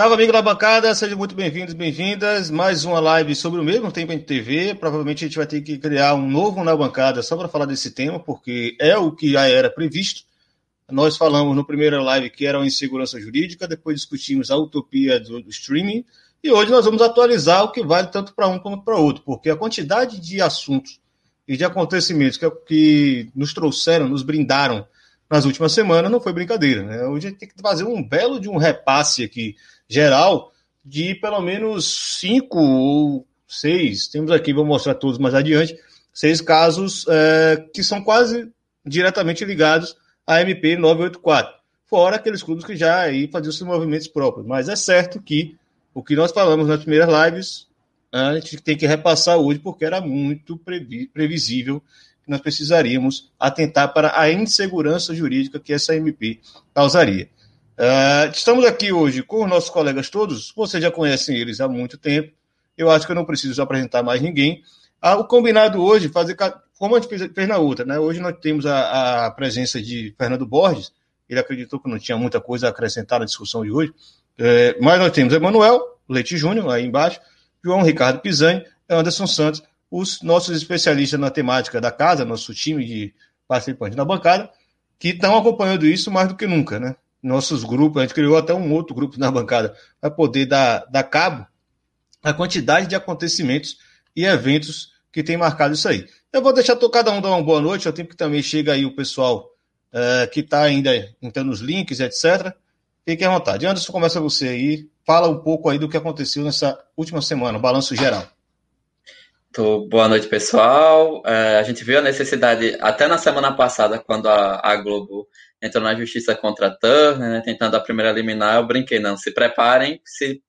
Salve, amigo da bancada, sejam muito bem-vindos, bem-vindas. Mais uma live sobre o mesmo tempo em TV. Provavelmente a gente vai ter que criar um novo na bancada só para falar desse tema, porque é o que já era previsto. Nós falamos no primeiro live que era uma insegurança jurídica, depois discutimos a utopia do, do streaming, e hoje nós vamos atualizar o que vale tanto para um como para outro, porque a quantidade de assuntos e de acontecimentos que, que nos trouxeram, nos brindaram nas últimas semanas não foi brincadeira. Né? Hoje a gente tem que fazer um belo de um repasse aqui geral de pelo menos cinco ou seis, temos aqui, vou mostrar todos mais adiante, seis casos é, que são quase diretamente ligados à MP 984, fora aqueles clubes que já aí faziam seus movimentos próprios. Mas é certo que o que nós falamos nas primeiras lives, a gente tem que repassar hoje, porque era muito previsível que nós precisaríamos atentar para a insegurança jurídica que essa MP causaria. Uh, estamos aqui hoje com os nossos colegas todos, vocês já conhecem eles há muito tempo, eu acho que eu não preciso apresentar mais ninguém. Ah, o combinado hoje, fazer como a gente fez, fez na outra, né? Hoje nós temos a, a, presença de Fernando Borges, ele acreditou que não tinha muita coisa a acrescentar na discussão de hoje, é, mas nós temos Emanuel Leite Júnior, aí embaixo, João Ricardo Pisani, Anderson Santos, os nossos especialistas na temática da casa, nosso time de participantes da bancada, que estão acompanhando isso mais do que nunca, né? Nossos grupos, a gente criou até um outro grupo na bancada para poder dar, dar cabo à quantidade de acontecimentos e eventos que tem marcado isso aí. Eu vou deixar cada um dar uma boa noite, ao tempo que também chega aí o pessoal uh, que está ainda entrando nos links, etc. Fique à vontade. Anderson, começa você aí, fala um pouco aí do que aconteceu nessa última semana, balanço geral. Boa noite, pessoal. É, a gente viu a necessidade, até na semana passada, quando a, a Globo entrou na justiça contra a Turner, né, tentando a primeira liminar, eu brinquei, não, se preparem, se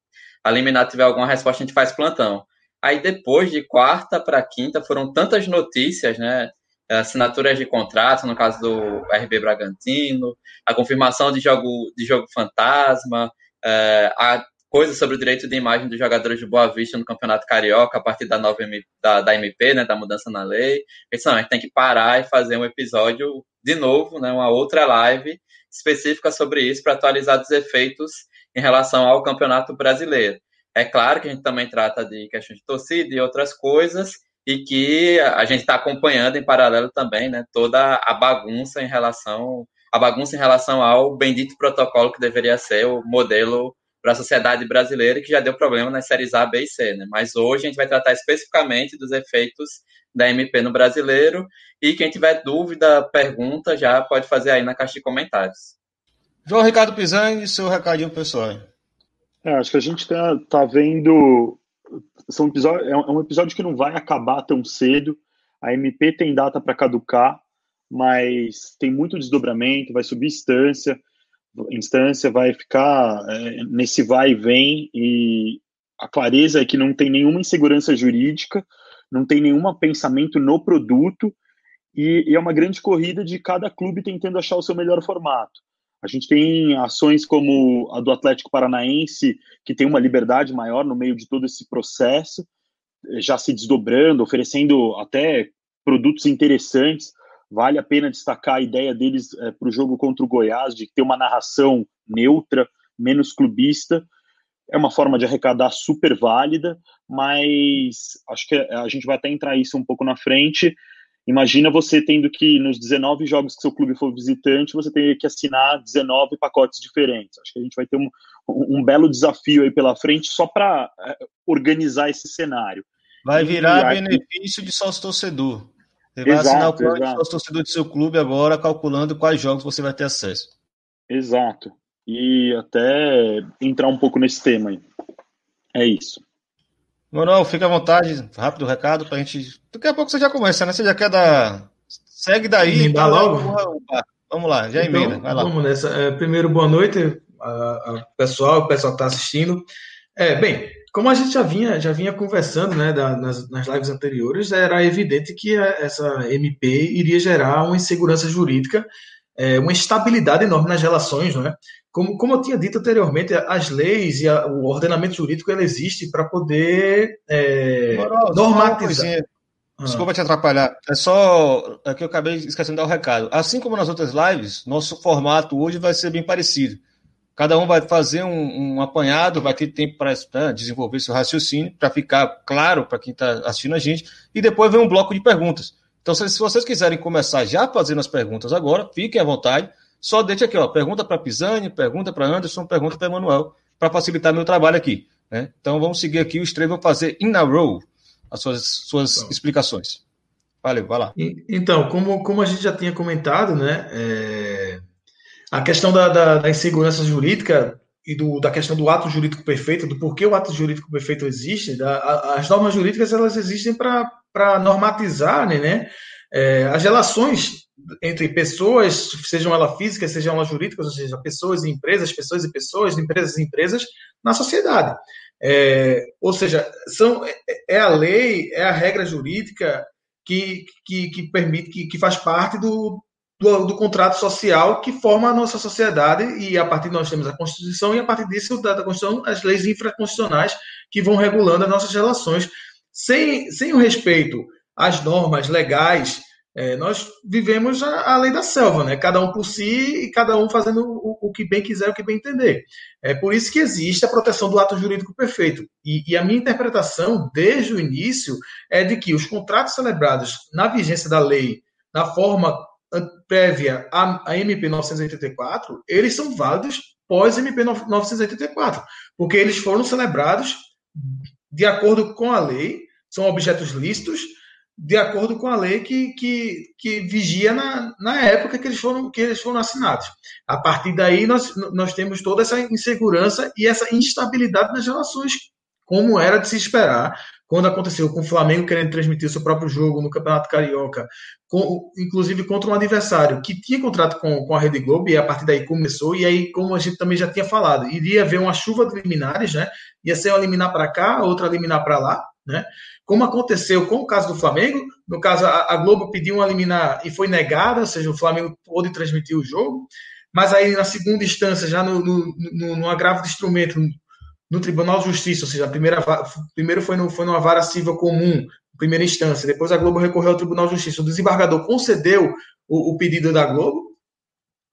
a liminar tiver alguma resposta, a gente faz plantão. Aí depois de quarta para quinta foram tantas notícias, né, assinaturas de contrato, no caso do RB Bragantino, a confirmação de jogo de jogo fantasma, é, a coisa sobre o direito de imagem dos jogadores de Boa Vista no Campeonato Carioca a partir da nova da, da MP, né, da mudança na lei. Então, a gente tem que parar e fazer um episódio de novo, né, uma outra live específica sobre isso para atualizar os efeitos em relação ao Campeonato Brasileiro. É claro que a gente também trata de questões de torcida e outras coisas, e que a gente está acompanhando em paralelo também, né, toda a bagunça em relação a bagunça em relação ao bendito protocolo que deveria ser o modelo para a sociedade brasileira que já deu problema nas séries A, B e C, né? Mas hoje a gente vai tratar especificamente dos efeitos da MP no brasileiro e quem tiver dúvida, pergunta, já pode fazer aí na caixa de comentários. João Ricardo Pisani, seu recadinho pessoal. É, acho que a gente está tá vendo são episódio, é um episódio que não vai acabar tão cedo. A MP tem data para caducar, mas tem muito desdobramento, vai subir instância instância vai ficar é, nesse vai e vem e a clareza é que não tem nenhuma insegurança jurídica, não tem nenhum pensamento no produto e, e, é uma grande corrida de cada clube tentando achar o seu melhor formato. A gente tem ações como a do Atlético Paranaense, que tem uma liberdade maior no meio de todo esse processo, já se desdobrando, oferecendo até produtos interessantes Vale a pena destacar a ideia deles é, para o jogo contra o Goiás, de ter uma narração neutra, menos clubista. É uma forma de arrecadar super válida, mas acho que a gente vai até entrar isso um pouco na frente. Imagina você tendo que, nos 19 jogos que seu clube for visitante, você ter que assinar 19 pacotes diferentes. Acho que a gente vai ter um, um belo desafio aí pela frente só para é, organizar esse cenário. Vai virar benefício de sócio torcedor. Você vai exato, assinar o plano exato. de torcedor do seu clube agora, calculando quais jogos você vai ter acesso. Exato. E até entrar um pouco nesse tema aí. É isso. Manuel, fica à vontade, rápido recado pra gente. Daqui a pouco você já começa, né? Você já quer dar. Segue daí. Emendar tá logo? Vamos lá, já então, emenda. Vai lá. Vamos nessa. É, primeiro, boa noite, a, a pessoal, o pessoal que está assistindo. É, bem, como a gente já vinha, já vinha conversando né, da, nas, nas lives anteriores, era evidente que essa MP iria gerar uma insegurança jurídica, é, uma instabilidade enorme nas relações. Né? Como, como eu tinha dito anteriormente, as leis e a, o ordenamento jurídico ele existe para poder é, normatizar. Ah. Desculpa te atrapalhar. É só é que eu acabei esquecendo de dar o recado. Assim como nas outras lives, nosso formato hoje vai ser bem parecido Cada um vai fazer um, um apanhado, vai ter tempo para né, desenvolver seu raciocínio, para ficar claro para quem está assistindo a gente, e depois vem um bloco de perguntas. Então, se, se vocês quiserem começar já fazendo as perguntas agora, fiquem à vontade. Só deixe aqui, ó, pergunta para Pisani, pergunta para Anderson, pergunta para Emanuel, para facilitar meu trabalho aqui. Né? Então, vamos seguir aqui, o vai fazer in a row as suas, suas então. explicações. Valeu, vai lá. Então, como, como a gente já tinha comentado, né, é, a questão da, da, da, insegurança jurídica e do, da questão do ato jurídico perfeito, do porquê o ato jurídico perfeito existe, da, as normas jurídicas elas existem para normatizar né, né é, as relações entre pessoas, sejam elas físicas, sejam elas jurídicas, ou seja, pessoas e empresas, pessoas e pessoas, empresas e empresas na sociedade. É, ou seja, são, é, é a lei, é a regra jurídica que, que, que permite, que, que faz parte do, do, do, contrato social que forma a nossa sociedade, e a partir de nós temos a Constituição, e a partir disso, da, da Constituição, as leis infraconstitucionais que vão regulando as nossas relações. Sem, sem o respeito às normas legais, é, nós vivemos a, a, lei da selva, né? cada um por si e cada um fazendo o, o, que bem quiser, o que bem entender. É por isso que existe a proteção do ato jurídico perfeito. E, e, a minha interpretação, desde o início, é de que os contratos celebrados na vigência da lei, na forma prévia à, MP 984, eles são válidos pós MP 984, porque eles foram celebrados de acordo com a lei, são objetos lícitos, de acordo com a lei que, que, que vigia na, na época que eles, foram, que eles foram assinados. A partir daí, nós, nós temos toda essa insegurança e essa instabilidade nas relações, como era de se esperar quando aconteceu com o Flamengo querendo transmitir o seu próprio jogo no Campeonato Carioca, com, inclusive contra um adversário que tinha contrato com, com a Rede Globo, e a partir daí começou, e aí, como a gente também já tinha falado, iria haver uma chuva de liminares, né? Ia ser uma liminar para cá, outra liminar para lá, né? Como aconteceu com o caso do Flamengo, no caso a, a Globo pediu uma liminar e foi negada, ou seja, o Flamengo pôde transmitir o jogo, mas aí na segunda instância, já no, no, no, no agravo de instrumento, no Tribunal de Justiça, ou seja, a primeira, primeiro foi, no, foi numa vara civil comum, primeira instância, depois a Globo recorreu ao Tribunal de Justiça, o desembargador concedeu o, o pedido da Globo,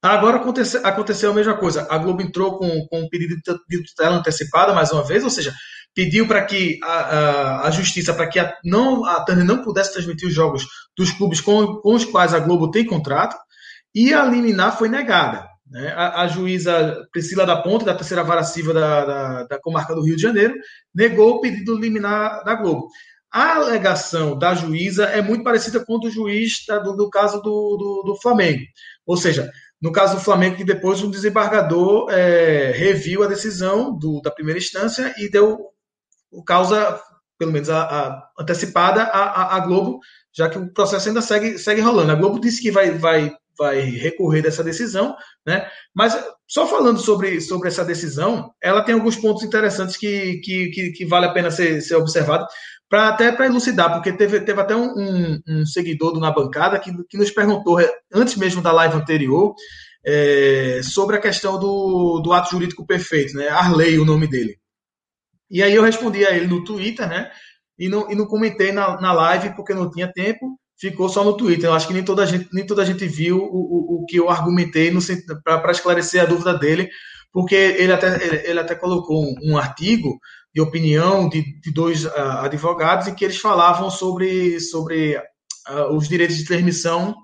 agora aconteceu, aconteceu a mesma coisa, a Globo entrou com, com um pedido de tutela antecipada, mais uma vez, ou seja, pediu para que a, a, a, justiça, para que a, não, a Turner não pudesse transmitir os jogos dos clubes com, com os quais a Globo tem contrato, e a liminar foi negada. Né? A, a, juíza Priscila da Ponte, da terceira vara civil da, da, da, comarca do Rio de Janeiro, negou o pedido liminar da Globo. A alegação da juíza é muito parecida com o do juiz do, do, caso do, do, do, Flamengo. Ou seja, no caso do Flamengo, que depois um desembargador é, reviu a decisão do, da primeira instância e deu causa, pelo menos a, a antecipada, a, a, Globo, já que o processo ainda segue, segue rolando. A Globo disse que vai, vai vai recorrer dessa decisão, né? Mas só falando sobre, sobre essa decisão, ela tem alguns pontos interessantes que, que, que, que vale a pena ser, ser observado, para até para elucidar, porque teve, teve até um, um, um, seguidor do Na Bancada que, que nos perguntou, é, antes mesmo da live anterior, é, sobre a questão do, do ato jurídico perfeito, né? Arley, o nome dele. E aí eu respondi a ele no Twitter, né? E não, e não comentei na, na live porque não tinha tempo ficou só no Twitter. Eu acho que nem toda a gente, nem toda a gente viu o, o, o que eu argumentei para esclarecer a dúvida dele, porque ele até, ele, ele até colocou um, um, artigo de opinião de, de dois uh, advogados em que eles falavam sobre, sobre uh, os direitos de transmissão.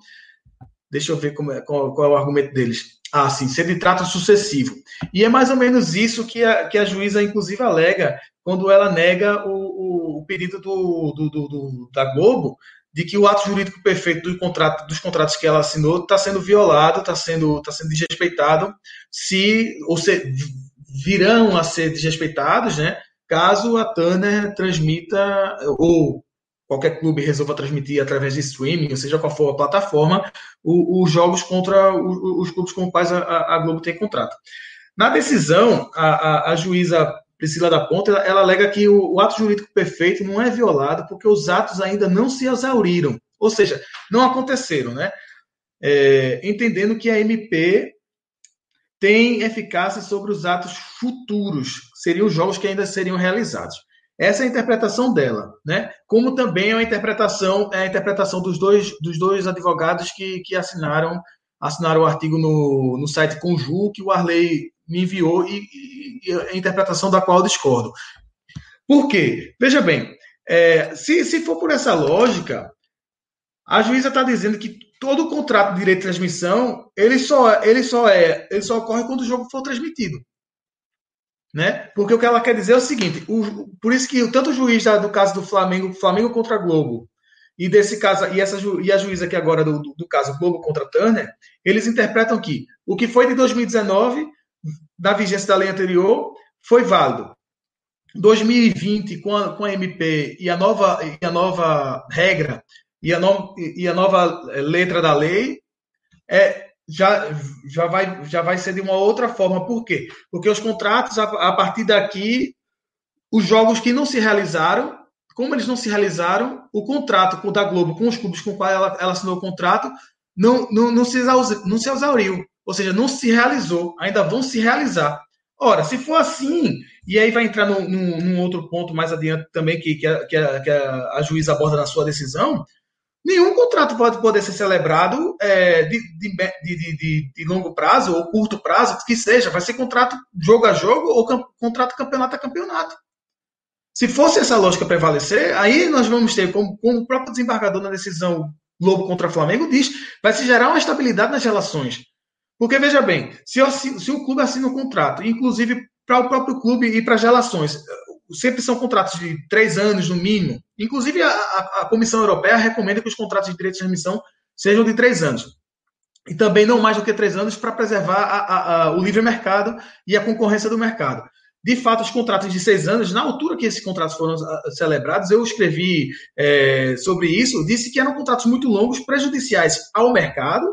Deixa eu ver é, qual, qual, é o argumento deles. Ah, sim, ser de trato sucessivo. E é mais ou menos isso que a, que a juíza, inclusive, alega quando ela nega o, o, o pedido do, do, do, da Globo de que o ato jurídico perfeito do contrato, dos contratos que ela assinou está sendo violado, está sendo, tá sendo desrespeitado, se, ou se, virão a ser desrespeitados, né, caso a Turner transmita, ou qualquer clube resolva transmitir através de streaming, ou seja qual for a plataforma, os, jogos contra os, os clubes com os quais a, a, Globo tem contrato. Na decisão, a, a, a juíza Priscila da Ponta, ela, ela alega que o, o, ato jurídico perfeito não é violado porque os atos ainda não se exauriram, ou seja, não aconteceram, né? É, entendendo que a MP tem eficácia sobre os atos futuros, seriam os jogos que ainda seriam realizados. Essa é a interpretação dela, né? Como também é a interpretação, é a interpretação dos dois, dos dois advogados que, que assinaram assinaram o artigo no, no site Conju, que o Arley me enviou e, e, a interpretação da qual eu discordo. Por quê? Veja bem, é, se, se for por essa lógica, a juíza está dizendo que todo o contrato de direito de transmissão ele só, ele só é ele só ocorre quando o jogo for transmitido. Né? Porque o que ela quer dizer é o seguinte: o, por isso que tanto o juiz da, do caso do Flamengo, Flamengo contra Globo, e desse caso, e, essa, e a juíza aqui agora do, do, do caso Globo contra Turner, eles interpretam que o que foi de 2019, da vigência da lei anterior, foi válido. 2020, com a, com a MP e a nova, e a nova regra e a, no, e a nova letra da lei, é, já, já, vai, já vai ser de uma outra forma. Por quê? Porque os contratos, a, a partir daqui, os jogos que não se realizaram, como eles não se realizaram, o contrato com o da Globo, com os clubes com os quais ela, ela assinou o contrato, não, não, não, se não se exauriu. Ou seja, não se realizou. Ainda vão se realizar. Ora, se for assim, e aí vai entrar num, num, num outro ponto mais adiante também que, que, a, que, a, que a, a juíza aborda na sua decisão, nenhum contrato pode poder ser celebrado é, de, de, de, de, longo prazo ou curto prazo, que seja. Vai ser contrato jogo a jogo ou contrato campeonato a campeonato. Se fosse essa lógica prevalecer, aí nós vamos ter, como, como o próprio desembargador na decisão Globo contra Flamengo diz, vai se gerar uma estabilidade nas relações. Porque, veja bem, se, assino, se o clube assina um contrato, inclusive para o próprio clube e para as relações, sempre são contratos de três anos no mínimo. Inclusive, a, a, a Comissão Europeia recomenda que os contratos de direito de transmissão sejam de três anos. E também não mais do que três anos para preservar a, o livre mercado e a concorrência do mercado. De fato, os contratos de seis anos, na altura que esses contratos foram ah, celebrados, eu escrevi é, sobre isso, disse que eram contratos muito longos, prejudiciais ao mercado,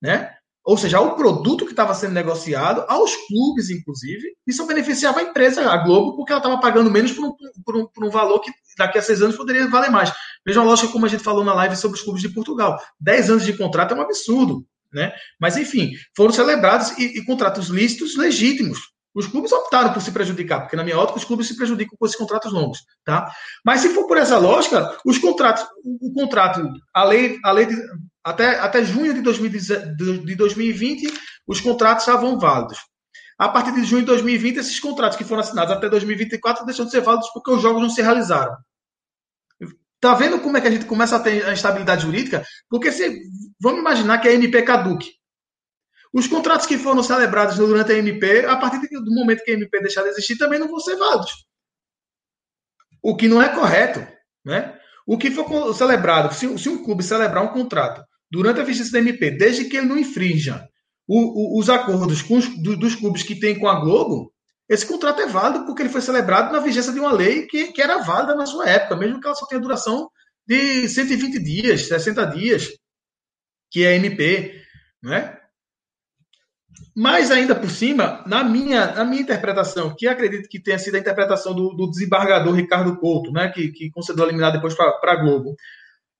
né? Ou seja, ao produto que estava sendo negociado, aos clubes, inclusive, isso beneficiava a empresa, a Globo, porque ela estava pagando menos por um, por, um, por um, valor que daqui a seis anos poderia valer mais. Veja a lógica como a gente falou na live sobre os clubes de Portugal. Dez anos de contrato é um absurdo. Né? Mas, enfim, foram celebrados e, e contratos lícitos legítimos. Os clubes optaram por se prejudicar, porque na minha ótica os clubes se prejudicam com esses contratos longos, tá? Mas se for por essa lógica, os contratos, o, o contrato, a lei, a lei de, até, até junho de, 2020, os contratos estavam válidos. A partir de junho de 2020, esses contratos que foram assinados até 2024 deixam de ser válidos porque os jogos não se realizaram. Tá vendo como é que a gente começa a ter a estabilidade jurídica? Porque se vamos imaginar que a MP caduque. Os contratos que foram celebrados durante a MP, a partir do momento que a MP deixar de existir, também não vão ser válidos. O que não é correto, né? O que for celebrado, se, se um clube celebrar um contrato durante a vigência da MP, desde que ele não infrinja o, o, os acordos os, do, dos clubes que tem com a Globo, esse contrato é válido porque ele foi celebrado na vigência de uma lei que, que era válida na sua época, mesmo que ela só tenha duração de 120 dias, 60 dias, que é MP, né? Mas ainda por cima, na minha, na minha interpretação, que acredito que tenha sido a interpretação do, do desembargador Ricardo Couto, né, que, que concedeu a liminar depois para a Globo,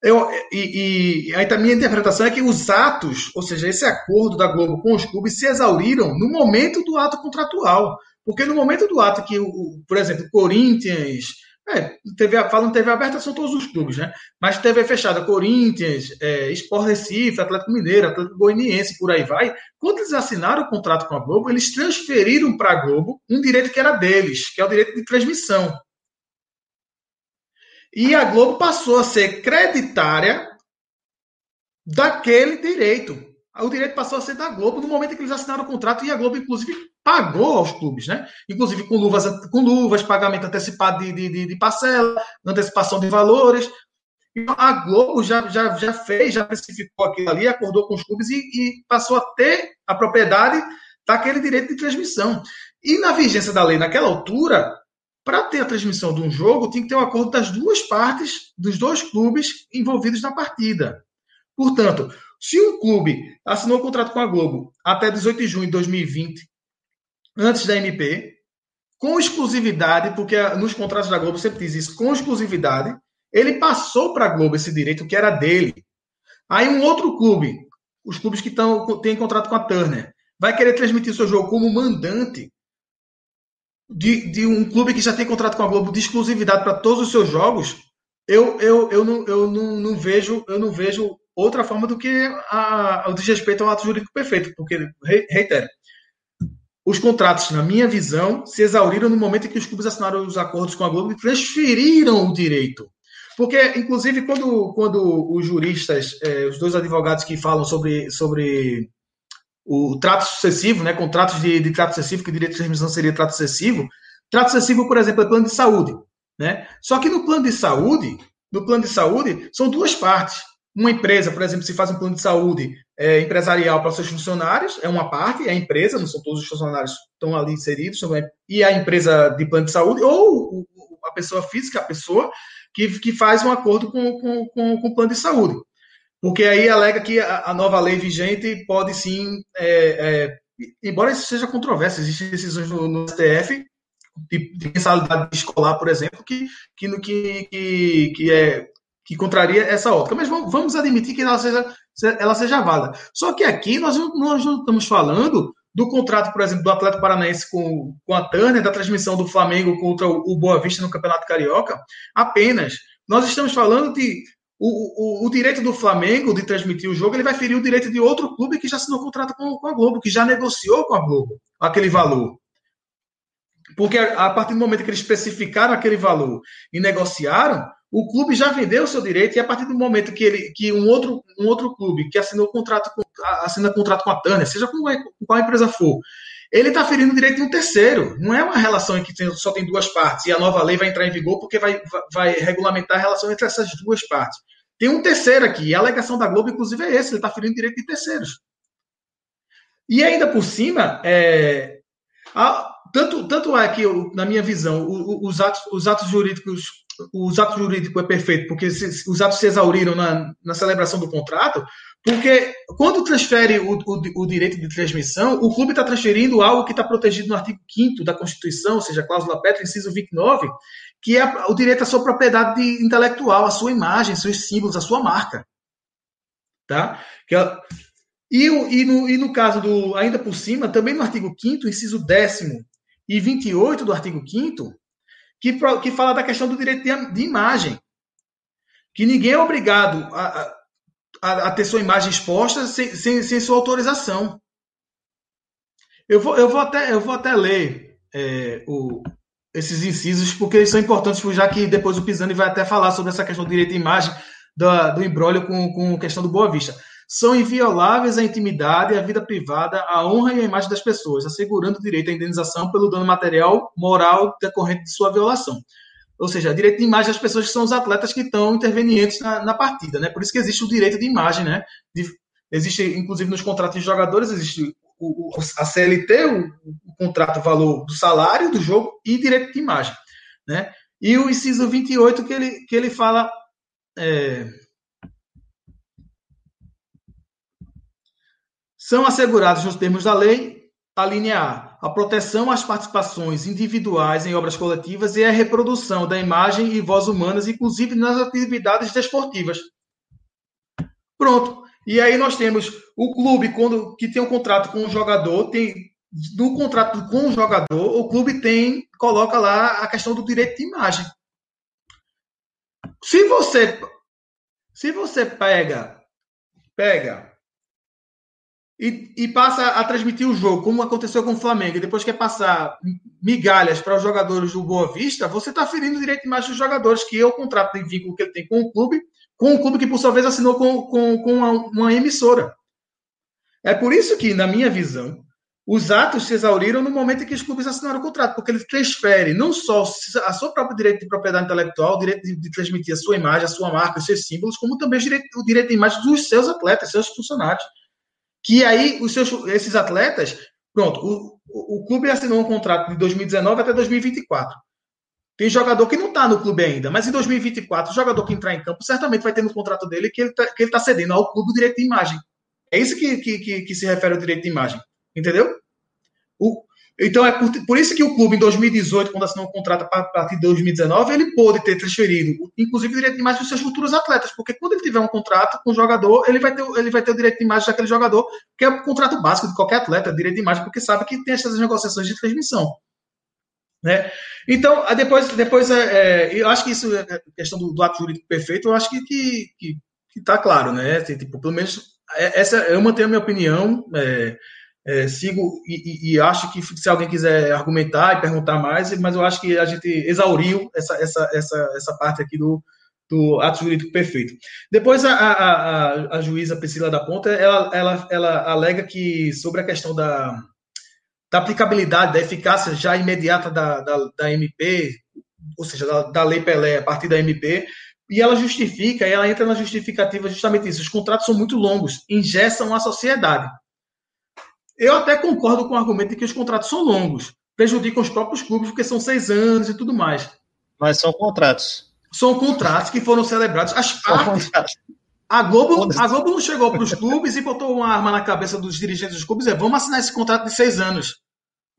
eu, e, e a minha interpretação é que os atos, ou seja, esse acordo da Globo com os clubes se exauriram no momento do ato contratual. Porque no momento do ato que, o, por exemplo, Corinthians, é, TV, falando TV aberta são todos os clubes, né? Mas TV fechada, Corinthians, é, Sport Recife, Atlético Mineiro, Atlético Goianiense, por aí vai. Quando eles assinaram o contrato com a Globo, eles transferiram para a Globo um direito que era deles, que é o direito de transmissão. E a Globo passou a ser creditária daquele direito. O direito passou a ser da Globo no momento em que eles assinaram o contrato e a Globo, inclusive, pagou aos clubes, né? Inclusive com luvas, com luvas pagamento antecipado de, de, de parcela, antecipação de valores. Então, a Globo já, já, já fez, já especificou aquilo ali, acordou com os clubes e, e passou a ter a propriedade daquele direito de transmissão. E na vigência da lei naquela altura, para ter a transmissão de um jogo, tem que ter um acordo das duas partes, dos dois clubes envolvidos na partida. Portanto, se um clube assinou um contrato com a Globo até 18 de junho de 2020, antes da MP, com exclusividade, porque nos contratos da Globo sempre diz isso, com exclusividade, ele passou para a Globo esse direito que era dele. Aí um outro clube, os clubes que tão, têm contrato com a Turner, vai querer transmitir seu jogo como mandante de, de um clube que já tem contrato com a Globo de exclusividade para todos os seus jogos, eu, eu, eu, não, eu não, não, vejo eu não vejo outra forma do que a, o desrespeito ao ato jurídico perfeito, porque, reitero, os contratos, na minha visão, se exauriram no momento em que os clubes assinaram os acordos com a Globo e transferiram o direito. Porque, inclusive, quando, quando os juristas, eh, os dois advogados que falam sobre, sobre o trato sucessivo, né, contratos de, de trato sucessivo, que direito de transmissão seria trato sucessivo, trato sucessivo, por exemplo, é plano de saúde. Né? Só que no plano de saúde, no plano de saúde, são duas partes. Uma empresa, por exemplo, se faz um plano de saúde é, empresarial para seus funcionários, é uma parte, é a empresa, não são todos os funcionários que estão ali inseridos, e a empresa de plano de saúde, ou a pessoa física, a pessoa que, que faz um acordo com, com, com, com o plano de saúde. Porque aí alega que a, a nova lei vigente pode sim, é, é, embora isso seja controverso, existem decisões no, no STF de, de mensalidade escolar, por exemplo, que, que, que, que, é, que contraria essa ótica. Mas vamos admitir que ela seja, ela seja válida. Só que aqui nós, nós não estamos falando do contrato, por exemplo, do Atlético Paranaense com, com a Turner, da transmissão do Flamengo contra o Boa Vista no Campeonato Carioca, apenas. Nós estamos falando de o, o, o, direito do Flamengo de transmitir o jogo, ele vai ferir o direito de outro clube que já assinou contrato com, com a Globo, que já negociou com a Globo aquele valor. Porque a, a partir do momento que eles especificaram aquele valor e negociaram, o clube já vendeu o seu direito e a partir do momento que, ele, que um, outro, um outro clube que assinou contrato com, assina contrato com a Tânia, seja com, com qual empresa for, ele está ferindo o direito de um terceiro. Não é uma relação em que tem, só tem duas partes e a nova lei vai entrar em vigor porque vai, vai, vai regulamentar a relação entre essas duas partes. Tem um terceiro aqui, a alegação da Globo, inclusive, é esse: ele está ferindo direito de terceiros. E ainda por cima, é, a, tanto, tanto é que, na minha visão, os atos, os atos jurídicos os atos jurídicos é perfeito, porque se, os atos se exauriram na, na celebração do contrato, porque quando transfere o, o, o direito de transmissão, o clube está transferindo algo que está protegido no artigo 5 da Constituição, ou seja, a cláusula Petra, inciso 29, que é o direito à sua propriedade intelectual, à sua imagem, seus símbolos, à sua marca. Tá? Que é, e, e, no, e no caso do, ainda por cima, também no artigo 5 inciso 10 e 28 do artigo 5 que, que fala da questão do direito de, de imagem. Que ninguém é obrigado a, a, a ter sua imagem exposta sem, sem, sem, sua autorização. Eu vou, eu vou, até, eu vou até ler é, o, esses incisos, porque eles são importantes, já que depois o Pisani vai até falar sobre essa questão do direito de imagem, do, do embrólio com, com questão do Boa Vista são invioláveis a intimidade, a vida privada, a honra e a imagem das pessoas, assegurando o direito à indenização pelo dano material, moral decorrente de sua violação. Ou seja, direito de imagem das pessoas que são os atletas que estão intervenientes na, na partida, né? Por isso que existe o direito de imagem, né? De, existe, inclusive, nos contratos de jogadores, existe o, a CLT, o, o contrato valor do salário do jogo e direito de imagem, né? E o inciso 28 que ele, que ele fala... É, São assegurados nos termos da lei a linha A, a proteção às participações individuais em obras coletivas e a reprodução da imagem e voz humanas, inclusive nas atividades desportivas. Pronto. E aí nós temos o clube quando que tem um contrato com o jogador, tem no contrato com o jogador, o clube tem coloca lá a questão do direito de imagem. Se você se você pega pega e, e, passa a transmitir o jogo, como aconteceu com o Flamengo, e depois quer passar migalhas para os jogadores do Boa Vista, você está ferindo o direito de imagem dos jogadores, que é o contrato de vínculo que ele tem com o clube, com o clube que, por sua vez, assinou com, com, com uma, uma emissora. É por isso que, na minha visão, os atos se exauriram no momento em que os clubes assinaram o contrato, porque ele transfere não só a sua própria direito de propriedade intelectual, o direito de, transmitir a sua imagem, a sua marca, os seus símbolos, como também o direito, de imagem dos seus atletas, seus funcionários. Que aí os seus, esses atletas, pronto, o, o clube assinou um contrato de 2019 até 2024. Tem jogador que não está no clube ainda, mas em 2024, o jogador que entrar em campo certamente vai ter no contrato dele que ele está tá cedendo ao clube o direito de imagem. É isso que, que, que, que, se refere ao direito de imagem. Entendeu? O, então, é por, por, isso que o clube, em 2018, quando assinou um contrato a partir de 2019, ele pôde ter transferido, inclusive, o direito de imagem dos seus futuros atletas, porque quando ele tiver um contrato com o jogador, ele vai ter, ele vai ter o direito de imagem daquele jogador, que é o contrato básico de qualquer atleta, direito de imagem, porque sabe que tem essas negociações de transmissão. Né? Então, depois, depois é, é, eu acho que isso, é, é questão do, do, ato jurídico perfeito, eu acho que, que, que, que tá claro, né? Assim, tipo, pelo menos, essa, eu mantenho a minha opinião, é, sigo e, e, e, acho que se alguém quiser argumentar e perguntar mais, mas eu acho que a gente exauriu essa, essa, essa, essa parte aqui do, do ato jurídico perfeito. Depois a, a, a, a juíza Priscila da Ponta, ela, ela, ela alega que sobre a questão da, da aplicabilidade, da eficácia já imediata da, da, da MP, ou seja, da, da Lei Pelé a partir da MP, e ela justifica, ela entra na justificativa justamente isso, os contratos são muito longos, ingessam a sociedade. Eu até concordo com o argumento de que os contratos são longos, prejudicam os próprios clubes, porque são seis anos e tudo mais. Mas são contratos. São contratos que foram celebrados. As partes. A Globo, a Globo não chegou para os clubes e botou uma arma na cabeça dos dirigentes dos clubes e vamos assinar esse contrato de seis anos.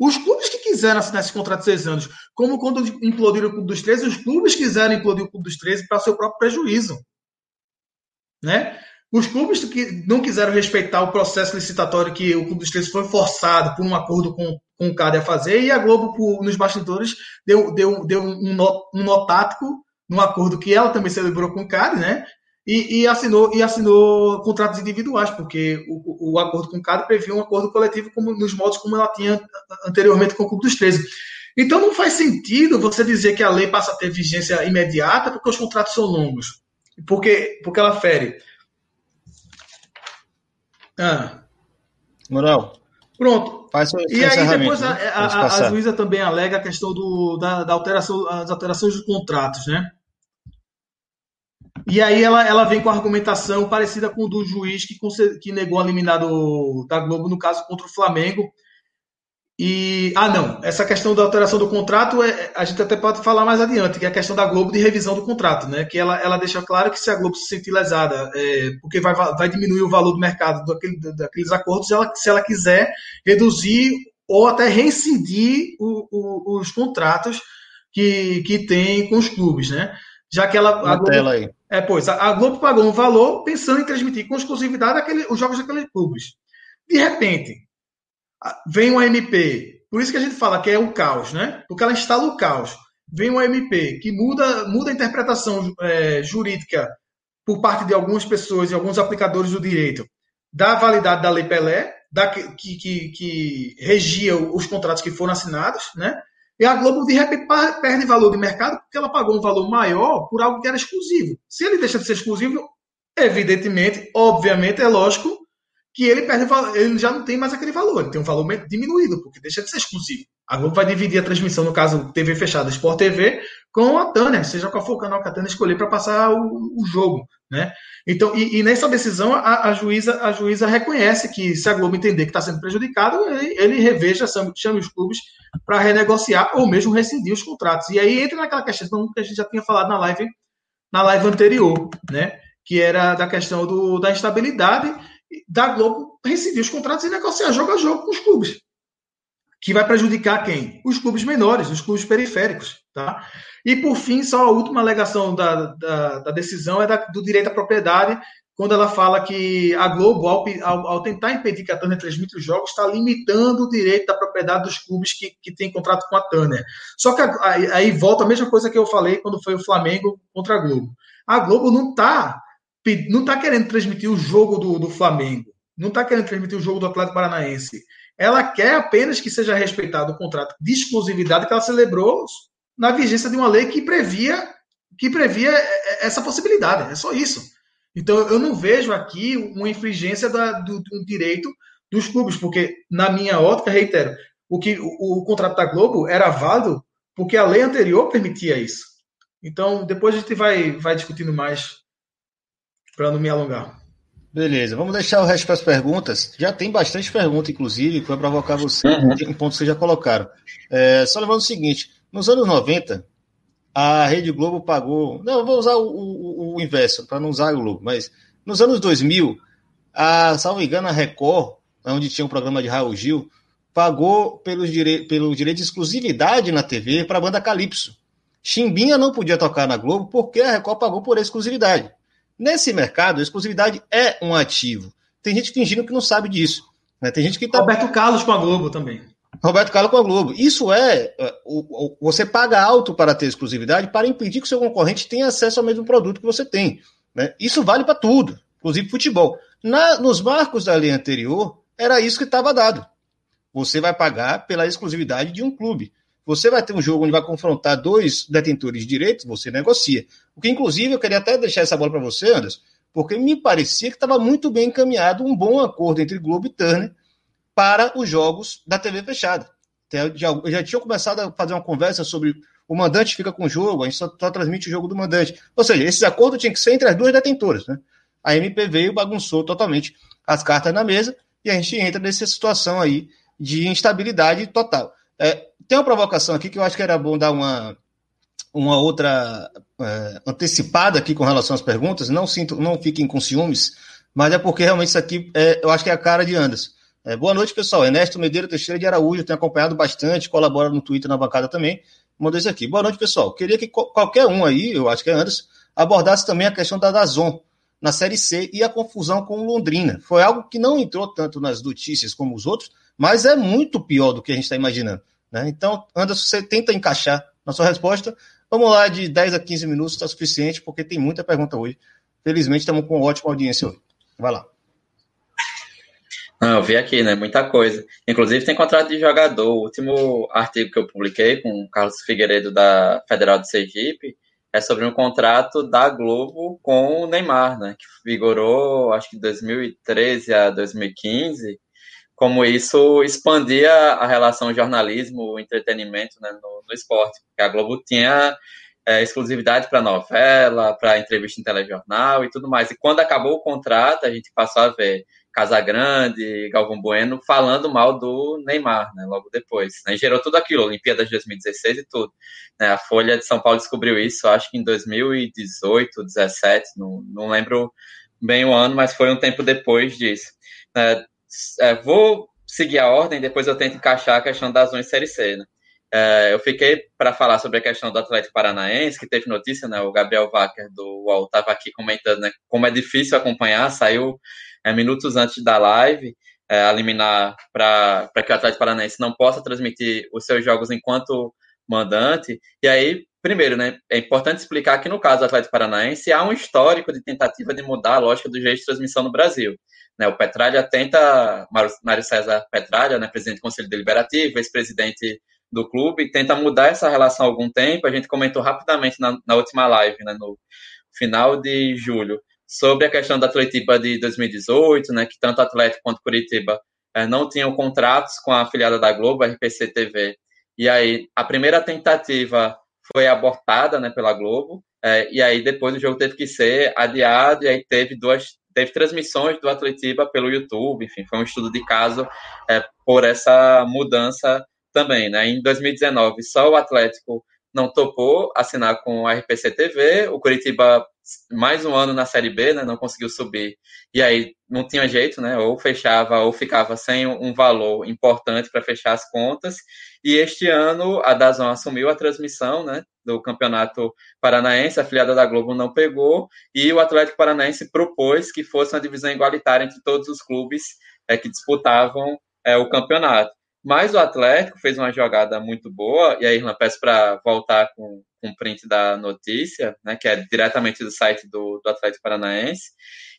Os clubes que quiseram assinar esse contrato de seis anos, como quando implodiram o Clube dos 13, os clubes quiseram implodir o Clube dos 13 para seu próprio prejuízo. Né? Os clubes que não quiseram respeitar o processo licitatório que o Clube dos 13 foi forçado por um acordo com, com o CAD a fazer, e a Globo, por, nos bastidores, deu, deu, deu um, nó, um nó tático acordo que ela também celebrou com o CAD, né? E, e, assinou e assinou contratos individuais, porque o, o acordo com o CAD previa um acordo coletivo como, nos modos como ela tinha anteriormente com o Clube dos 13. Então não faz sentido você dizer que a lei passa a ter vigência imediata porque os contratos são longos. Porque, porque ela fere. Ah. Moral. Pronto. e aí depois a, a, a, a, juíza também alega a questão do, da, da alteração, as alterações dos contratos, né? E aí ela, ela vem com a argumentação parecida com o do juiz que, que negou a eliminado da Globo no caso contra o Flamengo. E ah não, essa questão da alteração do contrato é, a gente até pode falar mais adiante, que é a questão da Globo de revisão do contrato, né? Que ela, ela deixa claro que se a Globo se sentir lesada, é, porque vai, vai diminuir o valor do mercado daquele, daqueles acordos, ela, se ela quiser reduzir ou até reincidir o, o, os contratos que, que tem com os clubes, né? Já que ela. A Globo, aí. É, pois, a, a, Globo pagou um valor pensando em transmitir com exclusividade aquele, os jogos daqueles clubes. De repente, vem uma MP, por isso que a gente fala que é o caos, né? Porque ela instala o caos. Vem uma MP que muda, muda a interpretação é, jurídica por parte de algumas pessoas e alguns aplicadores do direito da validade da Lei Pelé, da, que, que, que regia os contratos que foram assinados, né? E a Globo, de repente, perde valor de mercado porque ela pagou um valor maior por algo que era exclusivo. Se ele deixa de ser exclusivo, evidentemente, obviamente, é lógico que ele perde ele já não tem mais aquele valor, ele tem um valor diminuído, porque deixa de ser exclusivo. A Globo vai dividir a transmissão, no caso TV fechada, Sport TV, com a Tanner, seja qual for o canal que a Tanner escolher para passar o, o, jogo. Né? Então, e, e nessa decisão, a, a, juíza, a juíza reconhece que se a Globo entender que está sendo prejudicado, ele, ele reveja, chame os clubes para renegociar ou mesmo rescindir os contratos. E aí entra naquela questão que a gente já tinha falado na live, na live anterior, né? que era da questão do, da instabilidade da Globo rescindir os contratos e negociar jogo a jogo com os clubes. Que vai prejudicar quem? Os clubes menores, os clubes periféricos. Tá? E, por fim, só a última alegação da, da, da decisão é da, do direito à propriedade, quando ela fala que a Globo, ao, ao, tentar impedir que a Turner transmita os jogos, está limitando o direito da propriedade dos clubes que, que têm contrato com a Turner. Só que aí, aí volta a mesma coisa que eu falei quando foi o Flamengo contra a Globo. A Globo não está não tá querendo transmitir o jogo do, do Flamengo, não está querendo transmitir o jogo do Atlético Paranaense. Ela quer apenas que seja respeitado o contrato de exclusividade que ela celebrou na vigência de uma lei que previa que previa essa possibilidade. É só isso. Então eu não vejo aqui uma infringência da, do, do, direito dos clubes, porque na minha ótica, reitero, o que o, o, contrato da Globo era válido porque a lei anterior permitia isso. Então depois a gente vai vai discutindo mais para não me alongar. Beleza, vamos deixar o resto para as perguntas. Já tem bastante pergunta, inclusive, para provocar você, uhum. tem um ponto que vocês já colocaram. É, só lembrando o seguinte: nos anos 90, a Rede Globo pagou. Não, eu vou usar o, o, o inverso, para não usar o Globo, mas nos anos 2000, a, salvo engano, a Record, onde tinha um programa de Raul Gil, pagou pelos dire... pelo direito de exclusividade na TV para a banda Calypso. Chimbinha não podia tocar na Globo porque a Record pagou por exclusividade. Nesse mercado, a exclusividade é um ativo. Tem gente fingindo que não sabe disso. Né? Tem gente que tá... Roberto Carlos com a Globo também. Roberto Carlos com a Globo. Isso é, é o, o, você paga alto para ter exclusividade para impedir que o seu concorrente tenha acesso ao mesmo produto que você tem. Né? Isso vale para tudo, inclusive futebol. Na, nos marcos da lei anterior, era isso que estava dado. Você vai pagar pela exclusividade de um clube. Você vai ter um jogo onde vai confrontar dois detentores de direitos, você negocia. O que, inclusive, eu queria até deixar essa bola para você, Anderson, porque me parecia que estava muito bem encaminhado um bom acordo entre Globo e Turner para os jogos da TV fechada. Eu já tinha começado a fazer uma conversa sobre o mandante fica com o jogo, a gente só, só transmite o jogo do mandante. Ou seja, esses acordos tinham que ser entre as duas detentoras. Né? A MP veio bagunçou totalmente as cartas na mesa e a gente entra nessa situação aí de instabilidade total. É, tem uma provocação aqui que eu acho que era bom dar uma, uma outra é, antecipada aqui com relação às perguntas. Não sinto, não fiquem com ciúmes, mas é porque realmente isso aqui é, eu acho que é a cara de Anderson. É, boa noite, pessoal. Ernesto Medeiros Teixeira de Araújo, tem acompanhado bastante, colabora no Twitter, na bancada também. Mandou isso aqui. Boa noite, pessoal. Queria que qualquer um aí, eu acho que é Anderson, abordasse também a questão da Dazon na Série C e a confusão com Londrina. Foi algo que não entrou tanto nas notícias como os outros, mas é muito pior do que a gente está imaginando. Né? Então, Anderson, você tenta encaixar na sua resposta. Vamos lá, de 10 a 15 minutos está suficiente, porque tem muita pergunta hoje. Felizmente, estamos com ótima audiência hoje. Vai lá. Não, eu vi aqui, né? Muita coisa. Inclusive tem contrato de jogador. O último artigo que eu publiquei com o Carlos Figueiredo da Federal de Sergipe é sobre um contrato da Globo com o Neymar, né? Que vigorou, acho que 2013 a 2015. Como isso expandia a relação jornalismo-entretenimento né, no, no, esporte. Porque a Globo tinha é, exclusividade para novela, para entrevista em telejornal e tudo mais. E quando acabou o contrato, a gente passou a ver Casagrande, Galvão Bueno, falando mal do Neymar, né, logo depois. Né, gerou tudo aquilo, Olimpíadas de 2016 e tudo. Né, a Folha de São Paulo descobriu isso, acho que em 2018, 17, não, não lembro bem o ano, mas foi um tempo depois disso. É, é, vou seguir a ordem, depois eu tento encaixar a questão das zonas Série C. Né? É, eu fiquei para falar sobre a questão do Atlético Paranaense, que teve notícia, né? O Gabriel Wacker do UOL estava aqui comentando né, como é difícil acompanhar, saiu é, minutos antes da live, é, a liminar para que o Atlético Paranaense não possa transmitir os seus jogos enquanto mandante. E aí, primeiro, né, é importante explicar que no caso do Atlético Paranaense há um histórico de tentativa de mudar a lógica do jeito de transmissão no Brasil. Né, o Petralha tenta, Mário César Petralha, né, presidente do Conselho Deliberativo, ex-presidente do clube, tenta mudar essa relação há algum tempo. A gente comentou rapidamente na, na última live, né, no final de julho, sobre a questão da Atletiba de 2018, né, que tanto Atlético quanto Curitiba é, não tinham contratos com a afiliada da Globo, a RPC TV. E aí, a primeira tentativa foi abortada né, pela Globo, é, e aí depois o jogo teve que ser adiado, e aí teve duas teve transmissões do Atletiba pelo YouTube, enfim, foi um estudo de caso é, por essa mudança também, né? Em 2019, só o Atlético não topou assinar com a RPC TV, o Curitiba mais um ano na Série B, né, não conseguiu subir, e aí não tinha jeito, né, ou fechava ou ficava sem um valor importante para fechar as contas, e este ano a Dazon assumiu a transmissão, né, do Campeonato Paranaense, a filiada da Globo não pegou, e o Atlético Paranaense propôs que fosse uma divisão igualitária entre todos os clubes é, que disputavam é, o campeonato. Mas o Atlético fez uma jogada muito boa, e aí, Irlan, peço para voltar com, o print da notícia, né, que é diretamente do site do, do Atlético Paranaense,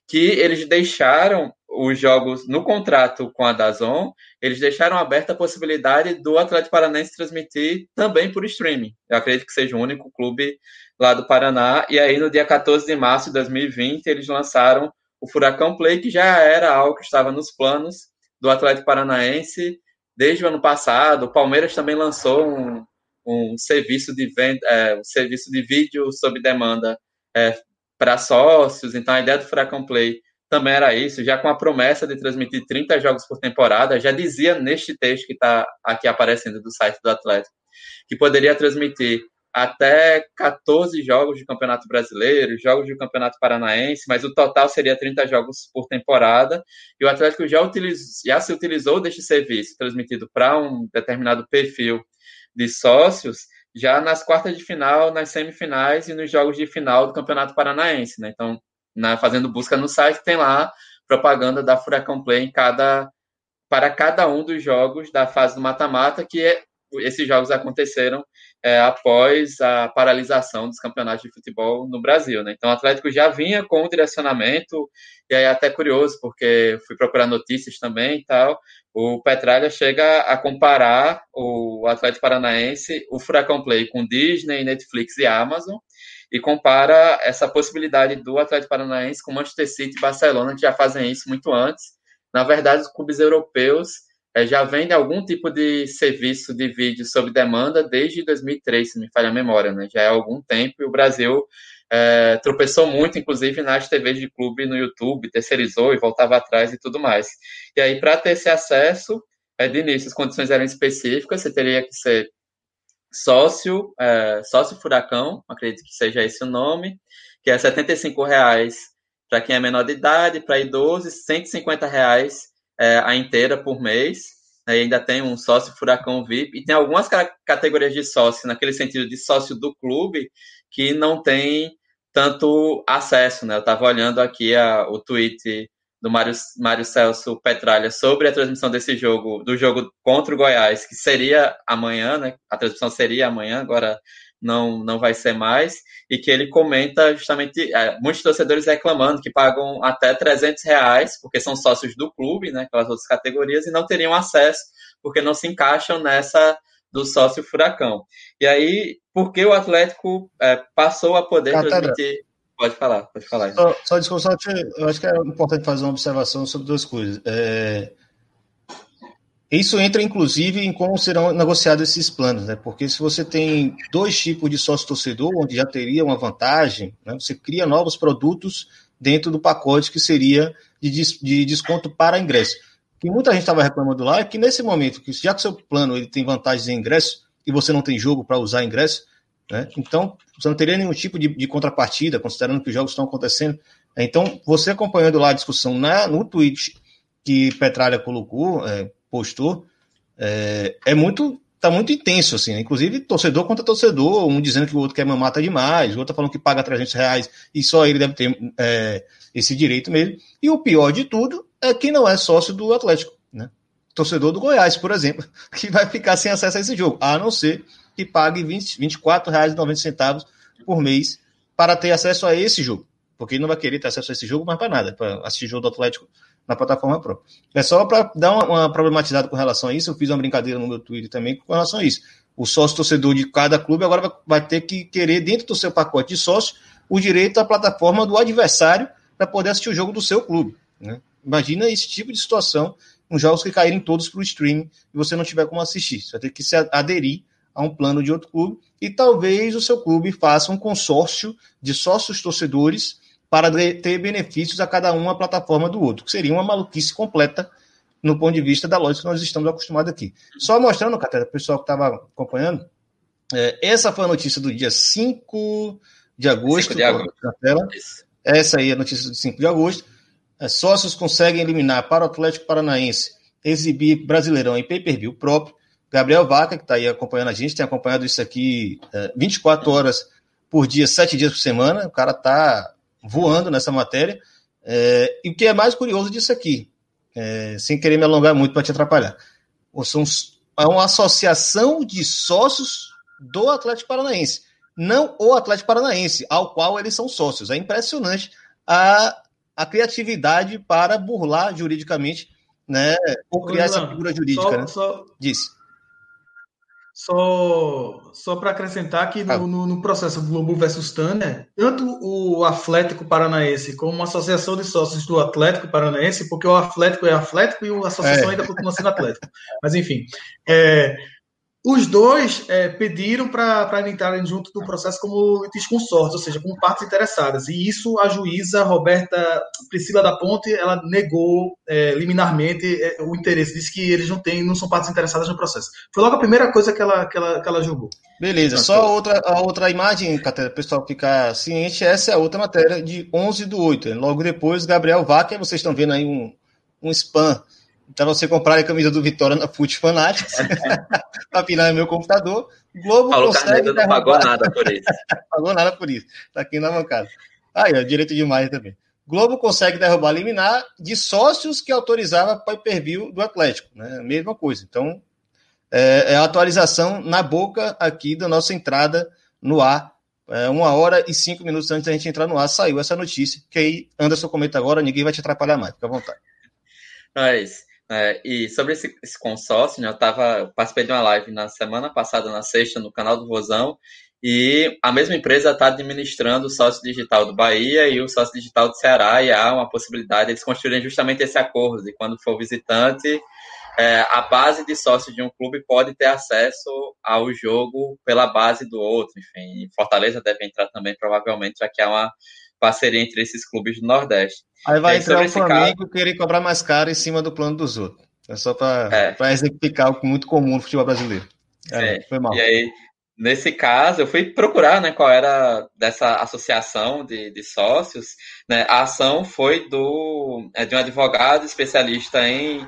que eles deixaram os jogos no contrato com a Dazon, eles deixaram aberta a possibilidade do Atlético Paranaense transmitir também por streaming. Eu acredito que seja o único clube lá do Paraná. E aí, no dia 14 de março de 2020, eles lançaram o Furacão Play, que já era algo que estava nos planos do Atlético Paranaense desde o ano passado. O Palmeiras também lançou um, um serviço de venda, é, um serviço de vídeo sob demanda é, para sócios. Então a ideia do Furacão Play também era isso, já com a promessa de transmitir 30 jogos por temporada, já dizia neste texto que está aqui aparecendo do site do Atlético, que poderia transmitir até 14 jogos de Campeonato Brasileiro, jogos de Campeonato Paranaense, mas o total seria 30 jogos por temporada. E o Atlético já, já se utilizou deste serviço, transmitido para um determinado perfil de sócios, já nas quartas de final, nas semifinais e nos jogos de final do Campeonato Paranaense. Né? Então, na, fazendo busca no site, tem lá propaganda da Furacão Play em cada, para cada um dos jogos da fase do mata-mata, que é esses jogos aconteceram é, após a paralisação dos campeonatos de futebol no Brasil, né? Então o Atlético já vinha com o direcionamento, e aí é até curioso, porque fui procurar notícias também e tal. O Petralha chega a comparar o Atlético Paranaense, o Furacão Play com Disney, Netflix e Amazon, e compara essa possibilidade do Atlético Paranaense com Manchester City e Barcelona, que já fazem isso muito antes. Na verdade, os clubes europeus é, já vendem algum tipo de serviço de vídeo sob demanda desde 2003, se me falha a memória, né? Já é algum tempo e o Brasil é, tropeçou muito, inclusive nas TVs de clube no YouTube, terceirizou e voltava atrás e tudo mais. E aí, para ter esse acesso, é, de início, as condições eram específicas, você teria que ser sócio, é, sócio furacão, acredito que seja esse o nome, que é R$ reais para quem é menor de idade, para idosos, R$ reais é, a inteira por mês. Aí ainda tem um sócio furacão VIP e tem algumas categorias de sócio, naquele sentido de sócio do clube, que não tem tanto acesso, né? Eu estava olhando aqui a, o tweet do Mário, Mário Celso Petralha sobre a transmissão desse jogo, do jogo contra o Goiás, que seria amanhã, né? A transmissão seria amanhã, agora não, não vai ser mais, e que ele comenta justamente, é, muitos torcedores reclamando que pagam até 300 reais, porque são sócios do clube, né, aquelas outras categorias, e não teriam acesso, porque não se encaixam nessa do sócio furacão. E aí, por que o Atlético é, passou a poder transmitir Pode falar, pode falar. Só, só desculpa, eu acho que é importante fazer uma observação sobre duas coisas. É, isso entra, inclusive, em como serão negociados esses planos, né? Porque se você tem dois tipos de sócio-torcedor, onde já teria uma vantagem, né? você cria novos produtos dentro do pacote que seria de, de desconto para ingresso. O que muita gente estava reclamando lá é que nesse momento, que já que seu plano ele tem vantagens em ingresso e você não tem jogo para usar ingresso, né? Então, você não teria nenhum tipo de, de, contrapartida, considerando que os jogos estão acontecendo. Então, você acompanhando lá a discussão na, no tweet que Petralha colocou, é, postou, é, é, muito. Tá muito intenso, assim, né? Inclusive, torcedor contra torcedor, um dizendo que o outro quer mamata demais, o outro tá falando que paga 300 reais e só ele deve ter é, esse direito mesmo. E o pior de tudo é que não é sócio do Atlético, né? Torcedor do Goiás, por exemplo, que vai ficar sem acesso a esse jogo, a não ser que pague R$ 24,90 por mês para ter acesso a esse jogo. Porque ele não vai querer ter acesso a esse jogo, mas para nada, para assistir jogo do Atlético na plataforma própria. É só para dar uma, uma, problematizada com relação a isso, eu fiz uma brincadeira no meu Twitter também com relação a isso. O sócio torcedor de cada clube agora vai, vai ter que querer, dentro do seu pacote de sócio, o direito à plataforma do adversário para poder assistir o jogo do seu clube. Né? Imagina esse tipo de situação, com jogos que caírem todos para o streaming e você não tiver como assistir. Você vai ter que se aderir a um plano de outro clube e talvez o seu clube faça um consórcio de sócios torcedores para ter benefícios a cada uma a plataforma do outro, que seria uma maluquice completa no ponto de vista da lógica que nós estamos acostumados aqui. Só mostrando, Catera, o pessoal que estava acompanhando, é, essa foi a notícia do dia 5 de agosto. 5 de agosto. Essa aí é a notícia do 5 de agosto. É, sócios conseguem eliminar para o Atlético Paranaense exibir Brasileirão em pay-per-view próprio Gabriel Vaca, que está aí acompanhando a gente, tem acompanhado isso aqui é, 24 horas por dia, 7 dias por semana. O cara está voando nessa matéria. É, e o que é mais curioso disso aqui, é, sem querer me alongar muito para te atrapalhar, são, é uma associação de sócios do Atlético Paranaense, não o Atlético Paranaense, ao qual eles são sócios. É impressionante a, a criatividade para burlar juridicamente, né, ou criar essa figura jurídica, só, né? Só, Disse. Só, só para acrescentar que no, ah. no, no, processo Globo versus Tanner, tanto o Atlético Paranaense como a Associação de Sócios do Atlético Paranaense, porque o Atlético é Atlético e a associação é. ainda continua sendo Atlético. Mas enfim, é, os dois é, pediram para entrarem junto do processo como litisconsortes, ou seja, como partes interessadas. E isso a juíza Roberta Priscila da Ponte ela negou é, liminarmente é, o interesse, disse que eles não têm, não são partes interessadas no processo. Foi logo a primeira coisa que ela, que ela, que ela julgou. Beleza, só a outra, a outra imagem, para o pessoal ficar ciente, essa é a outra matéria de 11 do 8. Logo depois, Gabriel Vaca, vocês estão vendo aí um, um spam então você comprar a camisa do Vitória na Fute Fanatics para pinar no meu computador. Globo Paulo consegue não pagou nada por isso. pagou nada por isso. Tá aqui na bancada. Aí, ó, direito demais também. Globo consegue derrubar liminar de sócios que autorizava para per view do Atlético, né? Mesma coisa. Então, é, é a atualização na boca aqui da nossa entrada no ar. É, uma hora e cinco minutos antes da gente entrar no ar, saiu essa notícia. Que aí, Anderson comenta agora, ninguém vai te atrapalhar mais, fica à vontade. É isso. É, e sobre esse, esse, consórcio, né, eu tava, participei de uma live na semana passada, na sexta, no canal do Vozão, e a mesma empresa está administrando o sócio digital do Bahia e o sócio digital do Ceará, e há uma possibilidade de eles construírem justamente esse acordo, de quando for visitante, é, a base de sócio de um clube pode ter acesso ao jogo pela base do outro. Enfim, Fortaleza deve entrar também, provavelmente, já que há uma parceria entre esses clubes do Nordeste. Aí vai entrar o Flamengo caso... querer cobrar mais caro em cima do plano dos outros. É só para é. exemplificar algo muito comum no futebol brasileiro. É, foi mal. E aí, nesse caso, eu fui procurar né, qual era dessa associação de, de sócios. Né? A ação foi do, é, de um advogado especialista em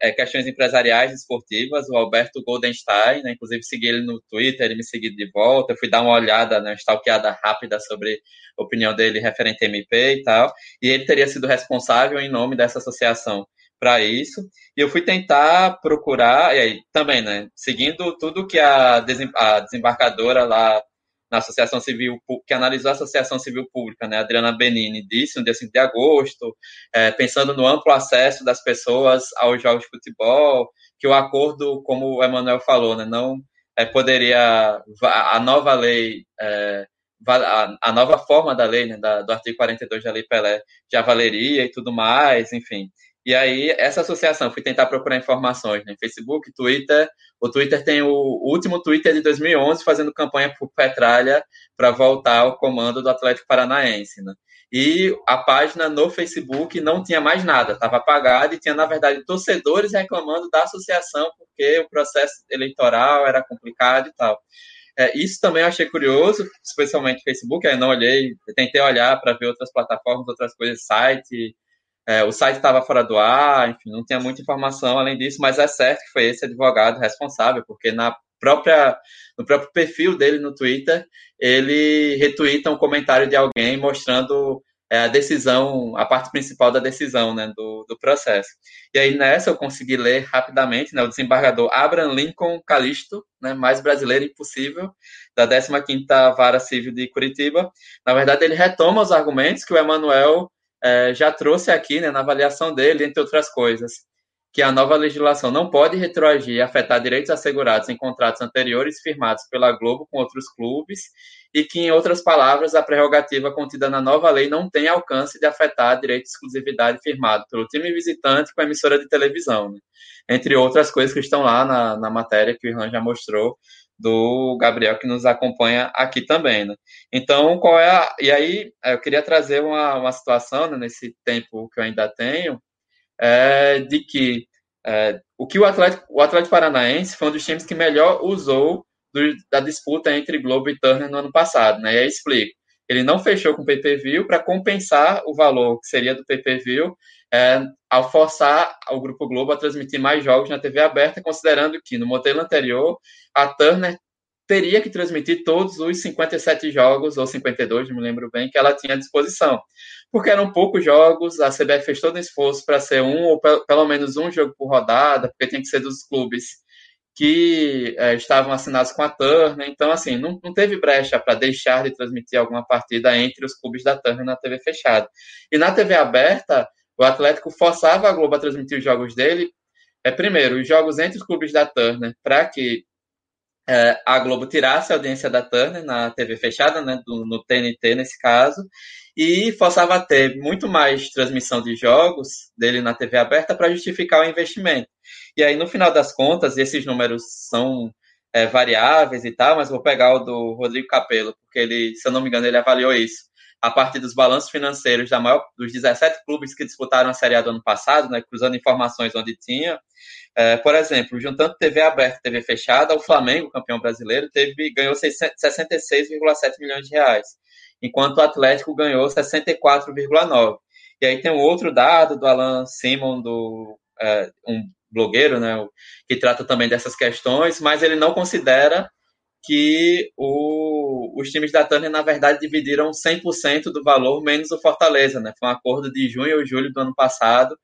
é, questões empresariais esportivas, o Alberto Goldenstein, né? inclusive segui ele no Twitter, ele me seguiu de volta, eu fui dar uma olhada, né, uma stalkeada rápida sobre a opinião dele referente a MP e tal, e ele teria sido responsável em nome dessa associação para isso, e eu fui tentar procurar, e aí também, né, seguindo tudo que a, desembarcadora lá na Associação Civil, que analisou a Associação Civil Pública, né, Adriana Benini, disse no dia 5 de agosto, é, pensando no amplo acesso das pessoas aos jogos de futebol, que o acordo, como o Emanuel falou, né, não é, poderia, a nova lei, é, a, nova forma da lei, né, da, do artigo 42 da Lei Pelé, já valeria e tudo mais, enfim. E aí, essa associação, fui tentar procurar informações né? Facebook, Twitter. O Twitter tem o, o último Twitter de 2011 fazendo campanha por Petralha para voltar ao comando do Atlético Paranaense. Né? E a página no Facebook não tinha mais nada, estava apagada e tinha, na verdade, torcedores reclamando da associação porque o processo eleitoral era complicado e tal. É, isso também eu achei curioso, especialmente Facebook, aí não olhei, tentei olhar para ver outras plataformas, outras coisas, site, é, o site estava fora do ar, enfim, não tinha muita informação além disso, mas é certo que foi esse advogado responsável, porque na própria, no próprio perfil dele no Twitter, ele retuita um comentário de alguém mostrando é, a decisão, a parte principal da decisão né, do, do processo. E aí nessa eu consegui ler rapidamente né, o desembargador Abraham Lincoln Calisto, né, mais brasileiro impossível, da 15ª Vara Civil de Curitiba. Na verdade, ele retoma os argumentos que o Emanuel é, já trouxe aqui, né, na avaliação dele, entre outras coisas, que a nova legislação não pode retroagir e afetar direitos assegurados em contratos anteriores firmados pela Globo com outros clubes e que, em outras palavras, a prerrogativa contida na nova lei não tem alcance de afetar direito de exclusividade firmado pelo time visitante com a emissora de televisão, né? entre outras coisas que estão lá na, na matéria que o Irlan já mostrou do Gabriel que nos acompanha aqui também, né? Então, qual é a... E aí, eu queria trazer uma, uma situação, né, nesse tempo que eu ainda tenho, é, de que é, o que o Atlético, o Atlético Paranaense foi um dos times que melhor usou do, da disputa entre Globo e Turner no ano passado, né? E aí explico. Ele não fechou com o PPV para compensar o valor que seria do PPV é, ao forçar o Grupo Globo a transmitir mais jogos na TV aberta, considerando que no modelo anterior a Turner teria que transmitir todos os 57 jogos, ou 52, não me lembro bem, que ela tinha à disposição. Porque eram poucos jogos, a CBF fez todo um esforço para ser um ou pelo menos um jogo por rodada, porque tem que ser dos clubes que é, estavam assinados com a Turner. Então, assim, não, não teve brecha para deixar de transmitir alguma partida entre os clubes da Turner na TV fechada. E na TV aberta, o Atlético forçava a Globo a transmitir os jogos dele. É, primeiro, os jogos entre os clubes da Turner, para que é, a Globo tirasse a audiência da Turner na TV fechada, né, do, no TNT nesse caso, e forçava a ter muito mais transmissão de jogos dele na TV aberta para justificar o investimento. E aí, no final das contas, esses números são é, variáveis e tal, mas vou pegar o do Rodrigo Capello, porque ele, se eu não me engano, ele avaliou isso a partir dos balanços financeiros da maior, dos 17 clubes que disputaram a Série A do ano passado, né, cruzando informações onde tinha. É, por exemplo, juntando TV aberta e TV fechada, o Flamengo, campeão brasileiro, teve, ganhou 66,7 milhões de reais, enquanto o Atlético ganhou 64,9. E aí tem um outro dado do Alan Simon, do, é, um blogueiro, né, que trata também dessas questões, mas ele não considera que o, os times da Turner, na verdade, dividiram 100% do valor, menos o Fortaleza, né? Foi um acordo de junho ou julho do ano passado,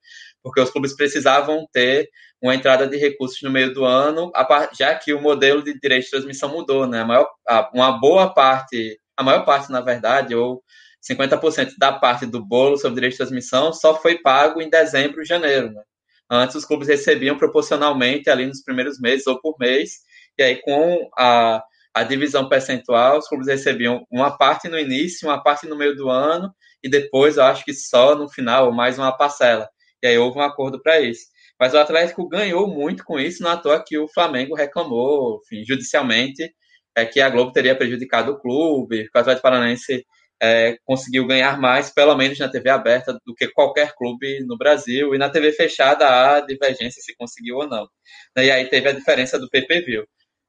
porque os clubes precisavam ter uma entrada de recursos no meio do ano, já que o modelo de direito de transmissão mudou, né? A maior, uma boa parte, a maior parte, na verdade, ou 50% da parte do bolo sobre direito de transmissão só foi pago em dezembro e janeiro, né? Antes os clubes recebiam proporcionalmente ali nos primeiros meses ou por mês, e aí com a, a divisão percentual, os clubes recebiam uma parte no início, uma parte no meio do ano, e depois eu acho que só no final, mais uma parcela. E aí houve um acordo para isso. Mas o Atlético ganhou muito com isso, não à toa que o Flamengo reclamou, enfim, judicialmente, é que a Globo teria prejudicado o clube, que o Atlético Paranaense é, conseguiu ganhar mais, pelo menos na TV aberta, do que qualquer clube no Brasil. E na TV fechada há divergência se conseguiu ou não. E aí teve a diferença do PPV.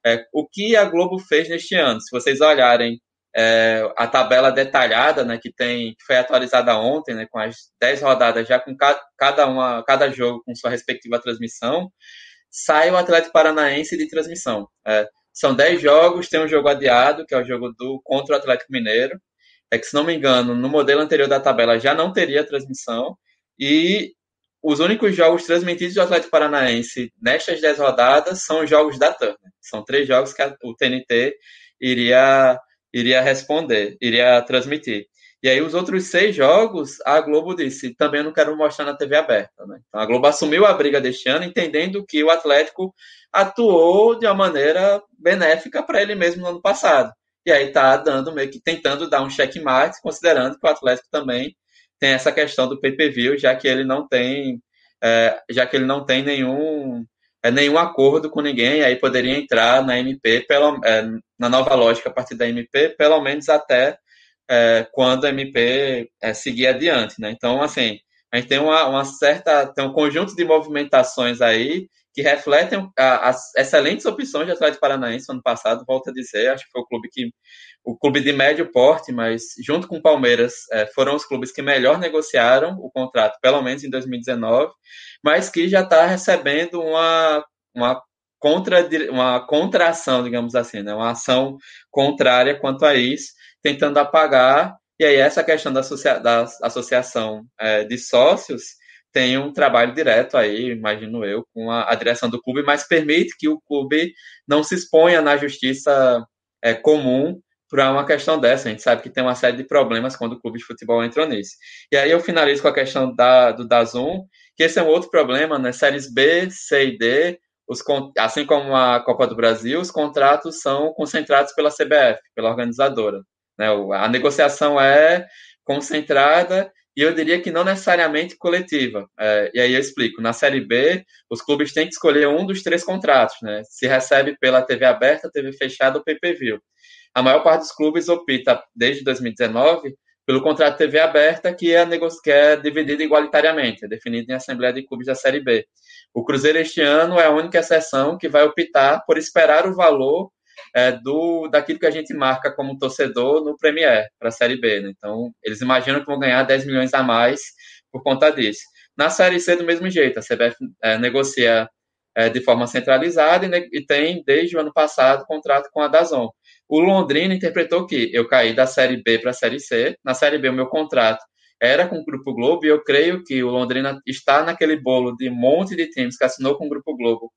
É, o que a Globo fez neste ano? Se vocês olharem é, a tabela detalhada, né, que tem que foi atualizada ontem, né, com as 10 rodadas já com cada uma, cada jogo com sua respectiva transmissão, sai o Atlético Paranaense de transmissão. É, são 10 jogos, tem um jogo adiado, que é o jogo do contra o Atlético Mineiro. É que, se não me engano, no modelo anterior da tabela já não teria transmissão. E os únicos jogos transmitidos do Atlético Paranaense nestas 10 rodadas são os jogos da Turner. São três jogos que o TNT iria iria responder, iria transmitir. E aí os outros seis jogos, a Globo disse, também não quero mostrar na TV aberta. Né? Então a Globo assumiu a briga deste ano, entendendo que o Atlético atuou de uma maneira benéfica para ele mesmo no ano passado. E aí está dando meio que tentando dar um checkmate, considerando que o Atlético também tem essa questão do pay-per-view, já que ele não tem, é, já que ele não tem nenhum é, nenhum acordo com ninguém, aí poderia entrar na MP, pelo, é, na nova lógica a partir da MP, pelo menos até é, quando a MP é, seguir adiante. Né? Então, assim, a gente tem uma, uma, certa, tem um conjunto de movimentações aí que refletem as excelentes opções de Atlético Paranaense ano passado, volto a dizer, acho que foi o clube que o clube de médio porte, mas junto com o Palmeiras é, foram os clubes que melhor negociaram o contrato, pelo menos em 2019, mas que já está recebendo uma, uma contra uma contração, digamos assim, né? uma ação contrária quanto a isso, tentando apagar. E aí essa questão da, associa da associação é, de sócios tem um trabalho direto aí, imagino eu, com a, a, direção do clube, mas permite que o clube não se exponha na justiça é, comum para uma questão dessa. A gente sabe que tem uma série de problemas quando o clube de futebol entra nisso. E aí eu finalizo com a questão da, do Dazon, que esse é um outro problema, né? Séries B, C e D, os, assim como a Copa do Brasil, os contratos são concentrados pela CBF, pela organizadora. Né? A negociação é concentrada e eu diria que não necessariamente coletiva. É, e aí eu explico. Na Série B, os clubes têm que escolher um dos três contratos, né? Se recebe pela TV aberta, TV fechada ou pay-per-view. A maior parte dos clubes opta, desde 2019, pelo contrato TV aberta, que é, que é dividido igualitariamente, é definido em Assembleia de Clubes da Série B. O Cruzeiro este ano é a única exceção que vai optar por esperar o valor é, do daquilo que a gente marca como torcedor no Premier para a Série B. Né? Então, eles imaginam que vão ganhar 10 milhões a mais por conta disso. Na Série C, do mesmo jeito, a CBF é, negocia é, de forma centralizada e, e, tem, desde o ano passado, contrato com a Dazon. O Londrina interpretou que eu caí da Série B para a Série C. Na Série B, o meu contrato era com o Grupo Globo e eu creio que o Londrina está naquele bolo de um monte de times que assinou com o Grupo Globo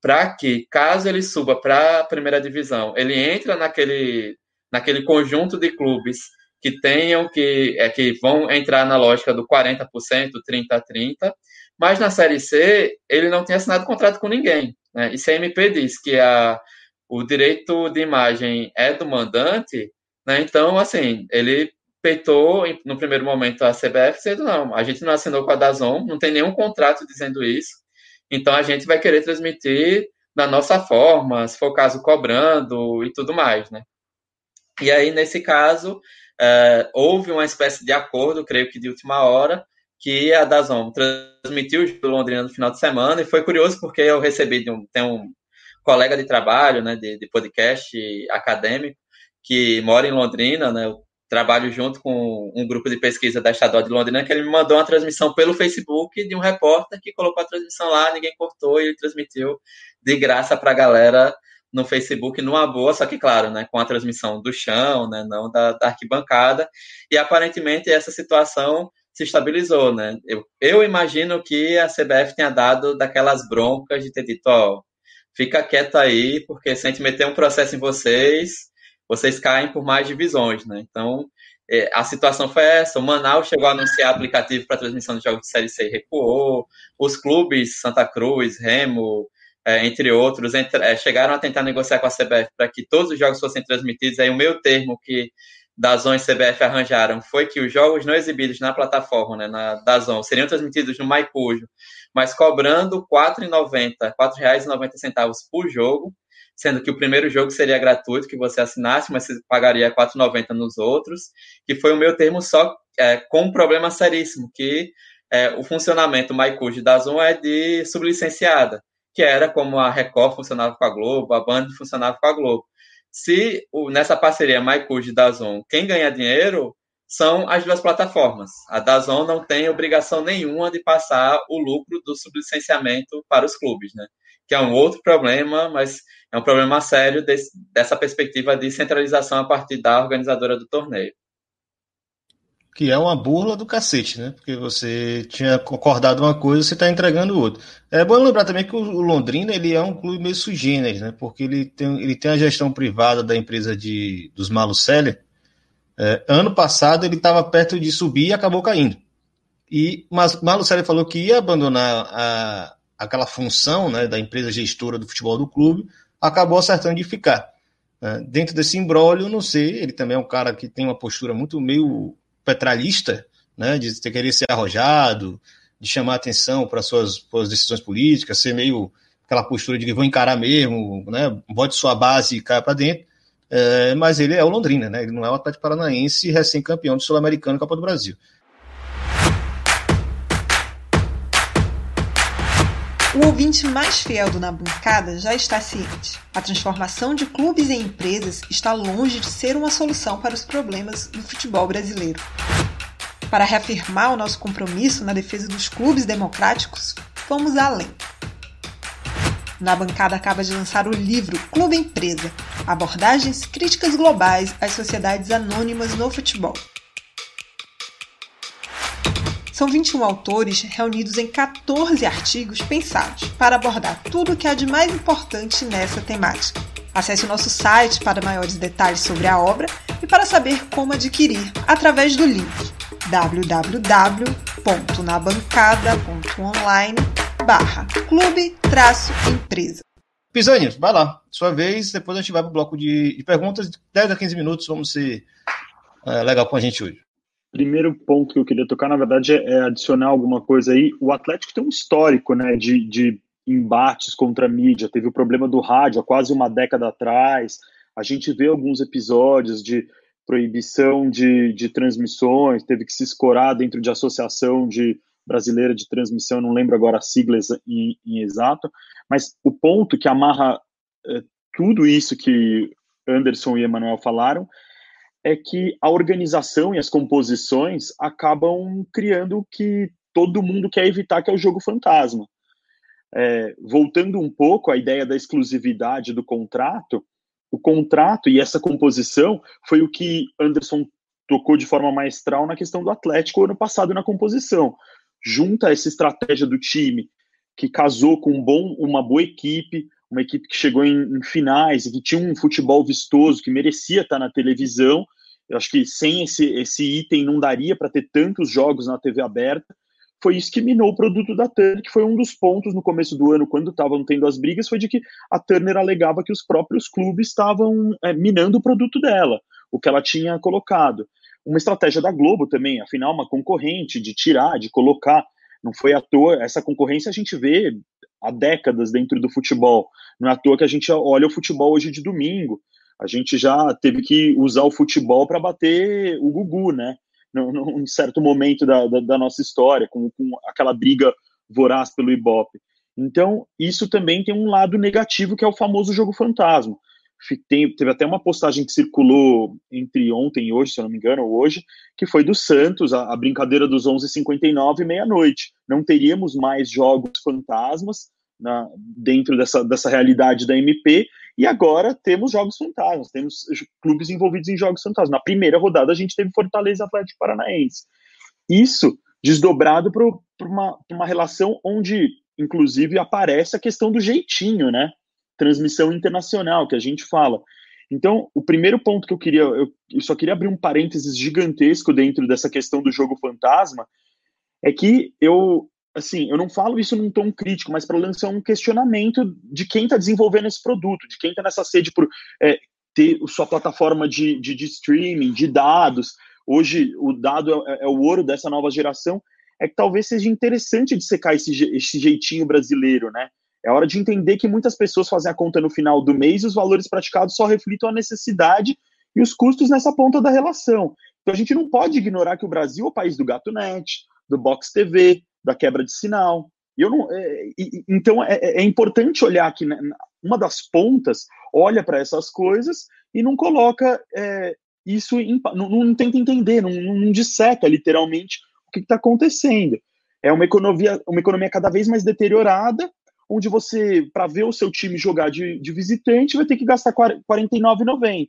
para que, caso ele suba para a primeira divisão, ele entra naquele, naquele conjunto de clubes que tenham que, é, que vão entrar na lógica do 40%, 30% 30%, mas na Série C ele não tinha assinado contrato com ninguém. Né? E se a MP diz que a, o direito de imagem é do mandante, né? então, assim, ele peitou no primeiro momento a CBF dizendo não, a gente não assinou com a Dazon, não tem nenhum contrato dizendo isso, então a gente vai querer transmitir da nossa forma, se for o caso cobrando e tudo mais, né? E aí nesse caso é, houve uma espécie de acordo, creio que de última hora, que a Dazon transmitiu o Londrina no final de semana e foi curioso porque eu recebi de um, tem um colega de trabalho, né, de, de podcast acadêmico que mora em Londrina, né, trabalho junto com um grupo de pesquisa da Estadual de Londrina, que ele me mandou uma transmissão pelo Facebook de um repórter que colocou a transmissão lá, ninguém cortou e ele transmitiu de graça para a galera no Facebook numa boa, só que claro, né, com a transmissão do chão, né, não da, da arquibancada. E aparentemente essa situação se estabilizou, né? Eu, eu imagino que a CBF tenha dado daquelas broncas de ter dito, ó, fica quieto aí, porque se a gente meter um processo em vocês, vocês caem por mais divisões, né? Então, é, a situação foi essa. O Manaus chegou a anunciar aplicativo para transmissão de jogos de Série C e recuou. Os clubes, Santa Cruz, Remo, é, entre outros, entre, é, chegaram a tentar negociar com a CBF para que todos os jogos fossem transmitidos. Aí o meu termo que Dazon e CBF arranjaram foi que os jogos não exibidos na plataforma, né, na Dazon, seriam transmitidos no Maicujo, mas cobrando R$ 4,90, R$ 4,90 por jogo, sendo que o primeiro jogo seria gratuito, que você assinasse, mas você pagaria R$ 4,90 nos outros, que foi o meu termo só é, com um problema seríssimo, que é, o funcionamento Maicujo da Dazon é de sublicenciada, que era como a Record funcionava com a Globo, a Band funcionava com a Globo se o, nessa parceria MyCoach e Dazon, quem ganha dinheiro são as duas plataformas. A Dazon não tem obrigação nenhuma de passar o lucro do sublicenciamento para os clubes, né? Que é um outro problema, mas é um problema sério desse, dessa perspectiva de centralização a partir da organizadora do torneio que é uma burla do cacete, né? Porque você tinha concordado uma coisa, você está entregando outra. É bom lembrar também que o Londrina ele é um clube meio sui generis, né? Porque ele tem, ele tem a gestão privada da empresa de, dos Malucelli. É, ano passado ele estava perto de subir e acabou caindo. E mas Malucelli falou que ia abandonar a, aquela função né, da empresa gestora do futebol do clube, acabou acertando de ficar. É, dentro desse imbróglio, não sei, ele também é um cara que tem uma postura muito meio petralista, né, de ter querer ser arrojado, de chamar atenção para suas, suas decisões políticas, ser meio aquela postura de que vou encarar mesmo, né, bote sua base e caia para dentro. É, mas ele é o Londrina, né? Ele não é o Atlético Paranaense recém-campeão do Sul-Americano Copa do Brasil. O ouvinte mais fiel do Na Bancada já está ciente. A transformação de clubes em empresas está longe de ser uma solução para os problemas do futebol brasileiro. Para reafirmar o nosso compromisso na defesa dos clubes democráticos, vamos além. Na bancada acaba de lançar o livro Clube Empresa Abordagens Críticas Globais às Sociedades Anônimas no Futebol. São 21 autores reunidos em 14 artigos pensados para abordar tudo o que há de mais importante nessa temática. Acesse o nosso site para maiores detalhes sobre a obra e para saber como adquirir através do link www.nabancada.online barra clube-empresa. Pisani, vai lá. Sua vez, depois a gente vai para o bloco de, de perguntas. 10 a 15 minutos, vamos ser é, legal com a gente hoje primeiro ponto que eu queria tocar, na verdade, é adicionar alguma coisa aí. O Atlético tem um histórico, né, de, de embates contra a mídia. Teve o problema do rádio há quase uma década atrás. A gente vê alguns episódios de proibição de, de transmissões, teve que se escorar dentro de associação de brasileira de transmissão, não lembro agora a sigla em, em exato, mas o ponto que amarra é, tudo isso que Anderson e Emanuel falaram é que a organização e as composições acabam criando o que todo mundo quer evitar, que é o jogo fantasma. É, voltando um pouco à ideia da exclusividade do contrato, o contrato e essa composição foi o que Anderson tocou de forma maestral na questão do Atlético ano passado na composição. Junta essa estratégia do time que casou com um bom, uma boa equipe, uma equipe que chegou em, em, finais e que tinha um futebol vistoso, que merecia estar na televisão. Eu acho que sem esse, esse item não daria para ter tantos jogos na TV aberta. Foi isso que minou o produto da Turner, que foi um dos pontos no começo do ano, quando estavam tendo as brigas, foi de que a Turner alegava que os próprios clubes estavam é, minando o produto dela, o que ela tinha colocado. Uma estratégia da Globo também, afinal, uma concorrente de tirar, de colocar. Não foi à toa, essa concorrência a gente vê há décadas dentro do futebol. Não é à toa que a gente olha o futebol hoje de domingo. A gente já teve que usar o futebol para bater o Gugu, né? Num, certo momento da, da, da nossa história, com, com, aquela briga voraz pelo Ibope. Então, isso também tem um lado negativo, que é o famoso jogo fantasma. Tem, teve até uma postagem que circulou entre ontem e hoje, se eu não me engano, hoje, que foi do Santos, a, a brincadeira dos 11h59 e meia-noite. Não teríamos mais jogos fantasmas na, dentro dessa, dessa realidade da MP, e agora temos jogos fantasmas, temos clubes envolvidos em jogos fantasmas. Na primeira rodada a gente teve Fortaleza Atlético Paranaense. isso desdobrado para uma, uma relação onde, inclusive, aparece a questão do jeitinho, né? Transmissão internacional, que a gente fala. Então, o primeiro ponto que eu queria, eu, só queria abrir um parênteses gigantesco dentro dessa questão do jogo fantasma, é que eu, assim, eu não falo isso num tom crítico, mas para lançar um questionamento de quem está desenvolvendo esse produto, de quem está nessa sede por é, ter sua plataforma de, de, de, streaming, de dados. Hoje, o dado é, é, o ouro dessa nova geração. É que talvez seja interessante de esse, esse jeitinho brasileiro, né? É hora de entender que muitas pessoas fazem a conta no final do mês e os valores praticados só reflitam a necessidade e os custos nessa ponta da relação. Então a gente não pode ignorar que o Brasil é o país do gato net, do box TV, da quebra de sinal. E eu não, é, então é, é, importante olhar que né, uma das pontas olha para essas coisas e não coloca é, isso, em, não, não, tenta entender, não, não disseca literalmente o que está acontecendo. É uma economia, uma economia cada vez mais deteriorada, onde você, para ver o seu time jogar de, de visitante, vai ter que gastar R$ 49,90.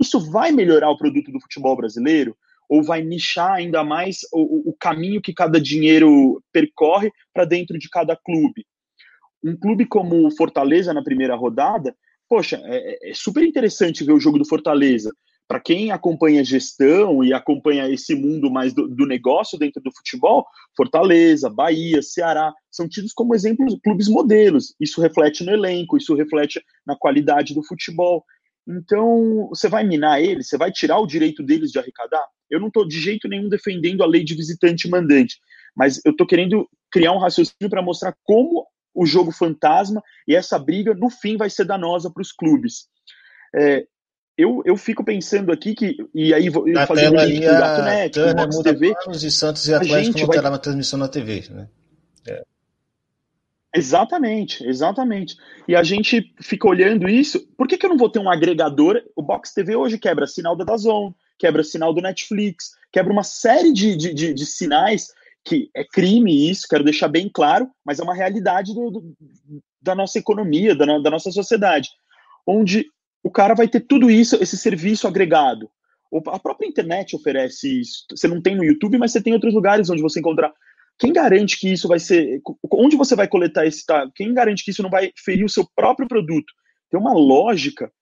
Isso vai melhorar o produto do futebol brasileiro? Ou vai nichar ainda mais o, o caminho que cada dinheiro percorre para dentro de cada clube? Um clube como o Fortaleza na primeira rodada, poxa, é, é super interessante ver o jogo do Fortaleza para quem acompanha gestão e acompanha esse mundo mais do, do, negócio dentro do futebol, Fortaleza, Bahia, Ceará, são tidos como exemplos clubes modelos. Isso reflete no elenco, isso reflete na qualidade do futebol. Então, você vai minar eles, você vai tirar o direito deles de arrecadar? Eu não estou de jeito nenhum defendendo a lei de visitante e mandante, mas eu estou querendo criar um raciocínio para mostrar como o jogo fantasma e essa briga, no fim, vai ser danosa para os clubes. É, eu, eu fico pensando aqui que, e aí vou na fazer tela um link com Gato Turner, Box TV. E Santos e Atlético vão vai... terá uma transmissão na TV, né? É. Exatamente, exatamente. E a gente fica olhando isso. Por que, que eu não vou ter um agregador? O Box TV hoje quebra sinal da Dazon, quebra sinal do Netflix, quebra uma série de, de, de, de sinais que é crime isso, quero deixar bem claro, mas é uma realidade do, do, da nossa economia, da, da nossa sociedade, onde o cara vai ter tudo isso, esse serviço agregado. A própria internet oferece isso. Você não tem no YouTube, mas você tem outros lugares onde você encontrar. Quem garante que isso vai ser. Onde você vai coletar esse? Quem garante que isso não vai ferir o seu próprio produto? Tem uma lógica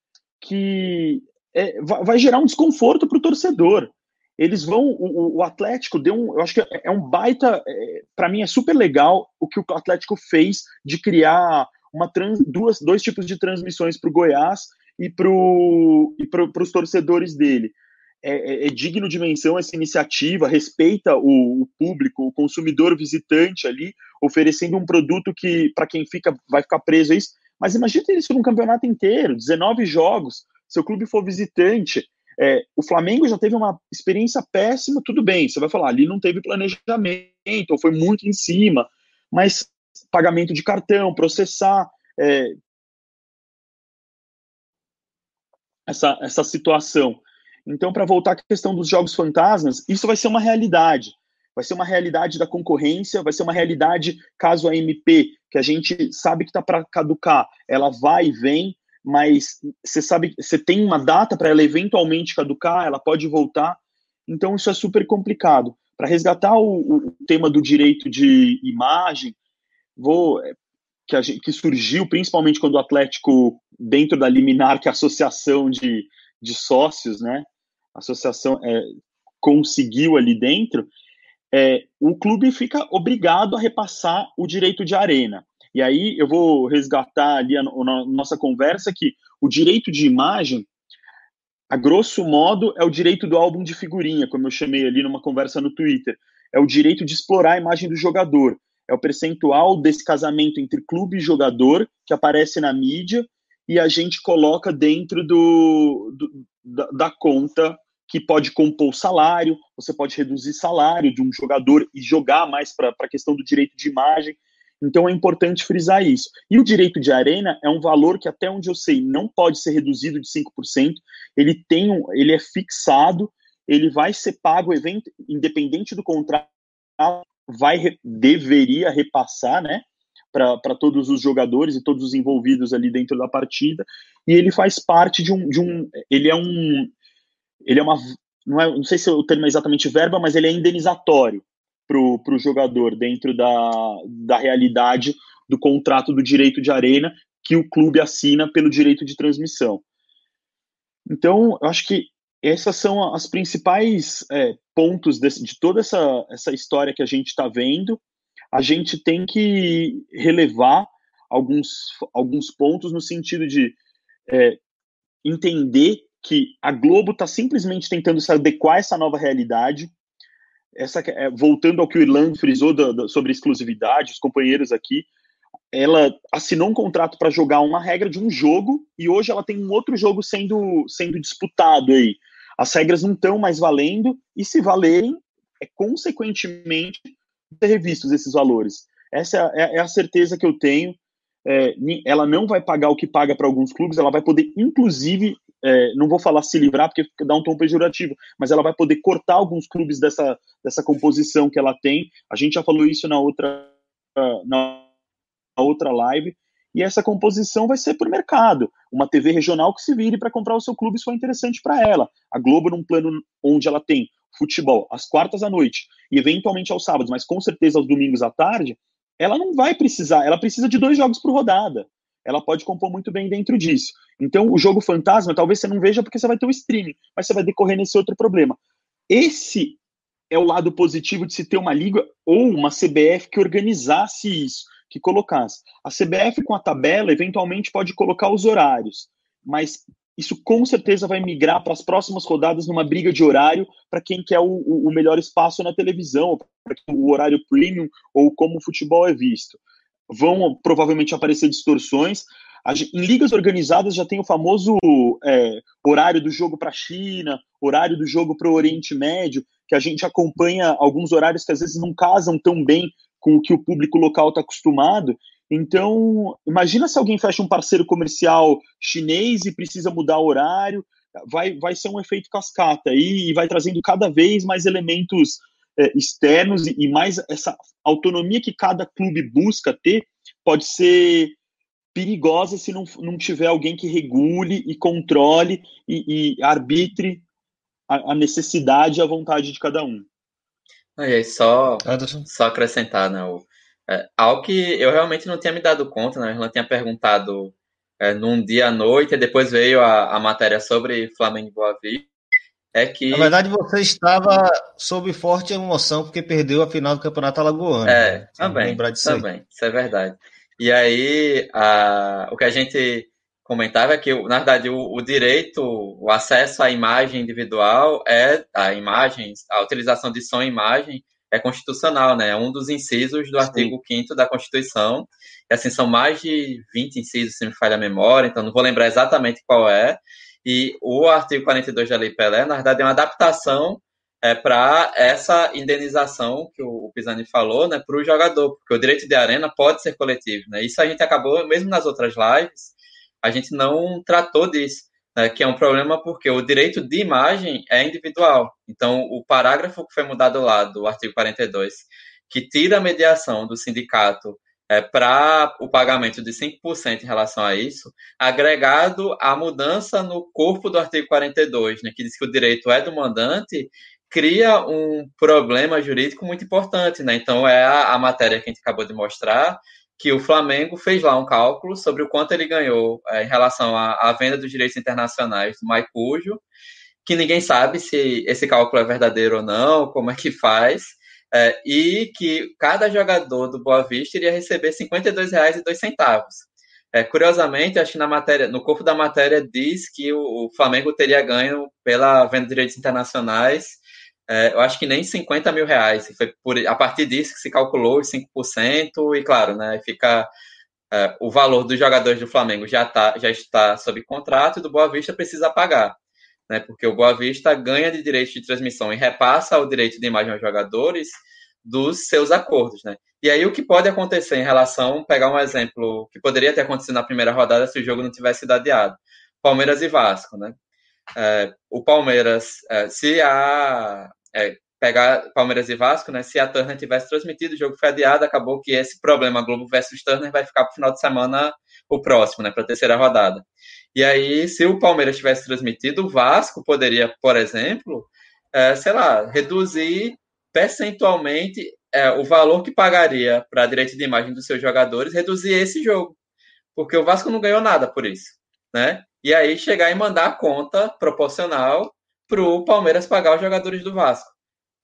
que é, vai gerar um desconforto para o torcedor. Eles vão. O, o, Atlético deu um. Eu acho que é um baita. É, para mim é super legal o que o Atlético fez de criar uma trans, duas, dois tipos de transmissões para o Goiás e para pro, os torcedores dele. É, é, é, digno de menção essa iniciativa, respeita o, o, público, o consumidor visitante ali, oferecendo um produto que, para quem fica, vai ficar preso a isso. Mas imagine isso num campeonato inteiro, 19 jogos, seu clube for visitante. É, o Flamengo já teve uma experiência péssima, tudo bem, você vai falar, ali não teve planejamento, ou foi muito em cima, mas pagamento de cartão, processar, é, essa, essa situação. Então, para voltar à questão dos jogos fantasmas, isso vai ser uma realidade. Vai ser uma realidade da concorrência, vai ser uma realidade caso a MP, que a gente sabe que está para caducar, ela vai e vem, mas você sabe, você tem uma data para ela eventualmente caducar, ela pode voltar. Então, isso é super complicado. Para resgatar o, o, tema do direito de imagem, vou que, gente, que surgiu principalmente quando o Atlético, dentro da liminar, que é a associação de, de sócios, né? Associação é, conseguiu ali dentro, é, o clube fica obrigado a repassar o direito de arena. E aí eu vou resgatar ali a, a nossa conversa que o direito de imagem, a grosso modo, é o direito do álbum de figurinha, como eu chamei ali numa conversa no Twitter. É o direito de explorar a imagem do jogador é o percentual desse casamento entre clube e jogador que aparece na mídia e a gente coloca dentro do, do da, da, conta que pode compor o salário, você pode reduzir salário de um jogador e jogar mais para a questão do direito de imagem. Então é importante frisar isso. E o direito de arena é um valor que, até onde eu sei, não pode ser reduzido de 5%. Ele, tem um, ele é fixado, ele vai ser pago, evento, independente do contrato, vai deveria repassar, né, para todos os jogadores e todos os envolvidos ali dentro da partida, e ele faz parte de um, de um ele é um ele é uma não, é, não sei se o termo é exatamente verba, mas ele é indenizatório. para o jogador dentro da, da realidade do contrato do direito de arena que o clube assina pelo direito de transmissão. Então, eu acho que essas são as principais é, pontos de, de, toda essa, essa história que a gente está vendo. A gente tem que relevar alguns, alguns pontos no sentido de é, entender que a Globo está simplesmente tentando se adequar a essa nova realidade. Essa, é, voltando ao que o Irlan frisou da, da, sobre exclusividade, os companheiros aqui, ela assinou um contrato para jogar uma regra de um jogo e hoje ela tem um outro jogo sendo, sendo disputado aí. As regras não estão mais valendo e se valerem, é consequentemente ser revistos esses valores. Essa é, é a certeza que eu tenho. É, ela não vai pagar o que paga para alguns clubes, ela vai poder, inclusive, é, não vou falar se livrar porque dá um tom pejorativo, mas ela vai poder cortar alguns clubes dessa, dessa composição que ela tem. A gente já falou isso na outra, na outra live. E essa composição vai ser por mercado. Uma TV regional que se vire para comprar o seu clube se for interessante para ela. A Globo, num plano onde ela tem futebol às quartas à noite e eventualmente aos sábados, mas com certeza aos domingos à tarde, ela não vai precisar, ela precisa de dois jogos por rodada. Ela pode compor muito bem dentro disso. Então, o jogo fantasma, talvez você não veja porque você vai ter o streaming, mas você vai decorrer nesse outro problema. Esse é o lado positivo de se ter uma liga ou uma CBF que organizasse isso que colocasse. A CBF com a tabela eventualmente pode colocar os horários, mas isso com certeza vai migrar para as próximas rodadas numa briga de horário para quem quer o, o, melhor espaço na televisão, para o horário premium ou como o futebol é visto. Vão provavelmente aparecer distorções. Em ligas organizadas já tem o famoso é, horário do jogo para a China, horário do jogo para o Oriente Médio, que a gente acompanha alguns horários que às vezes não casam tão bem com o que o público local está acostumado. Então, imagina se alguém fecha um parceiro comercial chinês e precisa mudar o horário, vai, vai ser um efeito cascata aí e vai trazendo cada vez mais elementos é, externos e, e mais essa autonomia que cada clube busca ter pode ser perigosa se não, não tiver alguém que regule e controle e, e arbitre a, a necessidade e a vontade de cada um. E aí, só, só acrescentar, né? O, é, algo que eu realmente não tinha me dado conta, né? Ela tinha perguntado é, num dia à noite, e depois veio a, a matéria sobre Flamengo e Boa Vista. É que... Na verdade, você estava sob forte emoção porque perdeu a final do Campeonato Alagoano. É, né? também, lembrar disso também, isso é verdade. E aí, a, o que a gente comentava que, na verdade, o, o, direito, o acesso à imagem individual é a imagem, a utilização de som e imagem é constitucional, né? É um dos incisos do Sim. artigo 5 da Constituição. E assim, são mais de 20 incisos, se me falha a memória, então não vou lembrar exatamente qual é. E o artigo 42 da Lei Pelé, na verdade, é uma adaptação é, para essa indenização que o, Pisani falou, né, para o jogador, porque o direito de arena pode ser coletivo, né? Isso a gente acabou, mesmo nas outras lives, a gente não tratou disso, né, que é um problema porque o direito de imagem é individual. Então, o parágrafo que foi mudado lá do artigo 42, que tira a mediação do sindicato é, para o pagamento de 5% em relação a isso, agregado à mudança no corpo do artigo 42, né, que diz que o direito é do mandante, cria um problema jurídico muito importante. Né? Então, é a, a matéria que a gente acabou de mostrar, que o Flamengo fez lá um cálculo sobre o quanto ele ganhou é, em relação à, à, venda dos direitos internacionais do Maicujo, que ninguém sabe se esse cálculo é verdadeiro ou não, como é que faz, é, e que cada jogador do Boa Vista iria receber R$ 52,02. É, curiosamente, acho que na matéria, no corpo da matéria diz que o, o Flamengo teria ganho pela venda de direitos internacionais é, eu acho que nem 50 mil reais. Foi por, a partir disso que se calculou os 5%, e claro, né, fica é, o valor dos jogadores do Flamengo já, tá, já está sob contrato e do Boa Vista precisa pagar. Né, porque o Boa Vista ganha de direito de transmissão e repassa o direito de imagem aos jogadores dos seus acordos. Né? E aí o que pode acontecer em relação, pegar um exemplo que poderia ter acontecido na primeira rodada se o jogo não tivesse sido adiado. Palmeiras e Vasco, né? É, o Palmeiras, é, se a, é, pegar Palmeiras e Vasco, né? Se a Turner tivesse transmitido, o jogo foi adiado, acabou que esse problema Globo versus Turner vai ficar para o final de semana o próximo, né? Para a terceira rodada. E aí, se o Palmeiras tivesse transmitido, o Vasco poderia, por exemplo, é, sei lá, reduzir percentualmente é, o valor que pagaria para direito de imagem dos seus jogadores reduzir esse jogo. Porque o Vasco não ganhou nada por isso. Né? E aí chegar e mandar a conta proporcional para o Palmeiras pagar os jogadores do Vasco.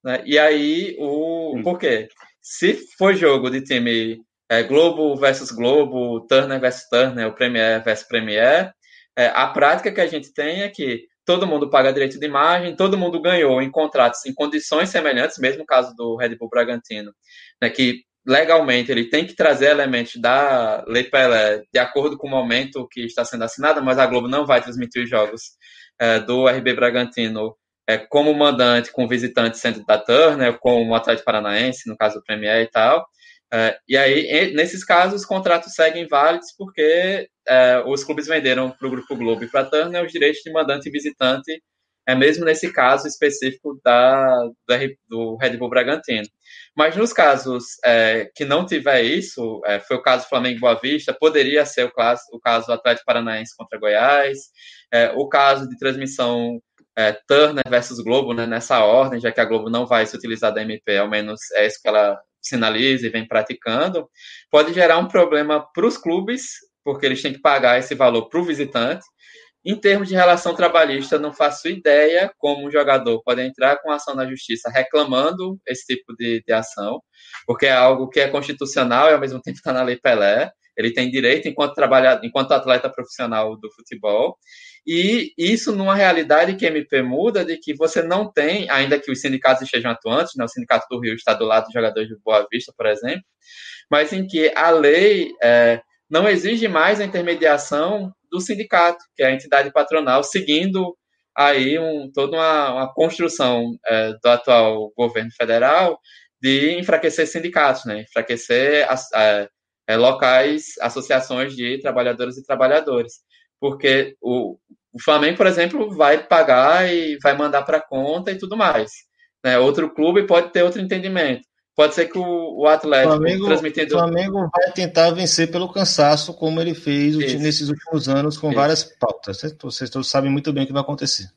Né? E aí, o. Por quê? Se for jogo de time é, Globo versus Globo, Turner versus Turner, o Premier versus Premier, é, a prática que a gente tem é que todo mundo paga direito de imagem, todo mundo ganhou em contratos em condições semelhantes, mesmo caso do Red Bull Bragantino, né, que legalmente ele tem que trazer elementos da Lei Pelé de acordo com o momento que está sendo assinada, mas a Globo não vai transmitir os jogos é, do RB Bragantino é, como mandante com visitante sendo da Turner, com o Atlético Paranaense, no caso do Premier e tal. É, e aí, nesses casos, os contratos seguem válidos porque é, os clubes venderam para o Grupo Globo e para a Turner os direitos de mandante e visitante, é mesmo nesse caso específico da, do Red Bull Bragantino. Mas nos casos é, que não tiver isso, é, foi o caso Flamengo Boa Vista, poderia ser o caso, o caso do Atlético Paranaense contra Goiás, é, o caso de transmissão é, Turner versus Globo, né, nessa ordem, já que a Globo não vai se utilizar da MP, ao menos é isso que ela sinaliza e vem praticando, pode gerar um problema para os clubes, porque eles têm que pagar esse valor para o visitante. Em termos de relação trabalhista, não faço ideia como um jogador pode entrar com ação na justiça reclamando esse tipo de, de ação, porque é algo que é constitucional e ao mesmo tempo está na Lei Pelé. Ele tem direito enquanto trabalhador, enquanto atleta profissional do futebol. E isso numa realidade que MP muda, de que você não tem, ainda que os sindicatos estejam atuantes, né, o Sindicato do Rio está do lado dos jogadores de Boa Vista, por exemplo, mas em que a lei é, não exige mais a intermediação do sindicato, que é a entidade patronal, seguindo aí um, toda uma, uma construção é, do atual governo federal de enfraquecer sindicatos, né, enfraquecer as, é, é locais, associações de trabalhadoras e trabalhadores porque o, o Flamengo, por exemplo, vai pagar e vai mandar para conta e tudo mais. Né? Outro clube pode ter outro entendimento. Pode ser que o, o Atlético Flamengo. O Flamengo vai tentar vencer pelo cansaço, como ele fez Isso. nesses últimos anos, com Isso. várias pautas. Vocês todos sabem muito bem o que vai acontecer.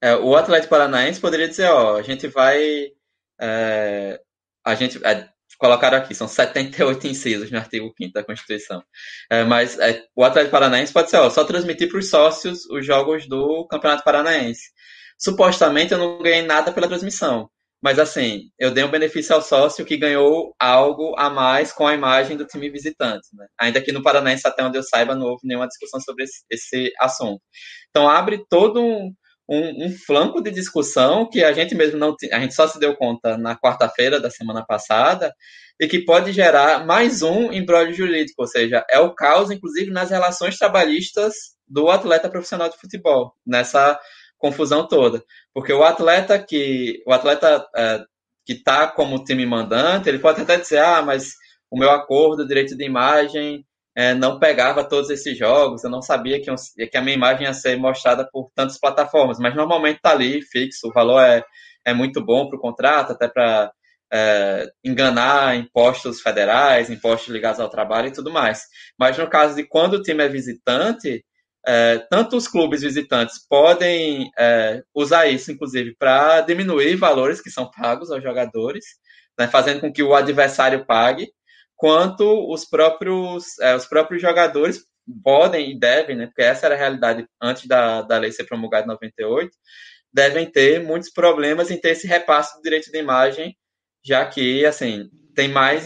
É, o Atlético Paranaense poderia dizer, ó, a gente vai. É, a gente, é, colocaram aqui, são 78 incisos no artigo 5 da Constituição. É, mas é, o Atlético Paranaense pode ser ó, só transmitir para os sócios os jogos do Campeonato Paranaense. Supostamente eu não ganhei nada pela transmissão, mas assim, eu dei um benefício ao sócio que ganhou algo a mais com a imagem do time visitante. Né? Ainda que no Paranaense, até onde eu saiba, não houve nenhuma discussão sobre esse, esse assunto. Então abre todo um, um, um, flanco de discussão que a gente mesmo não a gente só se deu conta na quarta-feira da semana passada e que pode gerar mais um embrólio jurídico, ou seja, é o caos, inclusive, nas relações trabalhistas do atleta profissional de futebol, nessa confusão toda. Porque o atleta que o atleta é, que está como time mandante, ele pode até dizer, ah, mas o meu acordo, direito de imagem, é, não pegava todos esses jogos, eu não sabia que, que, a minha imagem ia ser mostrada por tantas plataformas, mas normalmente está ali fixo, o valor é, é muito bom para o contrato, até para é, enganar impostos federais, impostos ligados ao trabalho e tudo mais. Mas no caso de quando o time é visitante, é, tanto os clubes visitantes podem é, usar isso, inclusive, para diminuir valores que são pagos aos jogadores, né, fazendo com que o adversário pague, quanto os próprios, é, os próprios jogadores podem e devem, né, porque essa era a realidade antes da, da lei ser promulgada em 98, devem ter muitos problemas em ter esse repasse do direito de imagem, já que, assim, tem mais,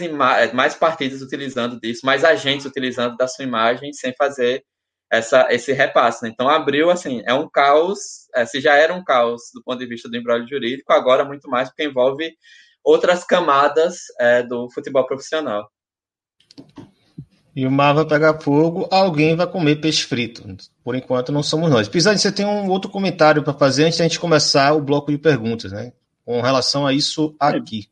mais partidas utilizando disso, mais agentes utilizando da sua imagem sem fazer essa, esse repasse. Né? Então, abriu, assim, é um caos, é, se já era um caos do ponto de vista do embrólio jurídico, agora muito mais, porque envolve outras camadas é, do futebol profissional. E o mar vai pegar fogo, alguém vai comer peixe frito. Por enquanto não somos nós. Pisani, você tem um outro comentário para fazer antes da gente começar o bloco de perguntas, né? Com relação a isso aqui.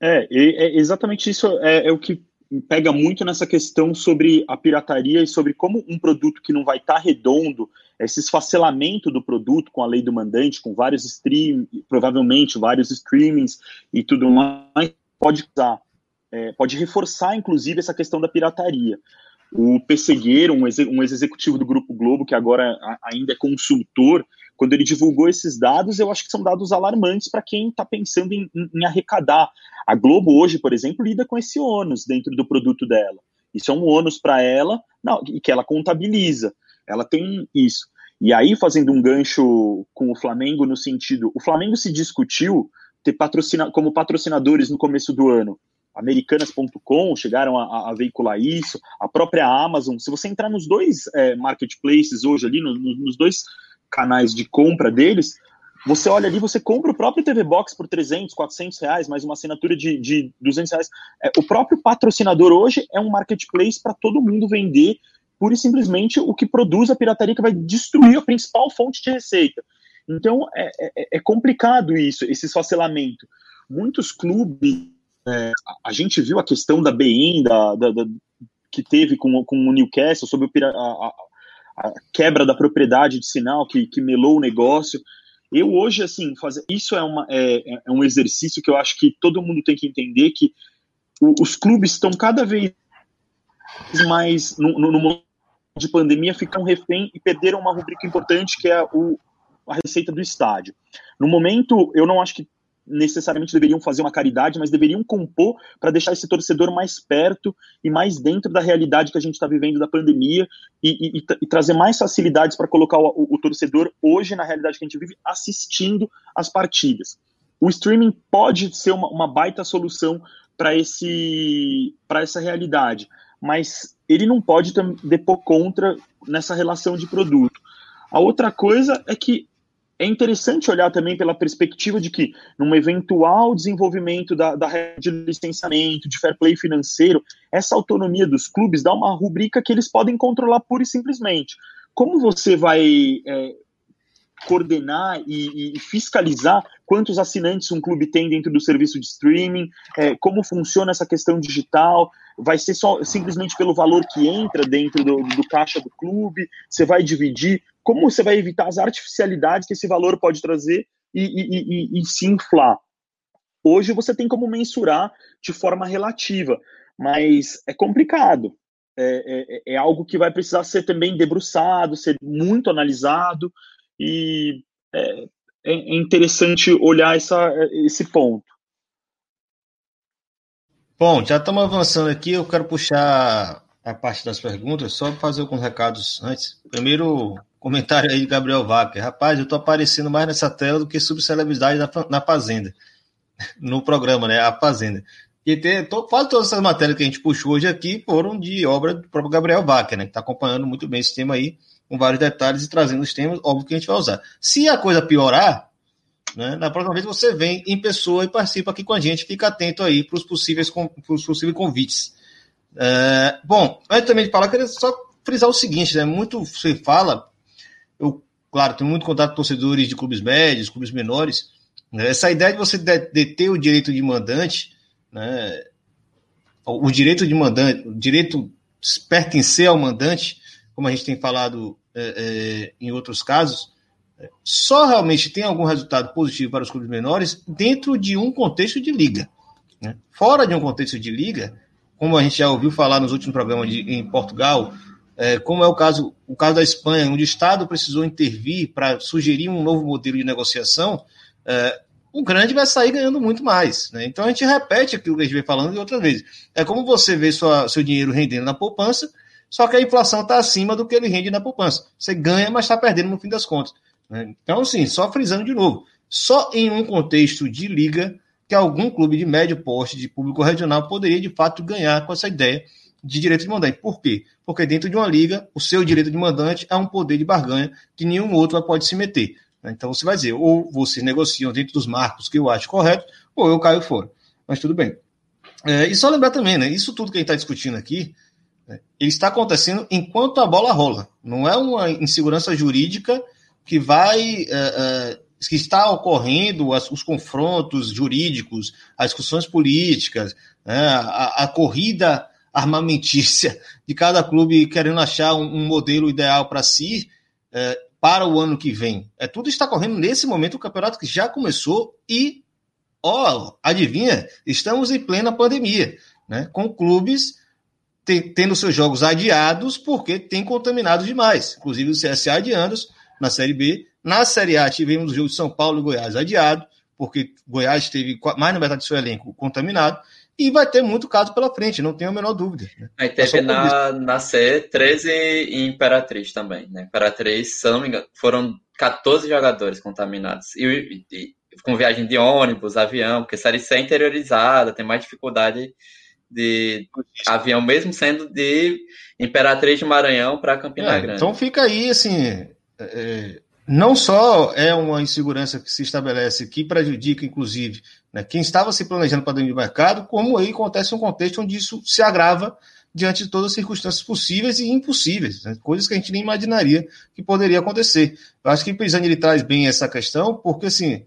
É, é, é exatamente isso é, é, o que pega muito nessa questão sobre a pirataria e sobre como um produto que não vai estar tá redondo, esse esfacelamento do produto com a lei do mandante, com vários streams, provavelmente vários streamings e tudo mais, pode usar é, pode reforçar, inclusive, essa questão da pirataria. O Pessegueiro, um, ex ex-executivo do Grupo Globo, que agora ainda é consultor, quando ele divulgou esses dados, eu acho que são dados alarmantes para quem está pensando em, em, arrecadar. A Globo hoje, por exemplo, lida com esse ônus dentro do produto dela. Isso é um ônus para ela, e que ela contabiliza. Ela tem isso. E aí, fazendo um gancho com o Flamengo no sentido, o Flamengo se discutiu ter patrocina, como patrocinadores no começo do ano. Americanas.com chegaram a, a, veicular isso, a própria Amazon. Se você entrar nos dois é, marketplaces hoje ali, no, no, nos dois canais de compra deles, você olha ali, você compra o próprio TV Box por 300, 400 reais, mais uma assinatura de, de 200 reais. É, o próprio patrocinador hoje é um marketplace para todo mundo vender pura e simplesmente o que produz a pirataria que vai destruir a principal fonte de receita. Então é, é, é complicado isso, esse esfacelamento. Muitos clubes, é, a gente viu a questão da BN, da, da, da, que teve com, com o Newcastle sobre a, a, a, quebra da propriedade de sinal que, que melou o negócio. Eu hoje, assim, fazer isso é, uma, é, é um exercício que eu acho que todo mundo tem que entender que o, os clubes estão cada vez mais no momento de pandemia ficam refém e perderam uma rubrica importante que é o, a receita do estádio. No momento, eu não acho que necessariamente deveriam fazer uma caridade, mas deveriam compor para deixar esse torcedor mais perto e mais dentro da realidade que a gente está vivendo da pandemia e, e, e trazer mais facilidades para colocar o, o, o, torcedor hoje na realidade que a gente vive assistindo as partidas. O streaming pode ser uma, uma baita solução para esse para essa realidade, mas ele não pode depor contra nessa relação de produto. A outra coisa é que é interessante olhar também pela perspectiva de que, num eventual desenvolvimento da, da rede de licenciamento, de fair play financeiro, essa autonomia dos clubes dá uma rubrica que eles podem controlar pura e simplesmente. Como você vai é, coordenar e, e, fiscalizar quantos assinantes um clube tem dentro do serviço de streaming, é, como funciona essa questão digital, vai ser só simplesmente pelo valor que entra dentro do, do caixa do clube, você vai dividir, como você vai evitar as artificialidades que esse valor pode trazer e, e, e, se inflar. Hoje você tem como mensurar de forma relativa, mas é complicado. É, é, é, algo que vai precisar ser também debruçado, ser muito analisado, e é, é interessante olhar essa, esse ponto. Bom, já estamos avançando aqui. Eu quero puxar a parte das perguntas, só fazer alguns recados antes. Primeiro, comentário aí de Gabriel Wacker. Rapaz, eu estou aparecendo mais nessa tela do que subcelebridade na, na Fazenda. No programa, né? A Fazenda. E quase todas essas matérias que a gente puxou hoje aqui foram de obra do próprio Gabriel Wacker, né? Que está acompanhando muito bem esse tema aí, com vários detalhes e trazendo os temas, óbvio que a gente vai usar. Se a coisa piorar, né? Na próxima vez você vem em pessoa e participa aqui com a gente. Fica atento aí para os possíveis, possíveis convites. É, bom, antes também de falar, eu queria só frisar o seguinte: né? muito você fala, eu, claro, tenho muito contato com torcedores de clubes médios, clubes menores. Né? Essa ideia de você deter o direito de mandante, né? o direito de mandante, o direito pertencer ao mandante, como a gente tem falado é, é, em outros casos, só realmente tem algum resultado positivo para os clubes menores dentro de um contexto de liga. Né? Fora de um contexto de liga, como a gente já ouviu falar nos últimos programas de, em Portugal, é, como é o caso, o caso da Espanha, onde o Estado precisou intervir para sugerir um novo modelo de negociação, é, o grande vai sair ganhando muito mais. Né? Então a gente repete aquilo que a gente vem falando de outras vezes. É como você vê sua, seu dinheiro rendendo na poupança, só que a inflação está acima do que ele rende na poupança. Você ganha, mas está perdendo no fim das contas. Né? Então, assim, só frisando de novo, só em um contexto de liga que algum clube de médio porte, de público regional, poderia de fato ganhar com essa ideia de direito de mandante. Por quê? Porque dentro de uma liga, o seu direito de mandante é um poder de barganha que nenhum outro pode se meter. Né? Então você vai dizer, ou vocês negociam dentro dos marcos que eu acho correto, ou eu caio fora. Mas tudo bem. É, e só lembrar também, né? Isso tudo que a gente está discutindo aqui, ele está acontecendo enquanto a bola rola. Não é uma insegurança jurídica que vai. Uh, uh, que está ocorrendo as, os confrontos jurídicos, as discussões políticas, né, a, a, corrida armamentícia de cada clube querendo achar um, um modelo ideal para si uh, para o ano que vem. É, tudo está correndo nesse momento, o campeonato que já começou e, ó, adivinha, estamos em plena pandemia, né, com clubes tendo seus jogos adiados porque tem contaminado demais. Inclusive o CSA adiando na Série B. Na Série A tivemos o jogo de São Paulo e Goiás adiado, porque Goiás teve mais na metade do seu elenco contaminado. E vai ter muito caso pela frente, não tenho a menor dúvida. Né? Aí teve na, na C 13 e Imperatriz também. Né? Imperatriz, se não me engano, foram 14 jogadores contaminados. E, e, e, com viagem de ônibus, avião, porque Série C é interiorizada, tem mais dificuldade de avião, mesmo sendo de Imperatriz de Maranhão para Campina é, Grande. Então fica aí, assim, é, não só é uma insegurança que se estabelece que prejudica, inclusive, né, quem estava se planejando para dentro do mercado, como aí acontece um contexto onde isso se agrava diante de todas as circunstâncias possíveis e impossíveis, né, coisas que a gente nem imaginaria que poderia acontecer. Eu acho que o Pisani ele traz bem essa questão, porque, assim,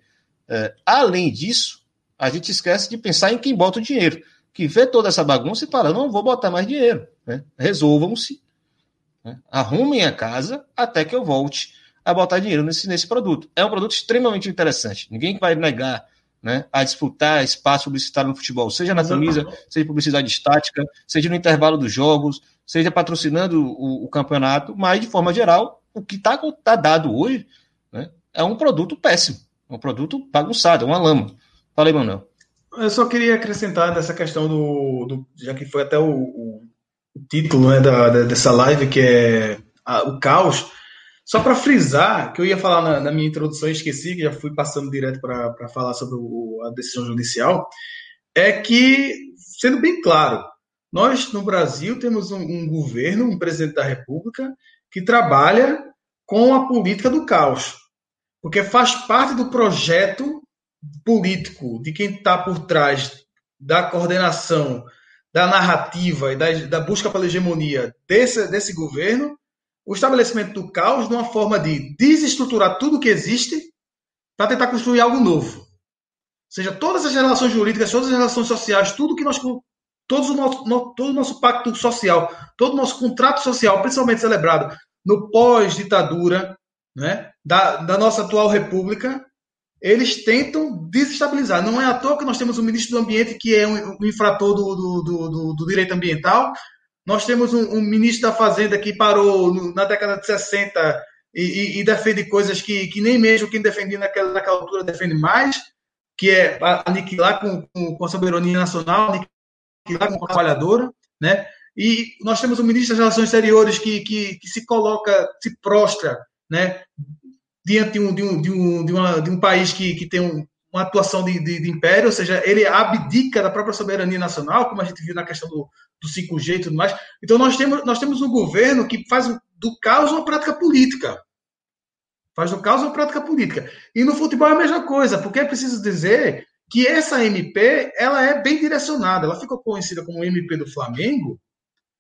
é, além disso, a gente esquece de pensar em quem bota o dinheiro que vê toda essa bagunça e fala: não vou botar mais dinheiro. Né? Resolvam-se, né? arrumem a casa até que eu volte a botar dinheiro nesse, nesse produto. É um produto extremamente interessante. Ninguém vai negar né, a disputar espaço publicitário no futebol, seja na camisa, seja publicidade estática, seja no intervalo dos jogos, seja patrocinando o, o campeonato, mas de forma geral, o que está tá dado hoje né, é um produto péssimo, um produto bagunçado, é uma lama. Fala aí, Manuel. Eu só queria acrescentar nessa questão do, do já que foi até o, o, título né, da, da, dessa live, que é a, o caos, só para frisar, que eu ia falar na, na, minha introdução esqueci, que já fui passando direto para falar sobre o, a decisão judicial, é que, sendo bem claro, nós no Brasil temos um, um governo, um presidente da República, que trabalha com a política do caos, porque faz parte do projeto político, de quem está por trás da coordenação, da narrativa e da, da busca pela hegemonia desse, desse governo, o estabelecimento do caos de uma forma de desestruturar tudo que existe para tentar construir algo novo. Ou seja, todas as relações jurídicas, todas as relações sociais, tudo que nós todos o nosso, no, todo o nosso pacto social, todo o nosso contrato social, principalmente celebrado no pós-ditadura né, da, da nossa atual república, eles tentam desestabilizar. Não é à toa que nós temos o ministro do Ambiente, que é um, um infrator do, do, do, do, direito ambiental. Nós temos um, um, ministro da Fazenda que parou no, na década de 60 e, e, e, defende coisas que, que nem mesmo quem defendia naquela, naquela altura defende mais, que é aniquilar com, com, com a soberania nacional, aniquilar com a trabalhadora, né? E nós temos o ministro das Relações Exteriores que, que, que se coloca, se prostra, né? Diante de um, de um, de um, de uma, de um país que, que tem um, uma atuação de, de, de, império, ou seja, ele abdica da própria soberania nacional, como a gente viu na questão do, do 5G e tudo mais. Então, nós temos, nós temos um governo que faz do caos uma prática política. Faz do caos uma prática política. E no futebol é a mesma coisa, porque é preciso dizer que essa MP ela é bem direcionada. Ela ficou conhecida como MP do Flamengo,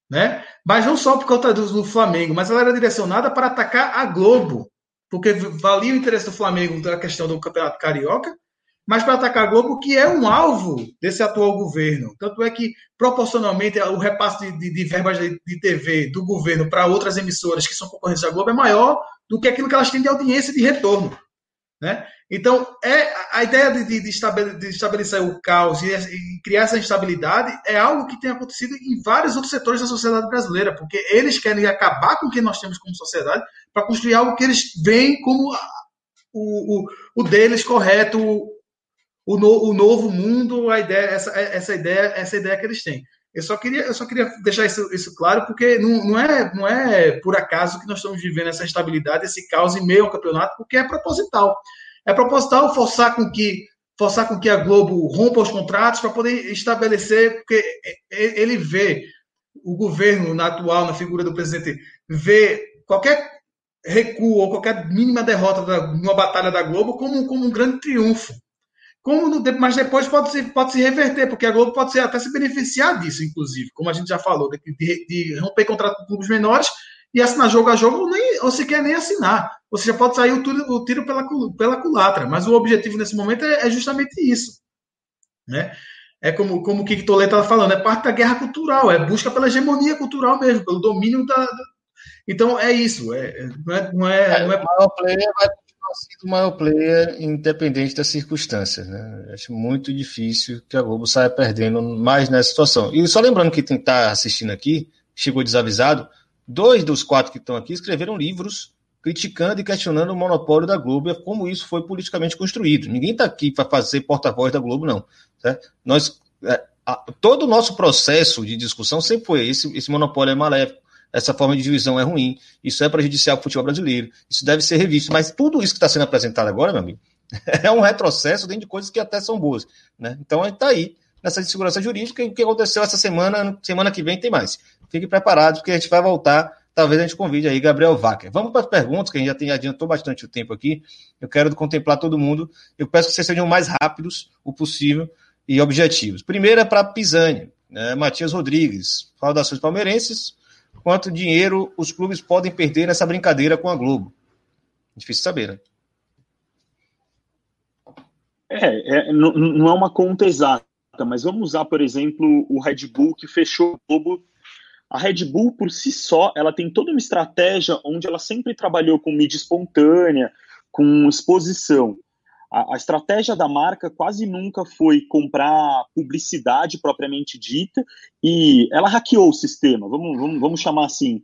né? mas não só por conta do, Flamengo, mas ela era direcionada para atacar a Globo porque valia o interesse do Flamengo da questão do Campeonato Carioca, mas para atacar a Globo, que é um alvo desse atual governo. Tanto é que, proporcionalmente, o repasse de, de, de verbas de, de, TV do governo para outras emissoras que são concorrentes da Globo é maior do que aquilo que elas têm de audiência de retorno. Né? Então, é, a ideia de, de, de, estabelecer o caos e, e, criar essa instabilidade é algo que tem acontecido em vários outros setores da sociedade brasileira, porque eles querem acabar com o que nós temos como sociedade para construir algo que eles veem como o, o, o deles correto, o, no, o novo mundo, a ideia, essa, essa, ideia, essa ideia que eles têm. Eu só queria, eu só queria deixar isso, isso claro, porque não, não, é, não é por acaso que nós estamos vivendo essa instabilidade, esse caos em meio ao campeonato, porque é proposital. É proposital forçar com que forçar com que a Globo rompa os contratos para poder estabelecer, porque ele vê o governo na atual, na figura do presidente, vê qualquer recuo ou qualquer mínima derrota da, numa batalha da Globo como, como um grande triunfo. Como, mas depois pode se, pode se reverter, porque a Globo pode ser, até se beneficiar disso, inclusive, como a gente já falou, de, de, de romper contrato com clubes menores e assinar jogo a jogo, ou, nem, ou sequer nem assinar. Ou seja, pode sair o tiro, o tiro pela, pela culatra. Mas o objetivo nesse momento é, é justamente isso. Né? É como, como o Kiko Toledo estava falando, é parte da guerra cultural, é busca pela hegemonia cultural mesmo, pelo domínio da. da... Então é isso. É, não é, não é, é, não é... O maior player vai o maior player, independente das circunstâncias. Né? Acho muito difícil que a Globo saia perdendo mais nessa situação. E só lembrando que quem está assistindo aqui, chegou desavisado, dois dos quatro que estão aqui escreveram livros criticando e questionando o monopólio da Globo e como isso foi politicamente construído. Ninguém está aqui para fazer porta-voz da Globo, não. Certo? Nós, é, a, todo o nosso processo de discussão sempre foi esse, esse monopólio é maléfico, essa forma de divisão é ruim, isso é prejudicial para o futebol brasileiro, isso deve ser revisto. Mas tudo isso que está sendo apresentado agora, meu amigo, é um retrocesso dentro de coisas que até são boas. Né? Então a gente está aí nessa insegurança jurídica e o que aconteceu essa semana, semana que vem tem mais. Fique preparado, porque a gente vai voltar talvez a gente convide aí Gabriel Wacker. Vamos para as perguntas, que a gente já tem, adiantou bastante o tempo aqui. Eu quero contemplar todo mundo. Eu peço que vocês sejam mais rápidos o possível e objetivos. Primeiro é para Pisani, né? Matias Rodrigues. Saudações palmeirenses. Quanto dinheiro os clubes podem perder nessa brincadeira com a Globo? Difícil saber, né? É, é não, não é uma conta exata, mas vamos usar, por exemplo, o Red Bull que fechou o Globo a Red Bull, por si só, ela tem toda uma estratégia onde ela sempre trabalhou com mídia espontânea, com exposição. A, a, estratégia da marca quase nunca foi comprar publicidade propriamente dita e ela hackeou o sistema, vamos, vamos, vamos chamar assim.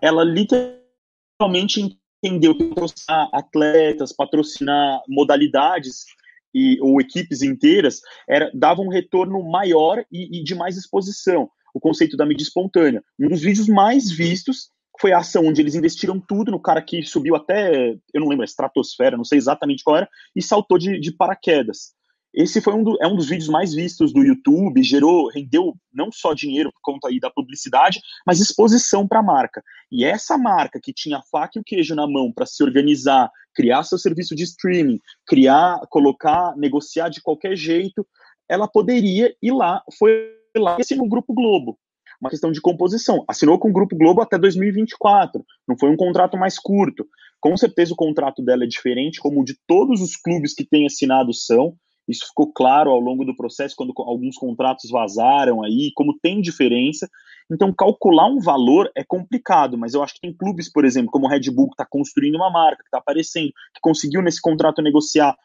Ela literalmente entendeu que patrocinar atletas, patrocinar modalidades e, ou equipes inteiras era, dava um retorno maior e, e de mais exposição o conceito da mídia espontânea. Um dos vídeos mais vistos foi a ação onde eles investiram tudo no cara que subiu até, eu não lembro, a estratosfera, não sei exatamente qual era, e saltou de, de paraquedas. Esse foi um, do, é um dos vídeos mais vistos do YouTube, gerou, rendeu não só dinheiro por conta aí da publicidade, mas exposição para a marca. E essa marca que tinha a faca e o queijo na mão para se organizar, criar seu serviço de streaming, criar, colocar, negociar de qualquer jeito, ela poderia ir lá, foi lá e assinou o Grupo Globo. Uma questão de composição. Assinou com o Grupo Globo até 2024. Não foi um contrato mais curto. Com certeza o contrato dela é diferente, como o de todos os clubes que têm assinado são. Isso ficou claro ao longo do processo, quando alguns contratos vazaram aí, como tem diferença. Então, calcular um valor é complicado, mas eu acho que tem clubes, por exemplo, como o Red Bull, que está construindo uma marca, que está aparecendo, que conseguiu nesse contrato negociar,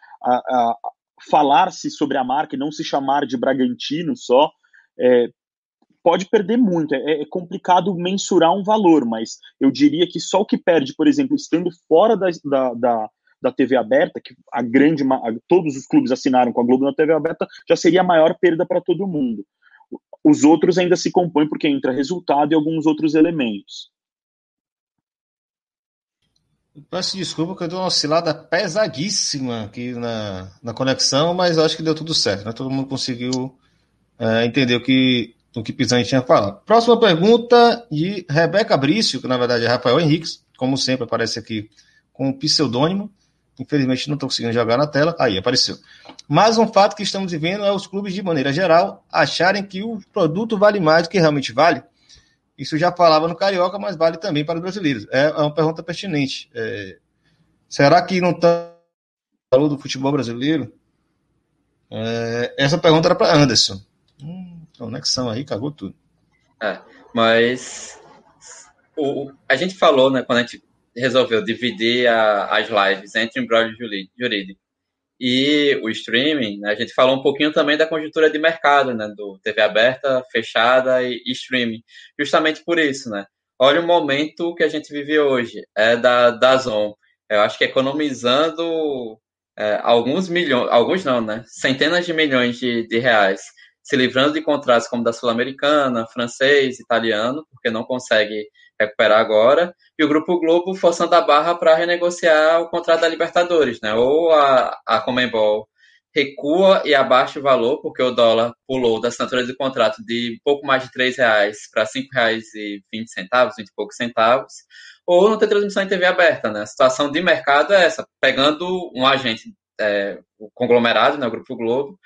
falar-se sobre a marca e não se chamar de Bragantino só é, pode perder muito. É, é, complicado mensurar um valor, mas eu diria que só o que perde, por exemplo, estando fora da, da, da, da TV aberta, que a grande, a, todos os clubes assinaram com a Globo na TV aberta, já seria a maior perda para todo mundo. Os outros ainda se compõem porque entra resultado e alguns outros elementos. Peço desculpa que eu dei uma oscilada pesadíssima aqui na, na conexão, mas acho que deu tudo certo, né? Todo mundo conseguiu é, entender o que o que Pisani tinha falado. Próxima pergunta de Rebeca Brício, que na verdade é Rafael Henriques, como sempre aparece aqui com o pseudônimo. Infelizmente não estou conseguindo jogar na tela. Aí, apareceu. Mas um fato que estamos vivendo é os clubes, de maneira geral, acharem que o produto vale mais do que realmente vale. Isso já falava no Carioca, mas vale também para os brasileiros. É, é uma pergunta pertinente. É, será que não está valor do futebol brasileiro? É, essa pergunta era para Anderson. Conexão aí, cagou tudo. É, mas o, a gente falou, né, quando a gente resolveu dividir a, as lives entre embrólio jurídico e o streaming, né, a gente falou um pouquinho também da conjuntura de mercado, né, do TV aberta, fechada e, e streaming. Justamente por isso, né? Olha o momento que a gente vive hoje, é da, da Zon. Eu acho que economizando é, alguns milhões, alguns não, né? Centenas de milhões de, de reais se livrando de contratos como da Sul-Americana, francês, italiano, porque não consegue recuperar agora, e o Grupo Globo forçando a barra para renegociar o contrato da Libertadores, né? Ou a, a Comembol recua e abaixa o valor, porque o dólar pulou da assinatura de contrato de pouco mais de R$ reais para R$ 5,20, 20 e poucos centavos, ou não ter transmissão em TV aberta, né? A situação de mercado é essa, pegando um agente, é, o conglomerado, né, o Grupo Globo,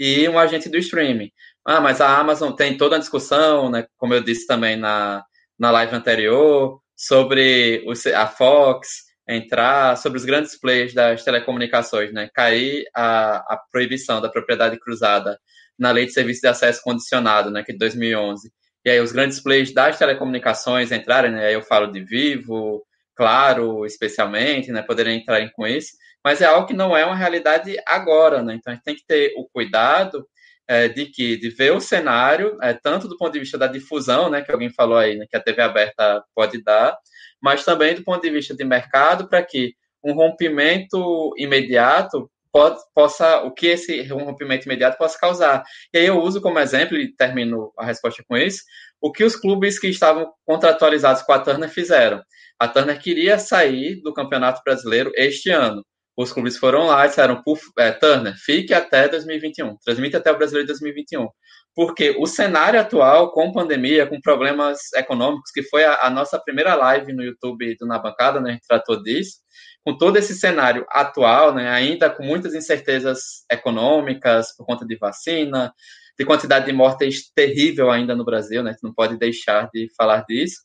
e um agente do streaming. Ah, mas a Amazon tem toda a discussão, né, como eu disse também na, na live anterior, sobre o, a Fox entrar, sobre os grandes players das telecomunicações, né, cair a, a proibição da propriedade cruzada na Lei de Serviço de Acesso Condicionado, né, que é de 2011. E aí os grandes players das telecomunicações entrarem, né, aí eu falo de Vivo, claro, especialmente, né, poderia entrar com isso, mas é algo que não é uma realidade agora, né? Então a gente tem que ter o cuidado é, de que de ver o cenário, é, tanto do ponto de vista da difusão, né, que alguém falou aí, né, que a TV aberta pode dar, mas também do ponto de vista de mercado, para que um rompimento imediato pode, possa, o que esse rompimento imediato possa causar. E aí eu uso como exemplo, e termino a resposta com isso, o que os clubes que estavam contratualizados com a Turner fizeram. A Turner queria sair do Campeonato Brasileiro este ano. Os clubes foram lá e disseram, é, Turner, fique até 2021, transmite até o Brasileiro 2021. Porque o cenário atual, com pandemia, com problemas econômicos, que foi a, a nossa primeira live no YouTube do Na Bancada, né, a gente tratou disso, com todo esse cenário atual, né, ainda com muitas incertezas econômicas por conta de vacina, de quantidade de mortes terrível ainda no Brasil, né, a gente não pode deixar de falar disso,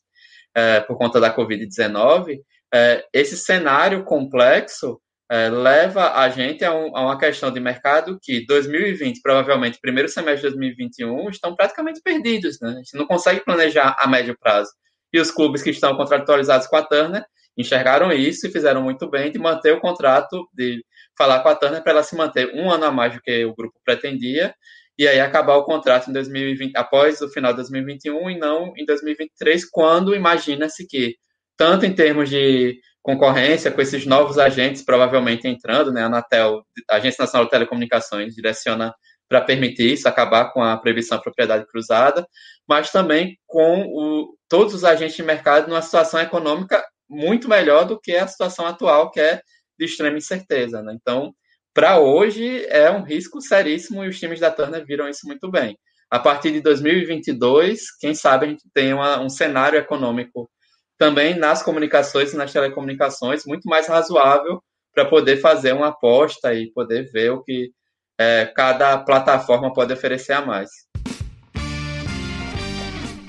é, por conta da Covid-19, é, esse cenário complexo é, leva a gente a, um, a, uma questão de mercado que 2020, provavelmente primeiro semestre de 2021, estão praticamente perdidos. Né? A gente não consegue planejar a médio prazo. E os clubes que estão contratualizados com a Turner enxergaram isso e fizeram muito bem de manter o contrato, de falar com a Turner para ela se manter um ano a mais do que o grupo pretendia, e aí acabar o contrato em 2020, após o final de 2021 e não em 2023, quando imagina-se que, tanto em termos de concorrência, com esses novos agentes provavelmente entrando, né, a Anatel, a Agência Nacional de Telecomunicações, direciona para permitir isso, acabar com a proibição de propriedade cruzada, mas também com o, todos os agentes de mercado numa situação econômica muito melhor do que a situação atual, que é de extrema incerteza. Né? Então, para hoje, é um risco seríssimo e os times da Turner viram isso muito bem. A partir de 2022, quem sabe a gente tem uma, um cenário econômico também nas comunicações e nas telecomunicações muito mais razoável para poder fazer uma aposta e poder ver o que é, cada plataforma pode oferecer a mais.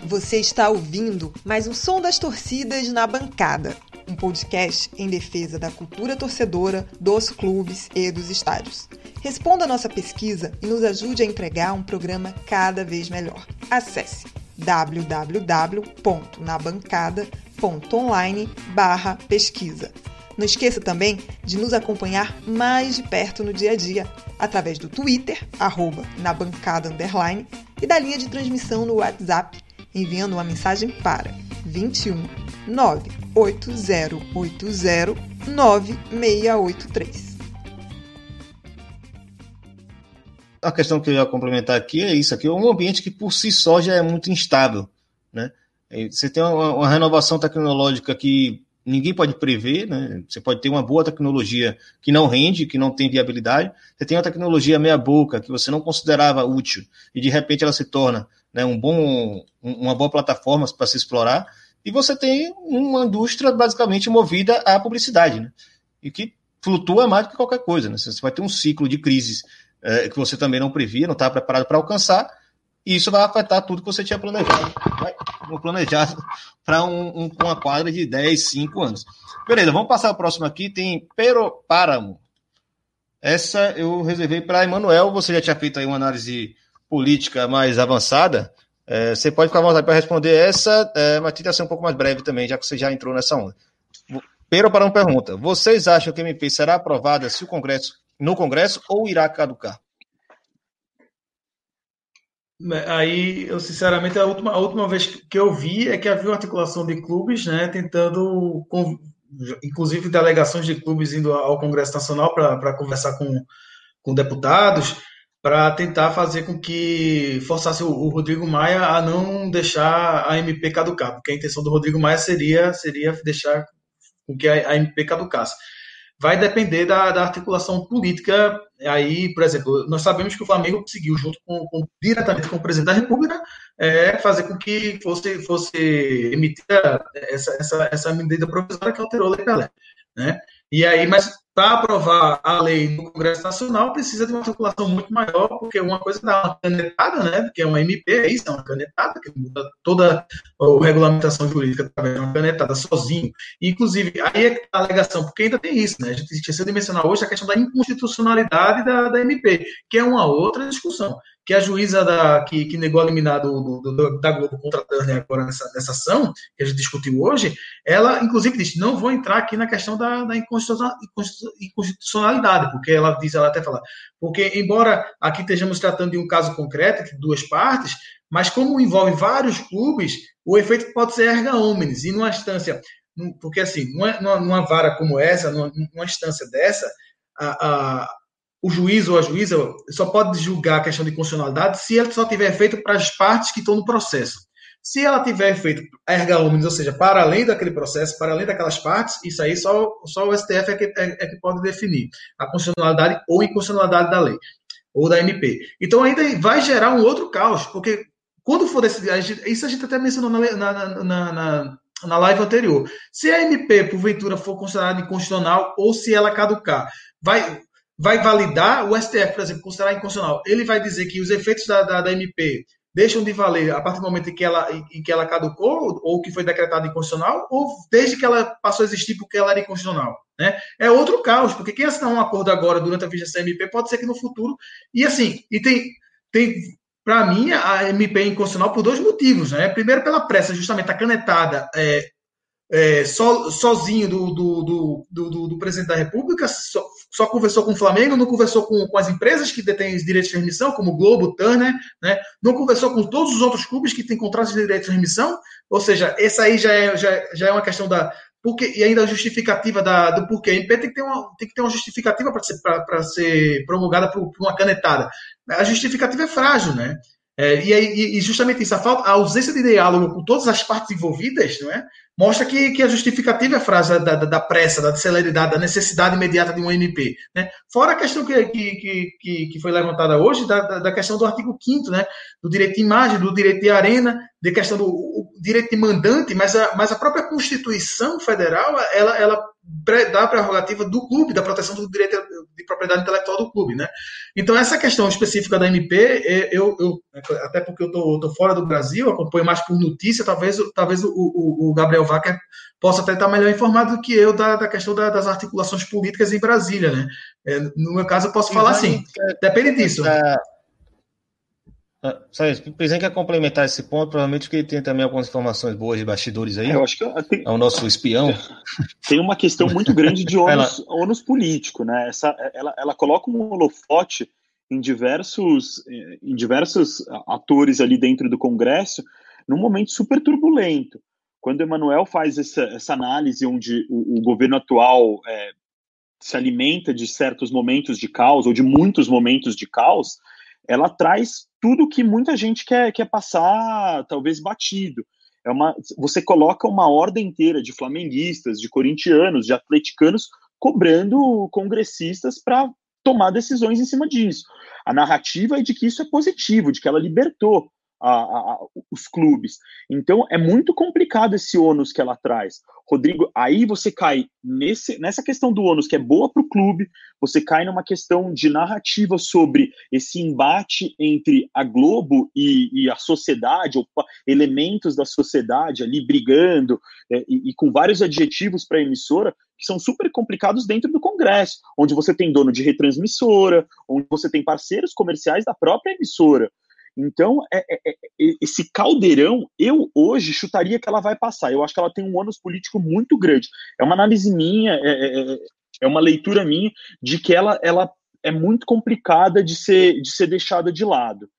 Você está ouvindo mais um som das torcidas na bancada, um podcast em defesa da cultura torcedora, dos clubes e dos estádios. Responda a nossa pesquisa e nos ajude a entregar um programa cada vez melhor. Acesse www.nabancada.online/pesquisa. Não esqueça também de nos acompanhar mais de perto no dia a dia, através do Twitter, arroba, na bancada underline, e da linha de transmissão no WhatsApp enviando uma mensagem para 21 98080 9683. A questão que eu ia complementar aqui é isso aqui, é um ambiente que por si só já é muito instável, né? Você tem uma, uma renovação tecnológica que ninguém pode prever, né? Você pode ter uma boa tecnologia que não rende, que não tem viabilidade. Você tem uma tecnologia meia boca que você não considerava útil e de repente ela se torna né, um bom, uma boa plataforma para se explorar, e você tem uma indústria basicamente movida à publicidade, né, e que flutua mais do que qualquer coisa. Né, você vai ter um ciclo de crises é, que você também não previa, não estava preparado para alcançar, e isso vai afetar tudo que você tinha planejado, vai, planejado para um, um, uma quadra de 10, 5 anos. Beleza, vamos passar o próximo aqui, tem Pero Páramo. Essa eu reservei para Emanuel, você já tinha feito aí uma análise política mais avançada, é, você pode ficar à vontade para responder essa, é, mas tenta ser um pouco mais breve também, já que você já entrou nessa onda. Pero para pergunta: vocês acham que a MP será aprovada se o Congresso, no Congresso ou irá caducar? Aí, eu sinceramente, a última, a última vez que eu vi é que havia uma articulação de clubes, né, tentando, inclusive delegações de clubes indo ao Congresso Nacional para conversar com, com deputados, para tentar fazer com que forçasse o, o, Rodrigo Maia a não deixar a MP caducar, porque a intenção do Rodrigo Maia seria, seria deixar com que a, a MP caducasse. Vai depender da, da, articulação política. Aí, por exemplo, nós sabemos que o Flamengo conseguiu, junto com, com diretamente com o presidente da República, é, fazer com que fosse, fosse emitida essa, essa, essa medida provisória que alterou a Lei Pelé. Né? E aí, mas para aprovar a lei no Congresso Nacional precisa de uma articulação muito maior, porque uma coisa dá uma canetada, né? Porque é uma MP, é isso, é uma canetada que muda toda a regulamentação jurídica através de uma canetada sozinho. Inclusive, aí é a alegação, porque ainda tem isso, né? A gente esqueceu de mencionar hoje a questão da inconstitucionalidade da, da MP, que é uma outra discussão que a juíza da, que, que negou a liminar do, do, do, da Globo contra a Turner agora nessa, nessa ação, que a gente discutiu hoje, ela, inclusive, disse, não vou entrar aqui na questão da, da inconstitucionalidade, porque ela diz, ela até fala, porque embora aqui estejamos tratando de um caso concreto, de duas partes, mas como envolve vários clubes, o efeito pode ser erga omnes, e numa instância, porque assim, numa, numa vara como essa, numa, numa instância dessa, a, a, o juiz ou a juíza só pode julgar a questão de constitucionalidade se ele só tiver feito para as partes que estão no processo. Se ela tiver feito erga omnes, ou seja, para além daquele processo, para além daquelas partes, isso aí só, só o STF é que, é, é que pode definir a constitucionalidade ou inconstitucionalidade da lei, ou da MP. Então ainda vai gerar um outro caos, porque quando for decidir, isso a gente até mencionou na, na, na, na, na live anterior. Se a MP, porventura, for considerada inconstitucional ou se ela caducar, vai, vai validar o STF, por exemplo, considerar inconstitucional. Ele vai dizer que os efeitos da, da, da MP deixam de valer a partir do momento em que ela, em que ela caducou ou que foi decretada inconstitucional, ou desde que ela passou a existir porque ela era inconstitucional. Né? É outro caos, porque quem assinar um acordo agora durante a vigência da MP pode ser que no futuro. E assim, e tem, tem para mim, a MP é inconstitucional por dois motivos. Né? Primeiro, pela pressa, justamente a canetada é, é, so, sozinho do, do, do, do, do presidente da República, só, só, conversou com o Flamengo, não conversou com, com as empresas que detêm os direitos de transmissão, como Globo, Turner, né? não conversou com todos os outros clubes que têm contratos de direito de transmissão, ou seja, essa aí já é, já, já é uma questão da, porque, e ainda a justificativa da, do porquê. A MP tem que ter uma, tem que ter uma justificativa para ser, ser promulgada por, por, uma canetada. A justificativa é frágil, né? É, e, e, justamente isso, a, falta, a ausência de diálogo com todas as partes envolvidas, não é? Mostra que, que a justificativa é frase da, da, da, pressa, da celeridade, da necessidade imediata de um MP. Né? Fora a questão que, que, que, que foi levantada hoje, da, da, questão do artigo 5 né? do direito de imagem, do direito de arena, de questão do direito de mandante, mas a, mas a própria Constituição Federal, ela, ela dá a prerrogativa do clube, da proteção do direito de propriedade intelectual do clube, né? Então, essa questão específica da MP, é, eu, eu até porque eu estou fora do Brasil, acompanho mais por notícia, talvez, talvez o, o, o Gabriel Wacker possa até estar melhor informado do que eu da, da questão da, das articulações políticas em Brasília, né? É, no meu caso, eu posso falar assim, depende disso. É, isso. O presidente quer complementar esse ponto, provavelmente porque ele tem também algumas informações boas de bastidores aí. É, eu acho que tem, é o nosso espião. Tem uma questão muito grande de ônus, ônus político, né? Essa, ela, ela coloca um holofote em diversos, em diversos atores ali dentro do Congresso num momento super turbulento. Quando Emanuel faz essa, essa análise onde o, o governo atual é, se alimenta de certos momentos de caos, ou de muitos momentos de caos, ela traz tudo que muita gente quer, quer passar, talvez batido. É uma, você coloca uma ordem inteira de flamenguistas, de corintianos, de atleticanos, cobrando congressistas para tomar decisões em cima disso. A narrativa é de que isso é positivo, de que ela libertou a, a, os clubes. Então é muito complicado esse ônus que ela traz. Rodrigo, aí você cai nesse, nessa questão do ônus que é boa para o clube, você cai numa questão de narrativa sobre esse embate entre a Globo e, e a sociedade, ou elementos da sociedade ali brigando, é, e, e com vários adjetivos para a emissora, que são super complicados dentro do Congresso, onde você tem dono de retransmissora, onde você tem parceiros comerciais da própria emissora. Então, é, é, é, esse caldeirão, eu hoje chutaria que ela vai passar. Eu acho que ela tem um ônus político muito grande. É uma análise minha, é, é, é, é uma leitura minha de que ela, ela é muito complicada de ser, de ser deixada de lado.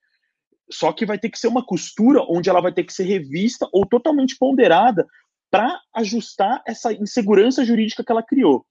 Só que vai ter que ser uma costura onde ela vai ter que ser revista ou totalmente ponderada para ajustar essa insegurança jurídica que ela criou.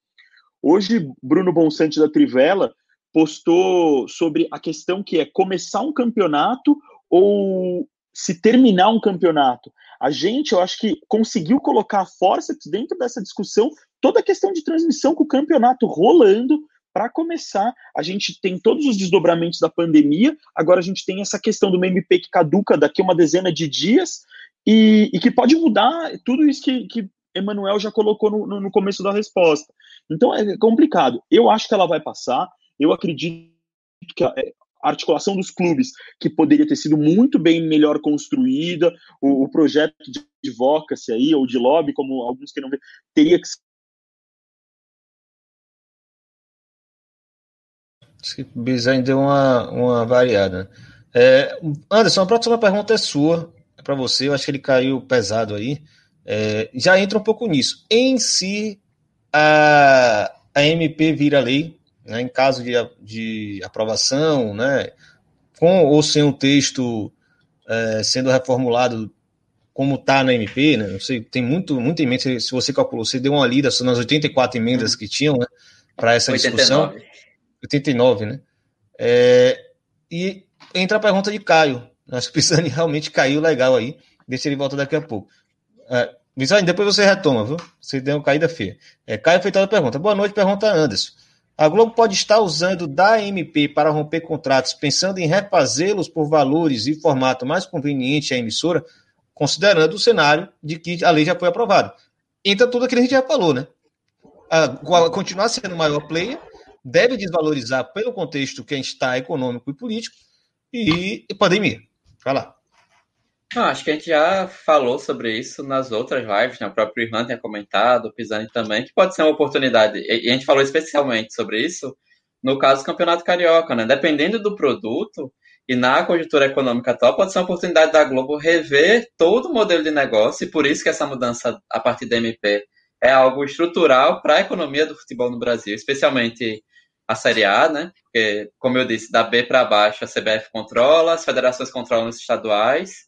Hoje, Bruno Bonsante da Trivela postou sobre a questão que é começar um campeonato ou se terminar um campeonato. A gente, eu acho que conseguiu colocar a força dentro dessa discussão toda a questão de transmissão com o campeonato rolando para começar. A gente tem todos os desdobramentos da pandemia, agora a gente tem essa questão do MP que caduca daqui uma dezena de dias e, e que pode mudar tudo isso que, que Emanuel já colocou no, no começo da resposta. Então é complicado. Eu acho que ela vai passar. Eu acredito que a articulação dos clubes, que poderia ter sido muito bem melhor construída, o, o projeto de advocacy aí, ou de lobby, como alguns queiram ver, teria que Acho que Bizarre deu uma, uma variada. É, Anderson, a próxima pergunta é sua, é para você. Eu acho que ele caiu pesado aí. É, já entra um pouco nisso. Em si, a, a MP vira lei, né, em caso de, de aprovação, né, com ou sem o texto é, sendo reformulado como está na MP, né? Não sei, tem muito, muito em mente, se você calculou, você deu uma lida nas 84 emendas que tinham, né, para essa 89. discussão. 89, né? É, e entra a pergunta de Caio. Acho que o Pisani realmente caiu legal aí. Deixa ele voltar daqui a pouco. É, depois você retoma, viu? Você deu uma caída feia. É, Caio a pergunta. Boa noite, pergunta Anderson. A Globo pode estar usando da MP para romper contratos, pensando em refazê-los por valores e formato mais conveniente à emissora, considerando o cenário de que a lei já foi aprovada. Entra tudo aquilo que a gente já falou, né? A, continuar sendo o maior player, deve desvalorizar pelo contexto que a gente está econômico e político e pandemia. Vai lá. Ah, acho que a gente já falou sobre isso nas outras lives, né? O próprio Irlan tinha comentado, o Pisani também, que pode ser uma oportunidade. E a gente falou especialmente sobre isso no caso do Campeonato Carioca, né? Dependendo do produto, e na conjuntura econômica atual pode ser uma oportunidade da Globo rever todo o modelo de negócio, e por isso que essa mudança a partir da MP é algo estrutural para a economia do futebol no Brasil, especialmente a Série A, né? Porque, como eu disse, da B para baixo a CBF controla, as federações controlam os estaduais,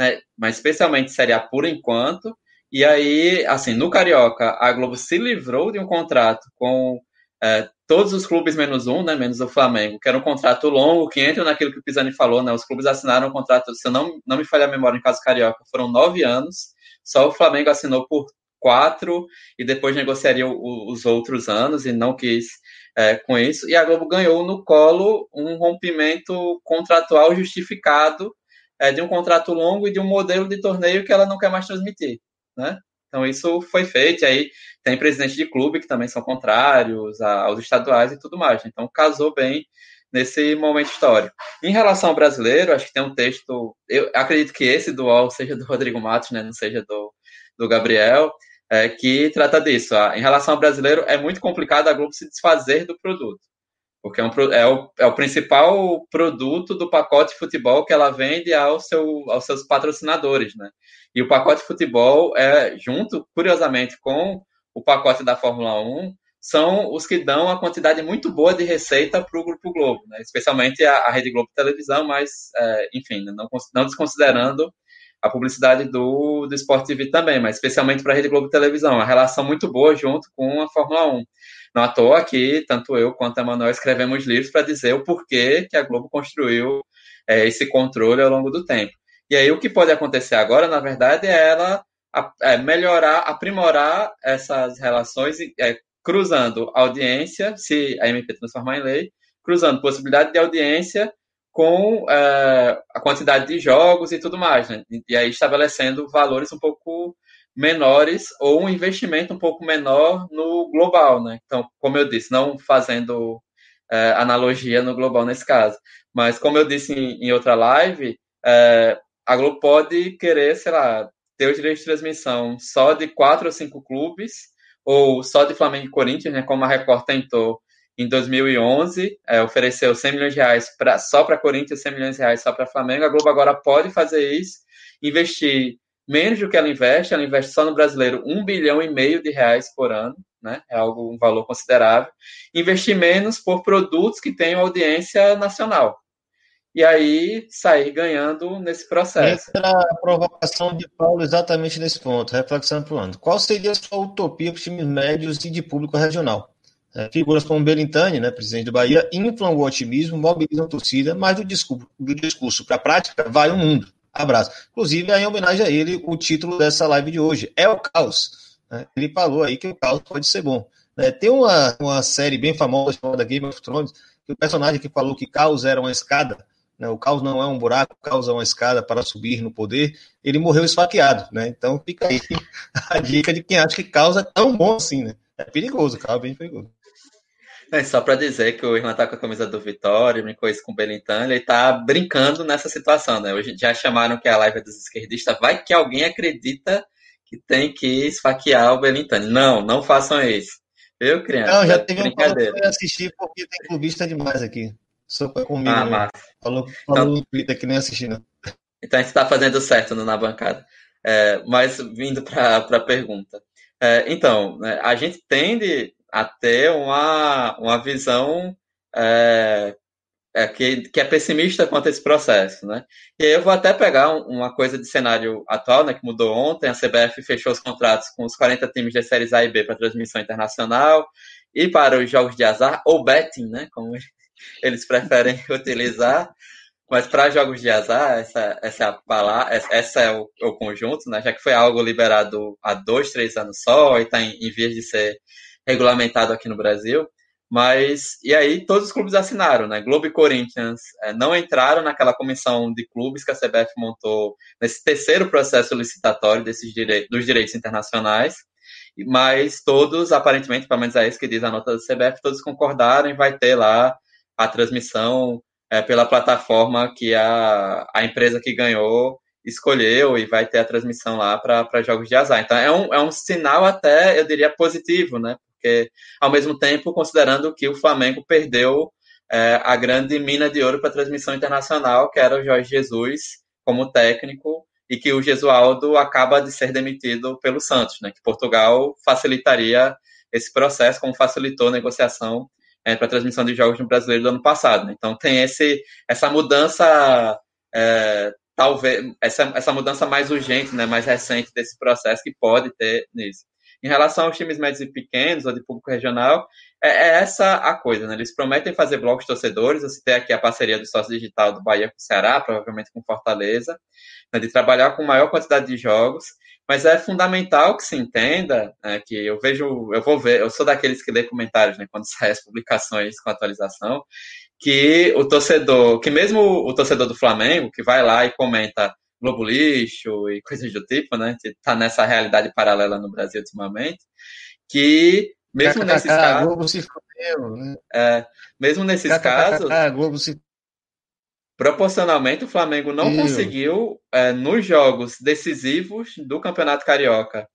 né? mas especialmente Série A por enquanto. E aí, assim, no Carioca, a Globo se livrou de um contrato com é, todos os clubes menos um, né, menos o Flamengo, que era um contrato longo, que entra naquilo que o Pisani falou, né, os clubes assinaram um contrato, se eu não, não me falha a memória, em caso carioca, foram nove anos, só o Flamengo assinou por quatro e depois negociaria o, os outros anos e não quis é, com isso, e a Globo ganhou no colo um rompimento contratual justificado é, de um contrato longo e de um modelo de torneio que ela não quer mais transmitir, né? Então isso foi feito, e aí tem presidente de clube que também são contrários aos estaduais e tudo mais. Então casou bem nesse momento histórico. Em relação ao brasileiro, acho que tem um texto, eu acredito que esse do UOL seja do Rodrigo Matos, né, não seja do, do Gabriel, é, que trata disso. Em relação ao brasileiro, é muito complicado a Globo se desfazer do produto porque é, um, é, o, é o principal produto do pacote futebol que ela vende ao seu, aos seus patrocinadores, né? E o pacote futebol é junto, curiosamente, com o pacote da Fórmula 1, são os que dão a quantidade muito boa de receita para o Grupo Globo, né? especialmente a, a, Rede Globo Televisão, mas, é, enfim, não, não desconsiderando a publicidade do, do Sport TV também, mas especialmente para a Rede Globo Televisão, a relação muito boa junto com a Fórmula 1. Não à toa que tanto eu quanto a Manuel escrevemos livros para dizer o porquê que a Globo construiu é, esse controle ao longo do tempo. E aí o que pode acontecer agora, na verdade, é ela é, melhorar, aprimorar essas relações, é, cruzando audiência, se a MP transformar em lei, cruzando possibilidade de audiência com é, a quantidade de jogos e tudo mais, né? E aí estabelecendo valores um pouco menores ou um investimento um pouco menor no global, né? Então, como eu disse, não fazendo é, analogia no global nesse caso, mas como eu disse em, em outra live, é, a Globo pode querer, sei lá, ter o direito de transmissão só de quatro ou cinco clubes ou só de Flamengo e Corinthians, né? Como a Record tentou em 2011, é, ofereceu 100 milhões de reais pra, só para Corinthians, 100 milhões de reais só para Flamengo. A Globo agora pode fazer isso, investir menos do que ela investe, ela investe só no brasileiro um bilhão e meio de reais por ano, né? É algo um valor considerável. Investir menos por produtos que tenham audiência nacional. E aí sair ganhando nesse processo. Entra a provocação de Paulo exatamente nesse ponto, reflexão para o ano. Qual seria a sua utopia para os times médios e de público regional? É, figuras como Belintani, né, presidente do Bahia, inflam o otimismo, mobilizam torcida, mas do discurso, do discurso para a prática vai o mundo. Abraço. Inclusive, em homenagem a ele, o título dessa live de hoje é o caos. Né? Ele falou aí que o caos pode ser bom. Né? Tem uma, uma série bem famosa chamada Game of Thrones, que o personagem que falou que caos era uma escada, né? o caos não é um buraco, o caos é uma escada para subir no poder, ele morreu esfaqueado. Né? Então fica aí a dica de quem acha que caos é tão bom assim. Né? É perigoso, caos é bem perigoso. É só para dizer que o Irmão tá com a camisa do Vitória, brincou isso com o Belintani, ele tá brincando nessa situação, né? Hoje já chamaram que a live é dos esquerdistas, vai que alguém acredita que tem que esfaquear o Belintani. Não, não façam isso. Eu, criança. Não, já teve um que assistir porque tem clubista demais aqui. Sopa comigo. Ah, né? Falou, falou então, no Twitter que nem assistindo. Então a gente está fazendo certo no, na bancada. É, mas vindo para a pergunta. É, então, né, a gente tende a ter uma, uma visão é, é, que, que é pessimista quanto a esse processo, né? E aí eu vou até pegar uma coisa de cenário atual, né, que mudou ontem, a CBF fechou os contratos com os 40 times das séries A e B para transmissão internacional e para os jogos de azar, ou betting, né, como eles preferem utilizar, mas para jogos de azar, essa, essa é a palavra, essa é o, o, conjunto, né? Já que foi algo liberado há dois, três anos só e está em, em vias de ser regulamentado aqui no Brasil. Mas, e aí todos os clubes assinaram, né? Globo e Corinthians é, não entraram naquela comissão de clubes que a CBF montou nesse terceiro processo licitatório desses direi dos direitos internacionais, mas todos, aparentemente, pelo menos é isso que diz a nota da CBF, todos concordaram e vai ter lá a transmissão é, pela plataforma que a, a empresa que ganhou escolheu e vai ter a transmissão lá para jogos de azar. Então é um, é um sinal até, eu diria, positivo, né? Porque, ao mesmo tempo, considerando que o Flamengo perdeu é, a grande mina de ouro para transmissão internacional, que era o Jorge Jesus como técnico, e que o Gesualdo acaba de ser demitido pelo Santos, né, que Portugal facilitaria esse processo, como facilitou a negociação é, para a transmissão de jogos no Brasileiro do ano passado. Né? Então tem esse, essa mudança, é, talvez, essa, essa mudança mais urgente, né, mais recente desse processo que pode ter nisso. Em relação aos times médios e pequenos, ou de público regional, é, é essa a coisa, né? Eles prometem fazer blocos torcedores, eu citei aqui a parceria do sócio digital do Bahia com o Ceará, provavelmente com Fortaleza, né, de trabalhar com maior quantidade de jogos, mas é fundamental que se entenda né, que eu vejo, eu vou ver, eu sou daqueles que lê comentários, né, quando saem as publicações com atualização, que o torcedor, que mesmo o torcedor do Flamengo, que vai lá e comenta Globo Lixo e coisas do tipo, né? Que tá nessa realidade paralela no Brasil ultimamente, que mesmo nesses casos... Globo se fudeu, né? É, mesmo nesses casos... Globo se... Proporcionalmente, o Flamengo não conseguiu, é, nos jogos decisivos do Campeonato Carioca,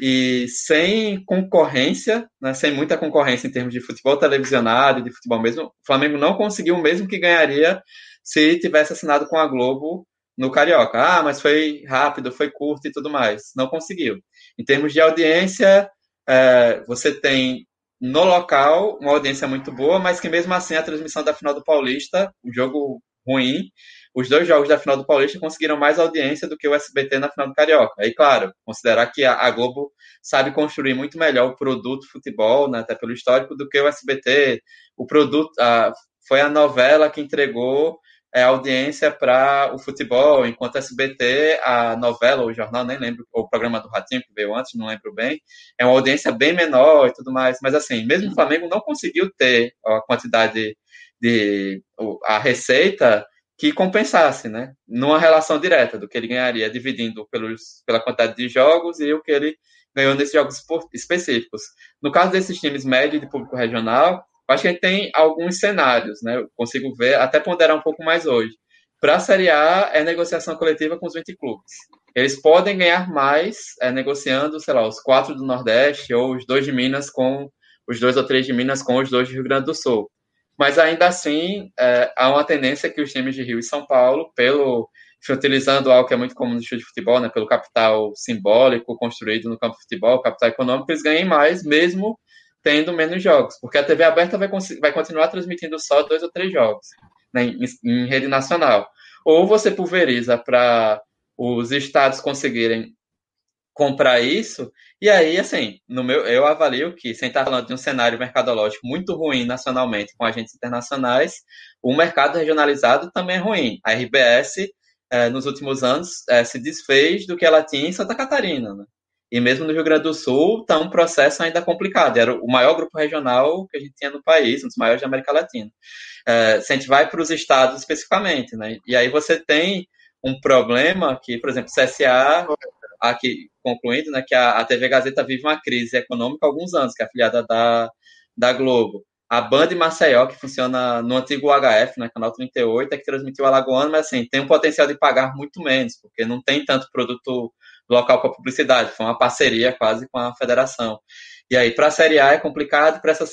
e sem concorrência, né, sem muita concorrência em termos de futebol televisionado de futebol mesmo, o Flamengo não conseguiu o mesmo que ganharia se tivesse assinado com a Globo no Carioca. Ah, mas foi rápido, foi curto e tudo mais. Não conseguiu. Em termos de audiência, é, você tem no local uma audiência muito boa, mas que mesmo assim a transmissão da final do Paulista, um jogo ruim, os dois jogos da final do Paulista conseguiram mais audiência do que o SBT na final do Carioca. Aí, claro, considerar que a, Globo sabe construir muito melhor o produto futebol, né, até pelo histórico, do que o SBT. O produto a, foi a novela que entregou é, audiência para o futebol, enquanto SBT, a novela, o jornal, nem lembro, o programa do Ratinho que veio antes, não lembro bem, é uma audiência bem menor e tudo mais. Mas assim, mesmo o Flamengo não conseguiu ter a quantidade de a receita que compensasse, né? Numa relação direta do que ele ganharia dividindo pelos, pela quantidade de jogos e o que ele ganhou nesses jogos específicos. No caso desses times médios de público regional, acho que a gente tem alguns cenários, né? Eu consigo ver, até ponderar um pouco mais hoje. Para a Série A, é negociação coletiva com os 20 clubes. Eles podem ganhar mais é, negociando, sei lá, os quatro do Nordeste ou os dois de Minas com os dois ou três de Minas com os dois do Rio Grande do Sul. Mas ainda assim, é, há uma tendência que os times de Rio e São Paulo, pelo utilizando algo que é muito comum no estilo de futebol, né, pelo capital simbólico construído no campo de futebol, capital econômico, eles ganhem mais, mesmo tendo menos jogos, porque a TV aberta vai, vai continuar transmitindo só dois ou três jogos né, em, em rede nacional. Ou você pulveriza para os estados conseguirem comprar isso, e aí, assim, no meu, eu avalio que, sem estar falando de um cenário mercadológico muito ruim nacionalmente com agentes internacionais, o mercado regionalizado também é ruim. A RBS, eh, nos últimos anos, eh, se desfez do que ela tinha em Santa Catarina, né? E mesmo no Rio Grande do Sul está um processo ainda complicado. Era o maior grupo regional que a gente tinha no país, um dos maiores da América Latina. É, se a gente vai para os estados especificamente, né? E aí você tem um problema que, por exemplo, CSA, aqui concluindo, né, que a, a TV Gazeta vive uma crise econômica há alguns anos, que é afiliada da, da Globo. A Band Maceió, que funciona no antigo HF, né, canal 38, é que transmitiu Alagoano, mas assim, tem um potencial de pagar muito menos, porque não tem tanto produto local com a publicidade, foi uma parceria quase com a federação. E aí, para a Série A é complicado, para essas,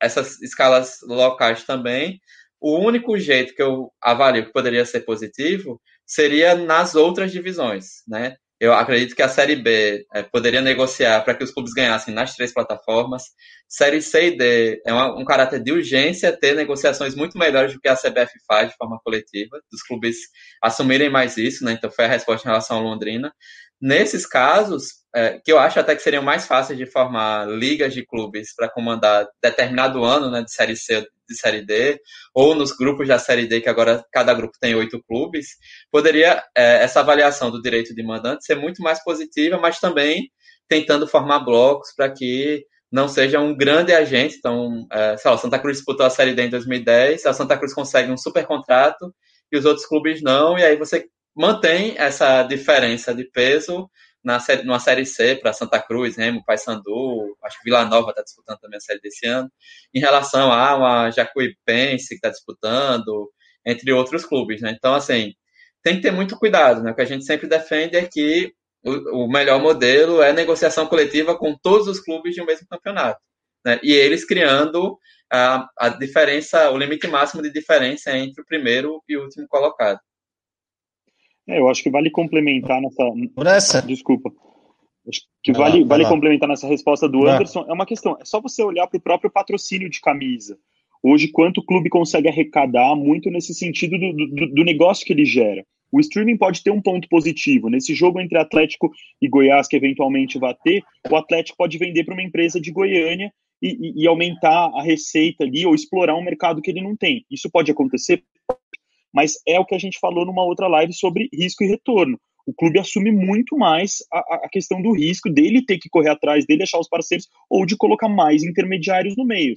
essas escalas locais também, o único jeito que eu avalio que poderia ser positivo seria nas outras divisões, né? Eu acredito que a Série B é, poderia negociar para que os clubes ganhassem nas três plataformas. Série C e D é uma, um caráter de urgência ter negociações muito melhores do que a CBF faz de forma coletiva, dos clubes assumirem mais isso, né? Então foi a resposta em relação ao Londrina. Nesses casos, é, que eu acho até que seriam mais fáceis de formar ligas de clubes para comandar determinado ano né, de Série C de Série D, ou nos grupos da Série D, que agora cada grupo tem oito clubes, poderia é, essa avaliação do direito de mandante ser muito mais positiva, mas também tentando formar blocos para que não seja um grande agente. Então, é, sei lá, o Santa Cruz disputou a Série D em 2010, a Santa Cruz consegue um super contrato e os outros clubes não, e aí você mantém essa diferença de peso na série, numa série C para Santa Cruz, Remo, Paysandu, acho que Vila Nova está disputando também a série desse ano, em relação a uma Jacuipense que está disputando, entre outros clubes, né? Então, assim, tem que ter muito cuidado, né? O que a gente sempre defende é que o, o melhor modelo é negociação coletiva com todos os clubes de um mesmo campeonato, né? E eles criando a, a diferença, o limite máximo de diferença entre o primeiro e o último colocado. É, eu acho que vale complementar nessa. Nessa? Desculpa. Acho que vai vale, lá, vale complementar nessa resposta do Anderson. É uma questão, é só você olhar para o próprio patrocínio de camisa. Hoje, quanto o clube consegue arrecadar, muito nesse sentido do, do, do negócio que ele gera. O streaming pode ter um ponto positivo. Nesse jogo entre Atlético e Goiás, que eventualmente vai ter, o Atlético pode vender para uma empresa de Goiânia e, e, e, aumentar a receita ali ou explorar um mercado que ele não tem. Isso pode acontecer? Mas é o que a gente falou numa outra live sobre risco e retorno. O clube assume muito mais a, a questão do risco dele ter que correr atrás, dele achar os parceiros ou de colocar mais intermediários no meio.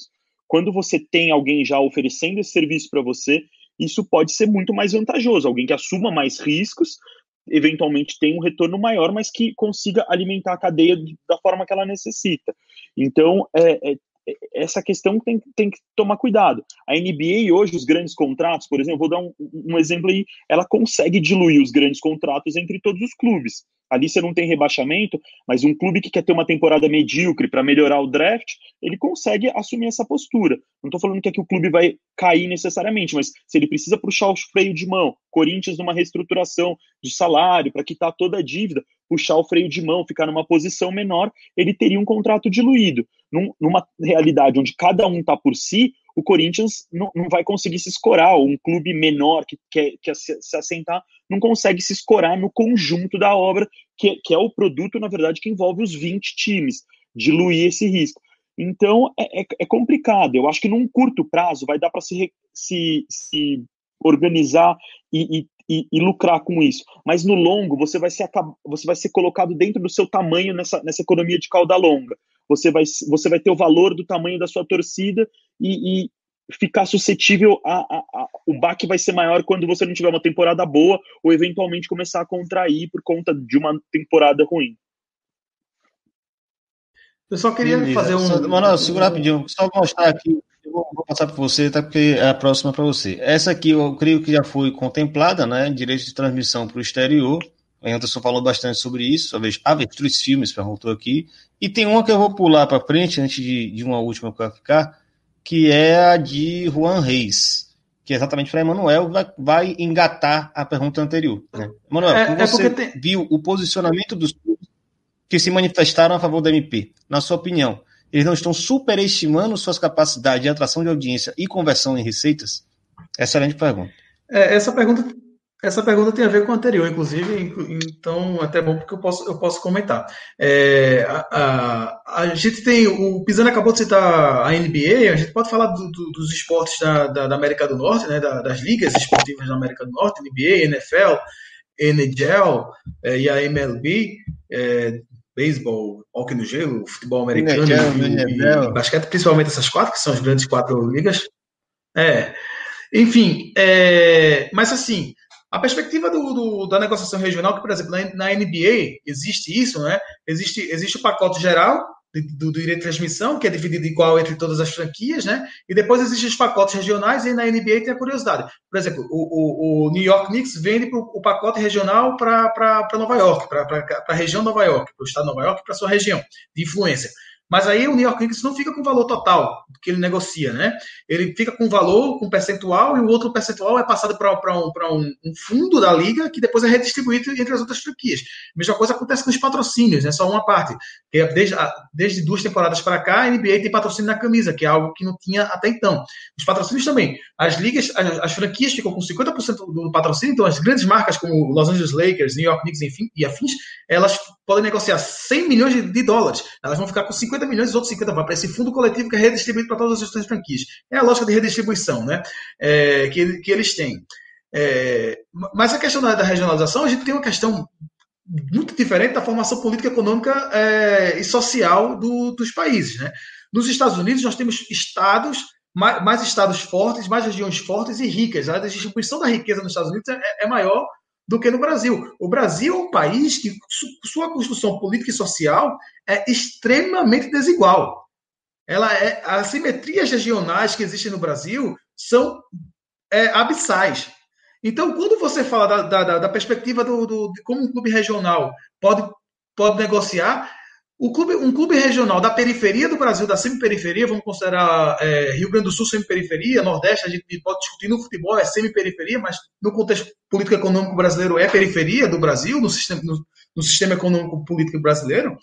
Quando você tem alguém já oferecendo esse serviço para você, isso pode ser muito mais vantajoso. Alguém que assuma mais riscos, eventualmente tem um retorno maior, mas que consiga alimentar a cadeia da forma que ela necessita. Então, é, é, essa questão tem, tem que tomar cuidado. A NBA hoje, os grandes contratos, por exemplo, vou dar um, um exemplo aí, ela consegue diluir os grandes contratos entre todos os clubes. Ali você não tem rebaixamento, mas um clube que quer ter uma temporada medíocre para melhorar o draft, ele consegue assumir essa postura. Não estou falando que aqui o clube vai cair necessariamente, mas se ele precisa puxar o freio de mão, Corinthians numa reestruturação de salário para quitar toda a dívida, puxar o freio de mão, ficar numa posição menor, ele teria um contrato diluído. Num, numa realidade onde cada um está por si, o Corinthians não, não vai conseguir se escorar, um clube menor que quer, quer se, se, assentar não consegue se escorar no conjunto da obra, que, que é o produto, na verdade, que envolve os 20 times, diluir esse risco. Então, é, é, é complicado. Eu acho que num curto prazo vai dar para se, se, se organizar e, e e, e, lucrar com isso. Mas no longo, você vai, ser, você vai ser colocado dentro do seu tamanho nessa, nessa economia de cauda longa. Você vai, você vai ter o valor do tamanho da sua torcida e, e ficar suscetível a, a, a, O baque vai ser maior quando você não tiver uma temporada boa ou eventualmente começar a contrair por conta de uma temporada ruim. Eu só queria Beleza. fazer um. Mano, segura rapidinho, só mostrar aqui eu vou, vou passar para você, tá? Porque é a próxima para você. Essa aqui eu creio que já foi contemplada, né? Direito de transmissão para o exterior. O Anderson falou bastante sobre isso. Talvez Avestruz Filmes perguntou aqui. E tem uma que eu vou pular para frente, antes de, de uma última para ficar, que é a de Juan Reis. Que é exatamente para Emanuel, vai, vai engatar a pergunta anterior. Né? Emanuel, é, como é você tem... viu o posicionamento dos que se manifestaram a favor da MP? Na sua opinião, eles não estão superestimando suas capacidades de atração de audiência e conversão em receitas? Excelente pergunta. É, essa pergunta essa pergunta tem a ver com a anterior, inclusive, então até bom porque eu posso, eu posso comentar. É, a, a, a, gente tem, o Pisano acabou de citar a NBA, a gente pode falar do, do, dos esportes da, da, da, América do Norte, né, da, das ligas esportivas da América do Norte, NBA, NFL, NHL é, e a MLB, é, beisebol, hockey no gelo, futebol americano e, e, basquete, principalmente essas quatro, que são as grandes quatro ligas. É, enfim, é, mas assim, a perspectiva do, do, da negociação regional, que, por exemplo, na, na, NBA existe isso, né? Existe, existe o pacote geral do, do, direito de transmissão, que é dividido igual entre todas as franquias, né? E depois existem os pacotes regionais, e na NBA tem a curiosidade. Por exemplo, o, o, o New York Knicks vende pro, o pacote regional para Nova York, para a região de Nova York, para o estado de Nova York, para sua região de influência. Mas aí o New York Knicks não fica com o valor total que ele negocia, né? Ele fica com valor, com percentual, e o outro percentual é passado para um, um, um, fundo da liga que depois é redistribuído entre as outras franquias. Mesma coisa acontece com os patrocínios, né? Só uma parte. Desde, desde duas temporadas para cá, a NBA tem patrocínio na camisa, que é algo que não tinha até então. Os patrocínios também. As ligas, as, as franquias ficam com 50% do patrocínio, então as grandes marcas como Los Angeles Lakers, New York Knicks enfim, e afins, elas podem negociar 100 milhões de, de dólares. Elas vão ficar com 50 milhões e os outros 50 vão para esse fundo coletivo que é redistribuído para todas as outras franquias. É a lógica de redistribuição né? É, que, que eles têm. É, mas a questão da, da, regionalização, a gente tem uma questão muito diferente da formação política, econômica é, e social do, dos países. Né? Nos Estados Unidos, nós temos estados, mais, mais, estados fortes, mais regiões fortes e ricas. A distribuição da riqueza nos Estados Unidos é, é maior do que no Brasil. O Brasil é um país que sua construção política e social é extremamente desigual. Ela é as simetrias regionais que existem no Brasil são é, abissais. Então, quando você fala da, da, da perspectiva do, do, de como um clube regional pode, pode negociar, clube, um clube regional da periferia do Brasil, da semi-periferia, vamos considerar é, Rio Grande do Sul semi-periferia, Nordeste, a gente pode discutir no futebol, é semi-periferia, mas no contexto político-econômico brasileiro é periferia do Brasil, no sistema, no, no sistema econômico-político brasileiro.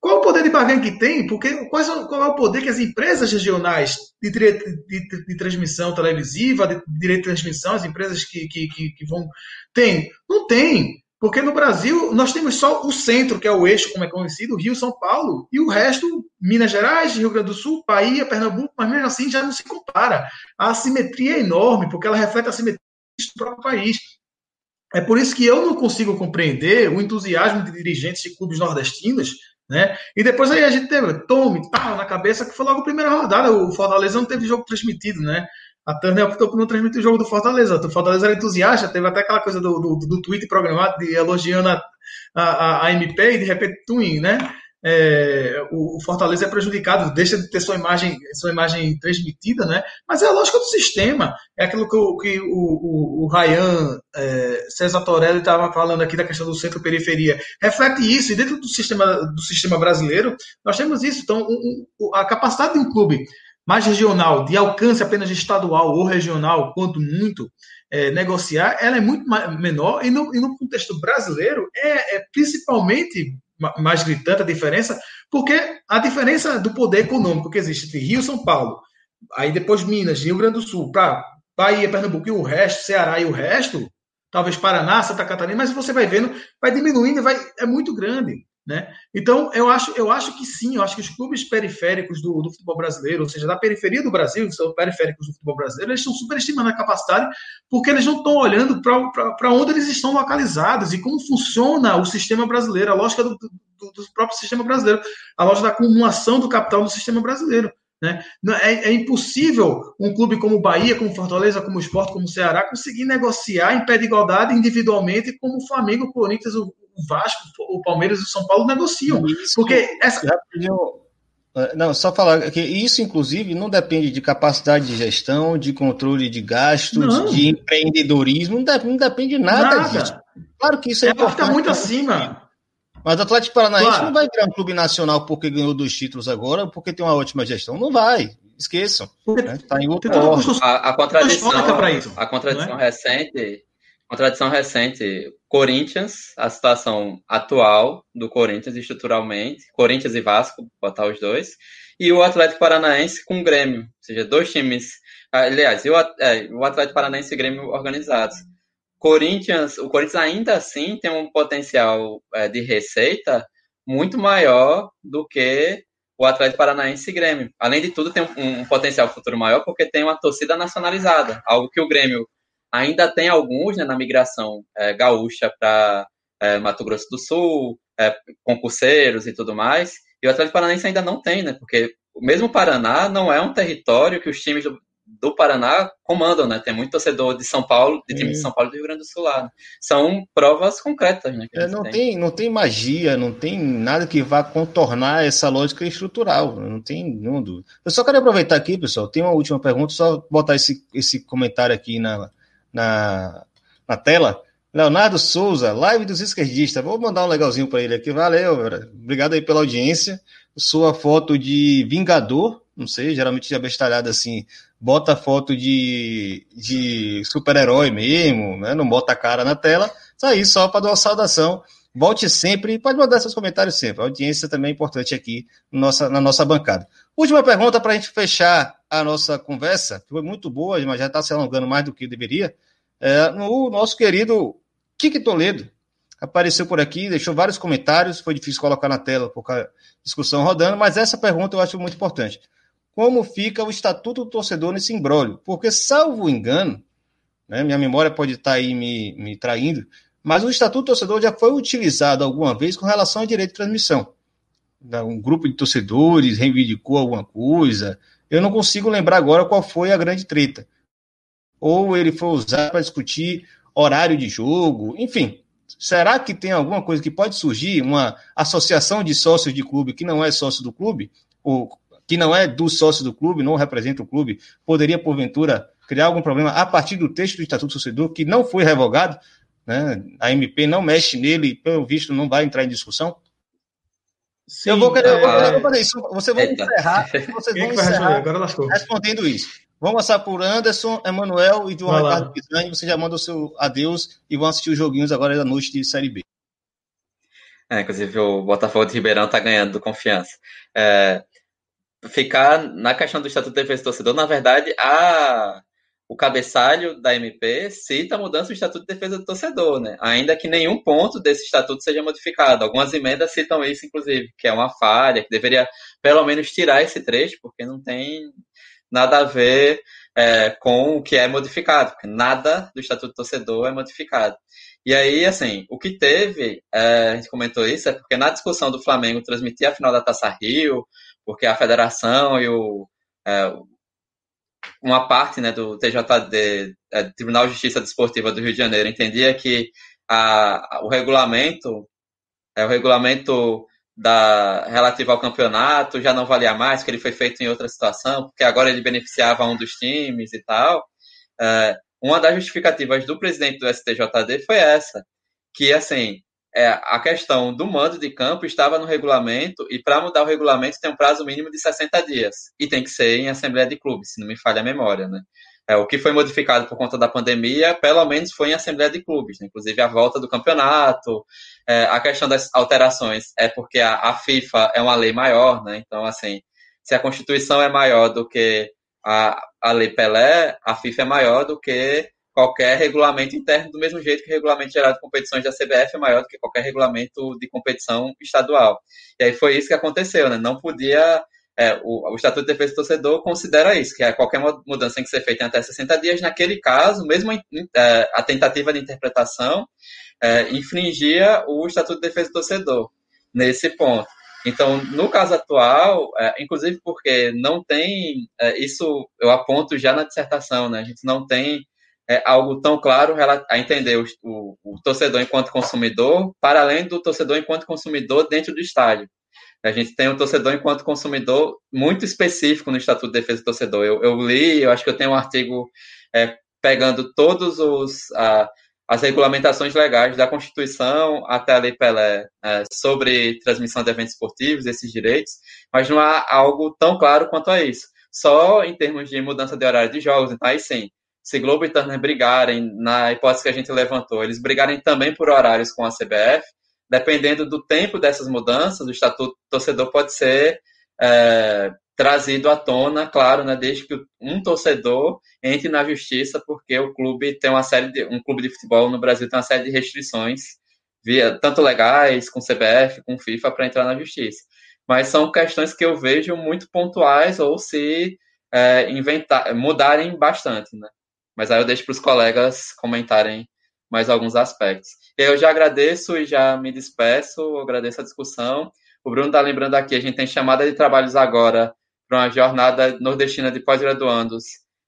Qual o poder de barganha que tem? Porque qual é o poder que as empresas regionais de, direito, de, de transmissão televisiva, de direito de transmissão, as empresas que, que, que, que vão. Tem? Não tem. Porque no Brasil nós temos só o centro, que é o eixo, como é conhecido, Rio, São Paulo, e o resto, Minas Gerais, Rio Grande do Sul, Bahia, Pernambuco, mas mesmo assim já não se compara. A assimetria é enorme, porque ela reflete a assimetria do próprio país. É por isso que eu não consigo compreender o entusiasmo de dirigentes de clubes nordestinos, né? E depois aí a gente teve tome, tal, na cabeça, que foi logo a primeira rodada. O Fortaleza não teve jogo transmitido, né? A Turner optou por não transmitir o jogo do Fortaleza. O Fortaleza era entusiasta, teve até aquela coisa do, do, do tweet programado de elogiando a, a, a MP e de repente, twin, né? É, o, o, Fortaleza é prejudicado, deixa de ter sua imagem, sua imagem transmitida, né? Mas é a lógica do sistema. É aquilo que o, que o, o, o Ryan é, César Torelli estava falando aqui da questão do centro-periferia. Reflete isso, e dentro do sistema, do sistema brasileiro, nós temos isso. Então, um, a capacidade de um clube mais regional, de alcance apenas estadual ou regional, quanto muito, é, negociar, ela é muito menor, e no, e no contexto brasileiro é, é, principalmente mais gritante a diferença, porque a diferença do poder econômico que existe entre Rio e São Paulo, aí depois Minas, Rio Grande do Sul, para Bahia, Pernambuco e o resto, Ceará e o resto, talvez Paraná, Santa Catarina, mas você vai vendo, vai diminuindo, vai, é muito grande. Né? Então, eu acho, eu acho que sim, eu acho que os clubes periféricos do, do futebol brasileiro, ou seja, da periferia do Brasil, que são periféricos do futebol brasileiro, eles estão superestimando a capacidade porque eles não estão olhando para onde eles estão localizados e como funciona o sistema brasileiro, a lógica do, do, do próprio sistema brasileiro, a lógica da acumulação do capital no sistema brasileiro. Né? É, é, impossível um clube como o Bahia, como Fortaleza, como o como o Ceará, conseguir negociar em pé de igualdade individualmente como o Flamengo, o Corinthians, o, o Vasco, o Palmeiras e o São Paulo negociam. Isso, porque essa. É, não, só falar que isso, inclusive, não depende de capacidade de gestão, de controle de gastos, não. de empreendedorismo, não, depende, não depende de nada, nada, disso. Claro que isso é, é importante. Está muito acima. Mas o Atlético Paranaense claro. não vai virar um clube nacional porque ganhou dois títulos agora, porque tem uma ótima gestão. Não vai. Esqueçam. Está né? Tá em outro a, a contradição, a contradição é? recente Contradição recente, Corinthians, a situação atual do Corinthians estruturalmente, Corinthians e Vasco, botar os dois, e o Atlético Paranaense com o Grêmio, ou seja, dois times, aliás, o, é, o Atlético Paranaense e o Grêmio organizados. Corinthians, o Corinthians ainda assim tem um potencial é, de receita muito maior do que o Atlético Paranaense e Grêmio. Além de tudo, tem um, um potencial futuro maior porque tem uma torcida nacionalizada, algo que o Grêmio Ainda tem alguns né, na migração é, gaúcha para é, Mato Grosso do Sul, é, concurseiros e tudo mais. E o Atlético Paranaense ainda não tem, né? Porque mesmo o Paraná não é um território que os times do, do Paraná comandam, né? Tem muito torcedor de São Paulo, de time de São Paulo e do Rio Grande do Sul lá. Né? São provas concretas, né? É, não, tem. tem. não tem magia, não tem nada que vá contornar essa lógica estrutural. Não tem nenhum dúvida. Eu só quero aproveitar aqui, pessoal. Tem uma última pergunta, só botar esse, esse comentário aqui na, na, na tela. Leonardo Souza, live dos esquerdistas. Vou mandar um legalzinho para ele aqui. Valeu, obrigado aí pela audiência. sua foto de Vingador, não sei, geralmente de abestalhada assim, bota foto de, de super-herói mesmo, né? não bota a cara na tela, isso aí só para dar uma saudação. Volte sempre, pode mandar seus comentários sempre. A audiência também é importante aqui nossa, na nossa bancada. Última pergunta para a gente fechar a nossa conversa, que foi muito boa, mas já está se alongando mais do que deveria. É, no nosso querido Kiki Toledo, apareceu por aqui, deixou vários comentários, foi difícil colocar na tela por causa discussão rodando, mas essa pergunta eu acho muito importante. Como fica o estatuto do torcedor nesse imbróglio? Porque, salvo engano, né, minha memória pode estar tá aí me, me traindo, mas o estatuto do torcedor já foi utilizado alguma vez com relação ao direito de transmissão. Um grupo de torcedores reivindicou alguma coisa. Eu não consigo lembrar agora qual foi a grande treta. Ou ele foi usado para discutir horário de jogo, enfim, Será que tem alguma coisa que pode surgir, uma associação de sócios de clube que não é sócio do clube, ou que não é do sócio do clube, não representa o clube, poderia, porventura, criar algum problema a partir do texto do Estatuto do Torcedor, que não foi revogado? Né? A MP não mexe nele, pelo visto, não vai entrar em discussão? Sim, eu vou querer, eu vou querer fazer isso. Vocês vão encerrar, vocês vão encerrar respondendo isso. Vamos passar por Anderson, Emanuel e João Ricardo Pisani. Você já manda o seu adeus e vão assistir os joguinhos agora da noite de Série B. É, inclusive o Botafogo de Ribeirão está ganhando do confiança. É, ficar na questão do Estatuto de Defesa do Torcedor, na verdade, a, o cabeçalho da MP cita a mudança do Estatuto de Defesa do Torcedor, né? Ainda que nenhum ponto desse estatuto seja modificado. Algumas emendas citam isso, inclusive, que é uma falha, que deveria pelo menos tirar esse trecho, porque não tem nada a ver é, com o que é modificado, porque nada do Estatuto do Torcedor é modificado. E aí, assim, o que teve, é, a gente comentou isso, é porque na discussão do Flamengo transmitir a final da Taça Rio, porque a federação e o, é, uma parte né, do TJD, é, Tribunal de Justiça Desportiva do Rio de Janeiro, entendia que a, o regulamento, é, o regulamento da relativa ao campeonato já não valia mais, que ele foi feito em outra situação, porque agora ele beneficiava um dos times e tal. É, uma das justificativas do presidente do STJD foi essa, que assim é, a questão do mando de campo estava no regulamento e para mudar o regulamento tem um prazo mínimo de 60 dias e tem que ser em assembleia de clube, se não me falha a memória, né? É, o que foi modificado por conta da pandemia, pelo menos foi em Assembleia de Clubes, né? inclusive a volta do campeonato. É, a questão das alterações é porque a, a, FIFA é uma lei maior, né? Então, assim, se a Constituição é maior do que a, a Lei Pelé, a FIFA é maior do que qualquer regulamento interno, do mesmo jeito que o regulamento geral de competições da CBF é maior do que qualquer regulamento de competição estadual. E aí foi isso que aconteceu, né? Não podia é, o, o, Estatuto de Defesa do Torcedor considera isso, que é qualquer mudança tem que ser feita em até 60 dias. Naquele caso, mesmo é, a tentativa de interpretação é, infringia o Estatuto de Defesa do Torcedor nesse ponto. Então, no caso atual, é, inclusive porque não tem, é, isso eu aponto já na dissertação, né? a gente não tem é, algo tão claro a entender o, o, o torcedor enquanto consumidor, para além do torcedor enquanto consumidor dentro do estádio. A gente tem um torcedor enquanto consumidor muito específico no Estatuto de Defesa do Torcedor. Eu, eu li, eu acho que eu tenho um artigo é, pegando todos os as regulamentações legais da Constituição até a Lei Pelé é, sobre transmissão de eventos esportivos, esses direitos, mas não há algo tão claro quanto a isso. Só em termos de mudança de horário de jogos, então aí sim, se Globo e Turner brigarem, na hipótese que a gente levantou, eles brigarem também por horários com a CBF, dependendo do tempo dessas mudanças, o estatuto do torcedor pode ser é, trazido à tona, claro, né, desde que um torcedor entre na justiça, porque o clube tem uma série de um clube de futebol no Brasil tem uma série de restrições via tanto legais, com CBF, com FIFA para entrar na justiça. Mas são questões que eu vejo muito pontuais ou se é, inventar, mudarem bastante, né? Mas aí eu deixo para os colegas comentarem mais alguns aspectos. Eu já agradeço e já me despeço, agradeço a discussão. O Bruno está lembrando aqui, a gente tem chamada de trabalhos agora para uma jornada nordestina de pós-graduandos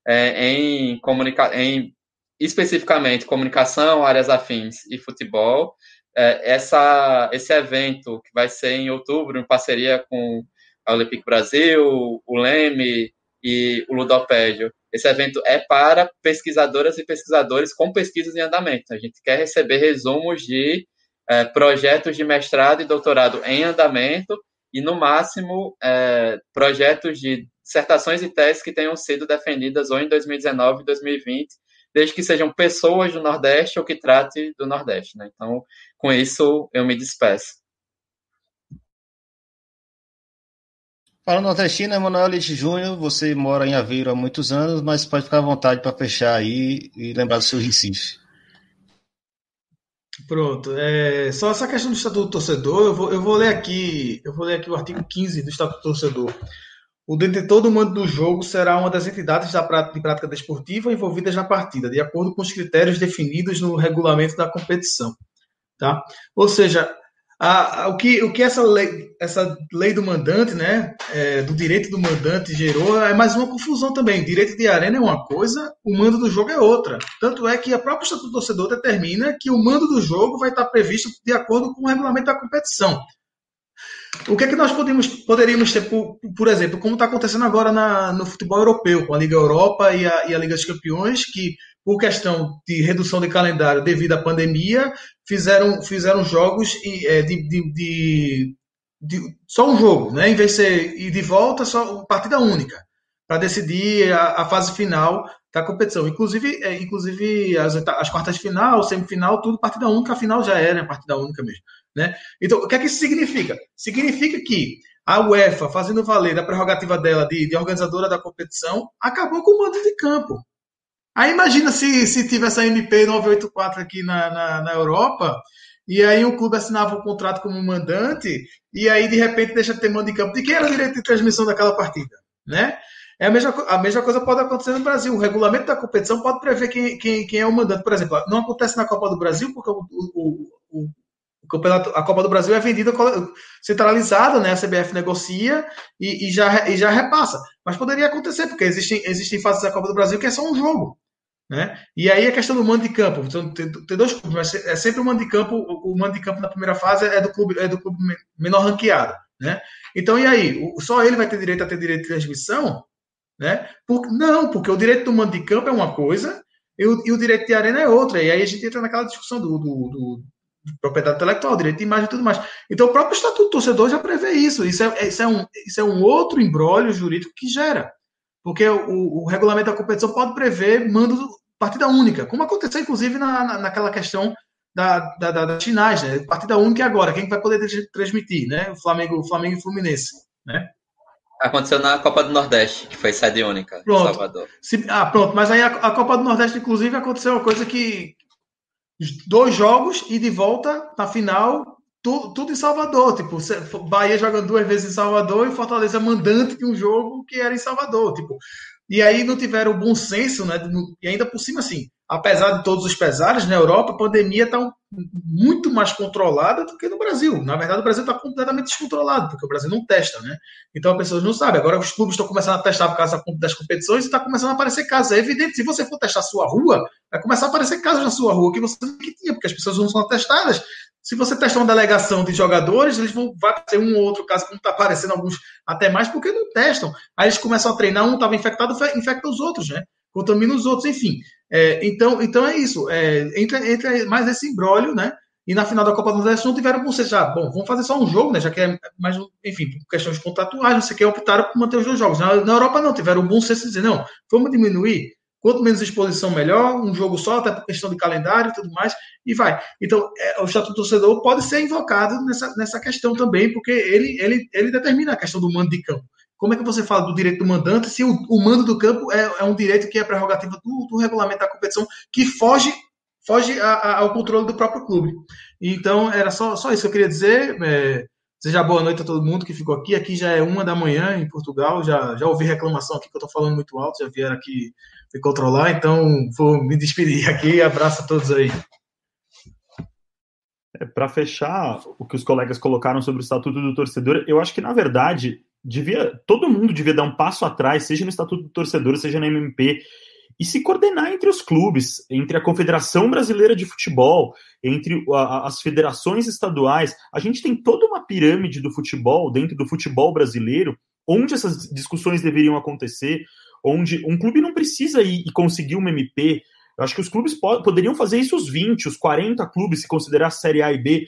é, em, comunica em especificamente comunicação, áreas afins e futebol. É, essa, esse evento que vai ser em outubro, em parceria com a Olympique Brasil, o Leme e o Ludopédio, esse evento é para pesquisadoras e pesquisadores com pesquisas em andamento. A gente quer receber resumos de é, projetos de mestrado e doutorado em andamento e, no máximo, é, projetos de dissertações e teses que tenham sido defendidas ou em 2019 e 2020, desde que sejam pessoas do Nordeste ou que trate do Nordeste. Né? Então, com isso, eu me despeço. Fala nordestina, Emanuel Leite Júnior, você mora em Aveiro há muitos anos, mas pode ficar à vontade para fechar aí e lembrar do seu Recife. Pronto. É, só essa questão do Estatuto do Torcedor, eu vou, eu vou ler aqui, eu vou ler aqui o artigo 15 do Estatuto do Torcedor. O detentor do mando do jogo será uma das entidades da prática, de prática desportiva envolvidas na partida, de acordo com os critérios definidos no regulamento da competição. Tá? Ou seja, a, o, que, o que essa lei, essa lei do mandante, né, é, do direito do mandante gerou é mais uma confusão também. direito de arena é uma coisa, o mando do jogo é outra. Tanto é que a própria Estatuto do Torcedor determina que o mando do jogo vai estar previsto de acordo com o regulamento da competição. O que é que nós podemos, poderíamos ter, por, por exemplo, como está acontecendo agora na, no futebol europeu, com a Liga Europa e a, e a Liga dos Campeões, que por questão de redução de calendário devido à pandemia, fizeram, fizeram jogos é, de, de, de, de, só um jogo, né? Em vez de ser ir de volta, só partida única, para decidir a, a, fase final da competição. Inclusive, é, inclusive as, as quartas de final, semifinal, tudo partida única, a final já era partida única mesmo. Né? Então, o que é que isso significa? Significa que a UEFA, fazendo valer da prerrogativa dela de, de organizadora da competição, acabou com o mando de campo. Aí imagina se, se tivesse a MP 984 aqui na, na, na Europa, e aí o clube assinava um contrato como mandante, e aí de repente deixa de ter mando de campo. De quem era o direito de transmissão daquela partida? Né? É a mesma, a mesma coisa pode acontecer no Brasil. O regulamento da competição pode prever quem, quem, quem é o mandante. Por exemplo, não acontece na Copa do Brasil, porque o, o, o, o campeonato, a Copa do Brasil é vendida centralizada, né? A CBF negocia e, e, já, e já repassa. Mas poderia acontecer, porque existem, existem fases da Copa do Brasil que é só um jogo. Né? E aí a questão do mando de campo, então, tem, tem, dois clubes, mas é sempre o mando de campo, o, mando de campo na primeira fase é do clube, é do clube menor ranqueado, né? Então e aí, o, só ele vai ter direito a ter direito de transmissão, né? Por, não, porque o direito do mando de campo é uma coisa e o, e o direito de arena é outra. E aí a gente entra naquela discussão do, do, do propriedade intelectual, direito de imagem e tudo mais. Então o próprio estatuto do torcedor já prevê isso. Isso é, isso é um, isso é um outro embrólio jurídico que gera. Porque o, o, regulamento da competição pode prever mando partida única, como aconteceu inclusive na, na, naquela questão da, da, da, das finais, né? Partida única agora, quem vai poder transmitir, né? O Flamengo, o Flamengo e Fluminense, né? Aconteceu na Copa do Nordeste, que foi sede única, pronto. Salvador. Se, ah, pronto, mas aí a, a, Copa do Nordeste, inclusive, aconteceu uma coisa que dois jogos e de volta na final, tu, tudo em Salvador. Tipo, Bahia jogando duas vezes em Salvador e Fortaleza mandante de um jogo que era em Salvador. Tipo, e aí não tiveram o bom senso, né? E ainda por cima, assim, apesar de todos os pesares, na Europa a pandemia está muito mais controlada do que no Brasil. Na verdade, o Brasil está completamente descontrolado, porque o Brasil não testa, né? Então as pessoas não sabem. Agora os clubes estão começando a testar por causa das competições e está começando a aparecer casos. É evidente, se você for testar a sua rua, vai começar a aparecer casos na sua rua que você não tinha, porque as pessoas não são testadas. Se você testar uma delegação de jogadores, eles vão vai ter um ou outro caso, como está aparecendo alguns até mais, porque não testam. Aí eles começam a treinar, um estava infectado, infecta os outros, né? Contamina os outros, enfim. É, então, então é isso. É, entra, entra mais esse embrólio, né? E na final da Copa do Nordeste não tiveram bom senso. Ah, bom, vamos fazer só um jogo, né? Já que é mais, enfim, questões contratuais, não sei o que, optaram por manter os dois jogos. Na, na Europa não, tiveram bom senso de dizer, não, vamos diminuir Quanto menos exposição, melhor. Um jogo só, até por questão de calendário e tudo mais, e vai. Então, é, o Estatuto do Torcedor pode ser invocado nessa, nessa questão também, porque ele, ele, ele determina a questão do mando de campo. Como é que você fala do direito do mandante se o, o mando do campo é, é, um direito que é prerrogativa do, do regulamento da competição, que foge foge a, a, ao controle do próprio clube. Então, era só, só isso que eu queria dizer. É, Seja boa noite a todo mundo que ficou aqui. Aqui já é uma da manhã em Portugal. Já, já ouvi reclamação aqui que eu estou falando muito alto. Já vieram aqui me controlar. Então, vou me despedir aqui. Abraço a todos aí. É, Para fechar o que os colegas colocaram sobre o Estatuto do Torcedor, eu acho que, na verdade, devia todo mundo devia dar um passo atrás, seja no Estatuto do Torcedor, seja na MP, e se coordenar entre os clubes, entre a Confederação Brasileira de Futebol, entre a, as federações estaduais. A gente tem toda uma pirâmide do futebol dentro do futebol brasileiro, onde essas discussões deveriam acontecer, onde um clube não precisa ir e conseguir uma MP. Eu acho que os clubes poderiam fazer isso os 20, os 40 clubes, se considerar Série A e B.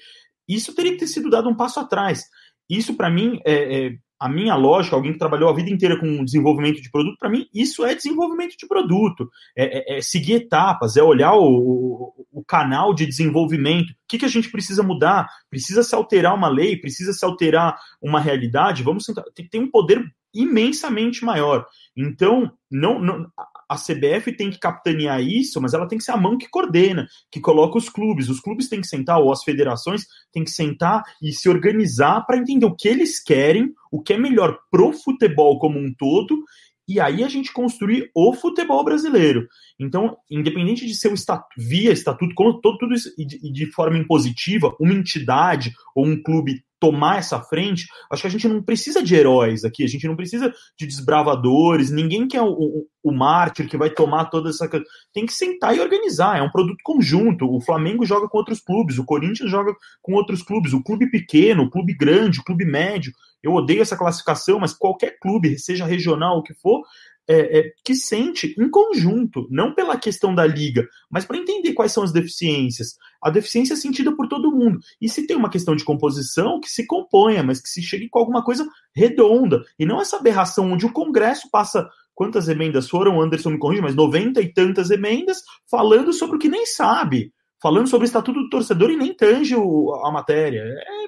Isso teria que ter sido dado um passo atrás. isso para mim é, é, a minha lógica, alguém que trabalhou a vida inteira com desenvolvimento de produto, para mim, isso é desenvolvimento de produto. É, é, é seguir etapas, é olhar o, o, o, canal de desenvolvimento. O que, que a gente precisa mudar? Precisa se alterar uma lei? Precisa se alterar uma realidade? Vamos tentar. Tem, tem um poder imensamente maior. Então, não, não, a CBF tem que capitanear isso, mas ela tem que ser a mão que coordena, que coloca os clubes. Os clubes têm que sentar, ou as federações têm que sentar e se organizar para entender o que eles querem, o que é melhor pro futebol como um todo, e aí a gente construir o futebol brasileiro. Então, independente de ser o estatuto, via estatuto, tudo isso de, de forma impositiva, uma entidade ou um clube tomar essa frente, acho que a gente não precisa de heróis aqui, a gente não precisa de desbravadores, ninguém quer o, o, o mártir que vai tomar toda essa. Tem que sentar e organizar, é um produto conjunto. O Flamengo joga com outros clubes, o Corinthians joga com outros clubes, o clube pequeno, o clube grande, o clube médio. Eu odeio essa classificação, mas qualquer clube, seja regional, o que for, é, é, que sente em conjunto, não pela questão da liga, mas para entender quais são as deficiências. A deficiência é sentida por todo mundo. E se tem uma questão de composição, que se componha, mas que se chegue com alguma coisa redonda. E não essa aberração onde o Congresso passa. Quantas emendas foram? Anderson me corrige, mas 90 e tantas emendas falando sobre o que nem sabe. Falando sobre o estatuto do torcedor e nem tange a matéria. É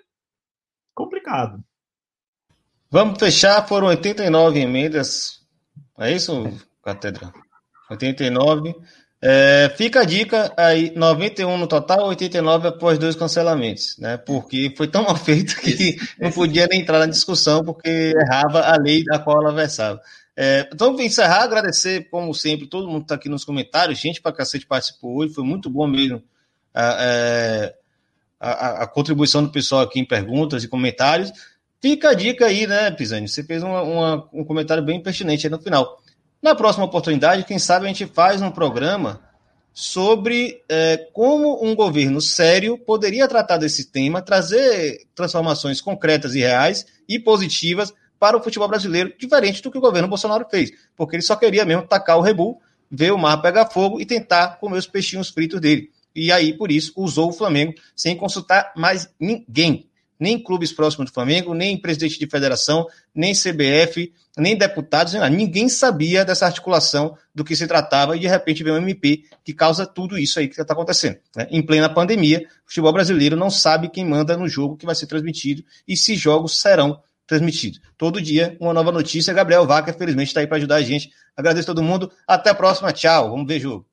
complicado. Vamos fechar, foram 89 emendas é isso, Catedra? 89. É, fica a dica aí, 91 no total, 89 após dois cancelamentos, né? Porque foi tão mal feito que não podia nem entrar na discussão, porque errava a lei da qual ela versava. É, então, vou encerrar, agradecer, como sempre, todo mundo que está aqui nos comentários. Gente pra cacete participou hoje, foi muito bom mesmo a, é, a, a contribuição do pessoal aqui em perguntas e comentários. Fica a dica aí, né, Pisani? Você fez uma, uma, um comentário bem pertinente aí no final. Na próxima oportunidade, quem sabe a gente faz um programa sobre é, como um governo sério poderia tratar desse tema, trazer transformações concretas e reais e positivas para o futebol brasileiro, diferente do que o governo Bolsonaro fez, porque ele só queria mesmo tacar o rebu, ver o mar pegar fogo e tentar comer os peixinhos fritos dele. E aí, por isso, usou o Flamengo sem consultar mais ninguém nem clubes próximos do Flamengo, nem presidente de federação, nem CBF, nem deputados, ninguém sabia dessa articulação do que se tratava e de repente vem um MP que causa tudo isso aí que está acontecendo. Né? Em plena pandemia, o futebol brasileiro não sabe quem manda no jogo que vai ser transmitido e se jogos serão transmitidos. Todo dia, uma nova notícia. Gabriel Vaca, felizmente, está aí para ajudar a gente. Agradeço a todo mundo. Até a próxima. Tchau. Vamos ver jogo.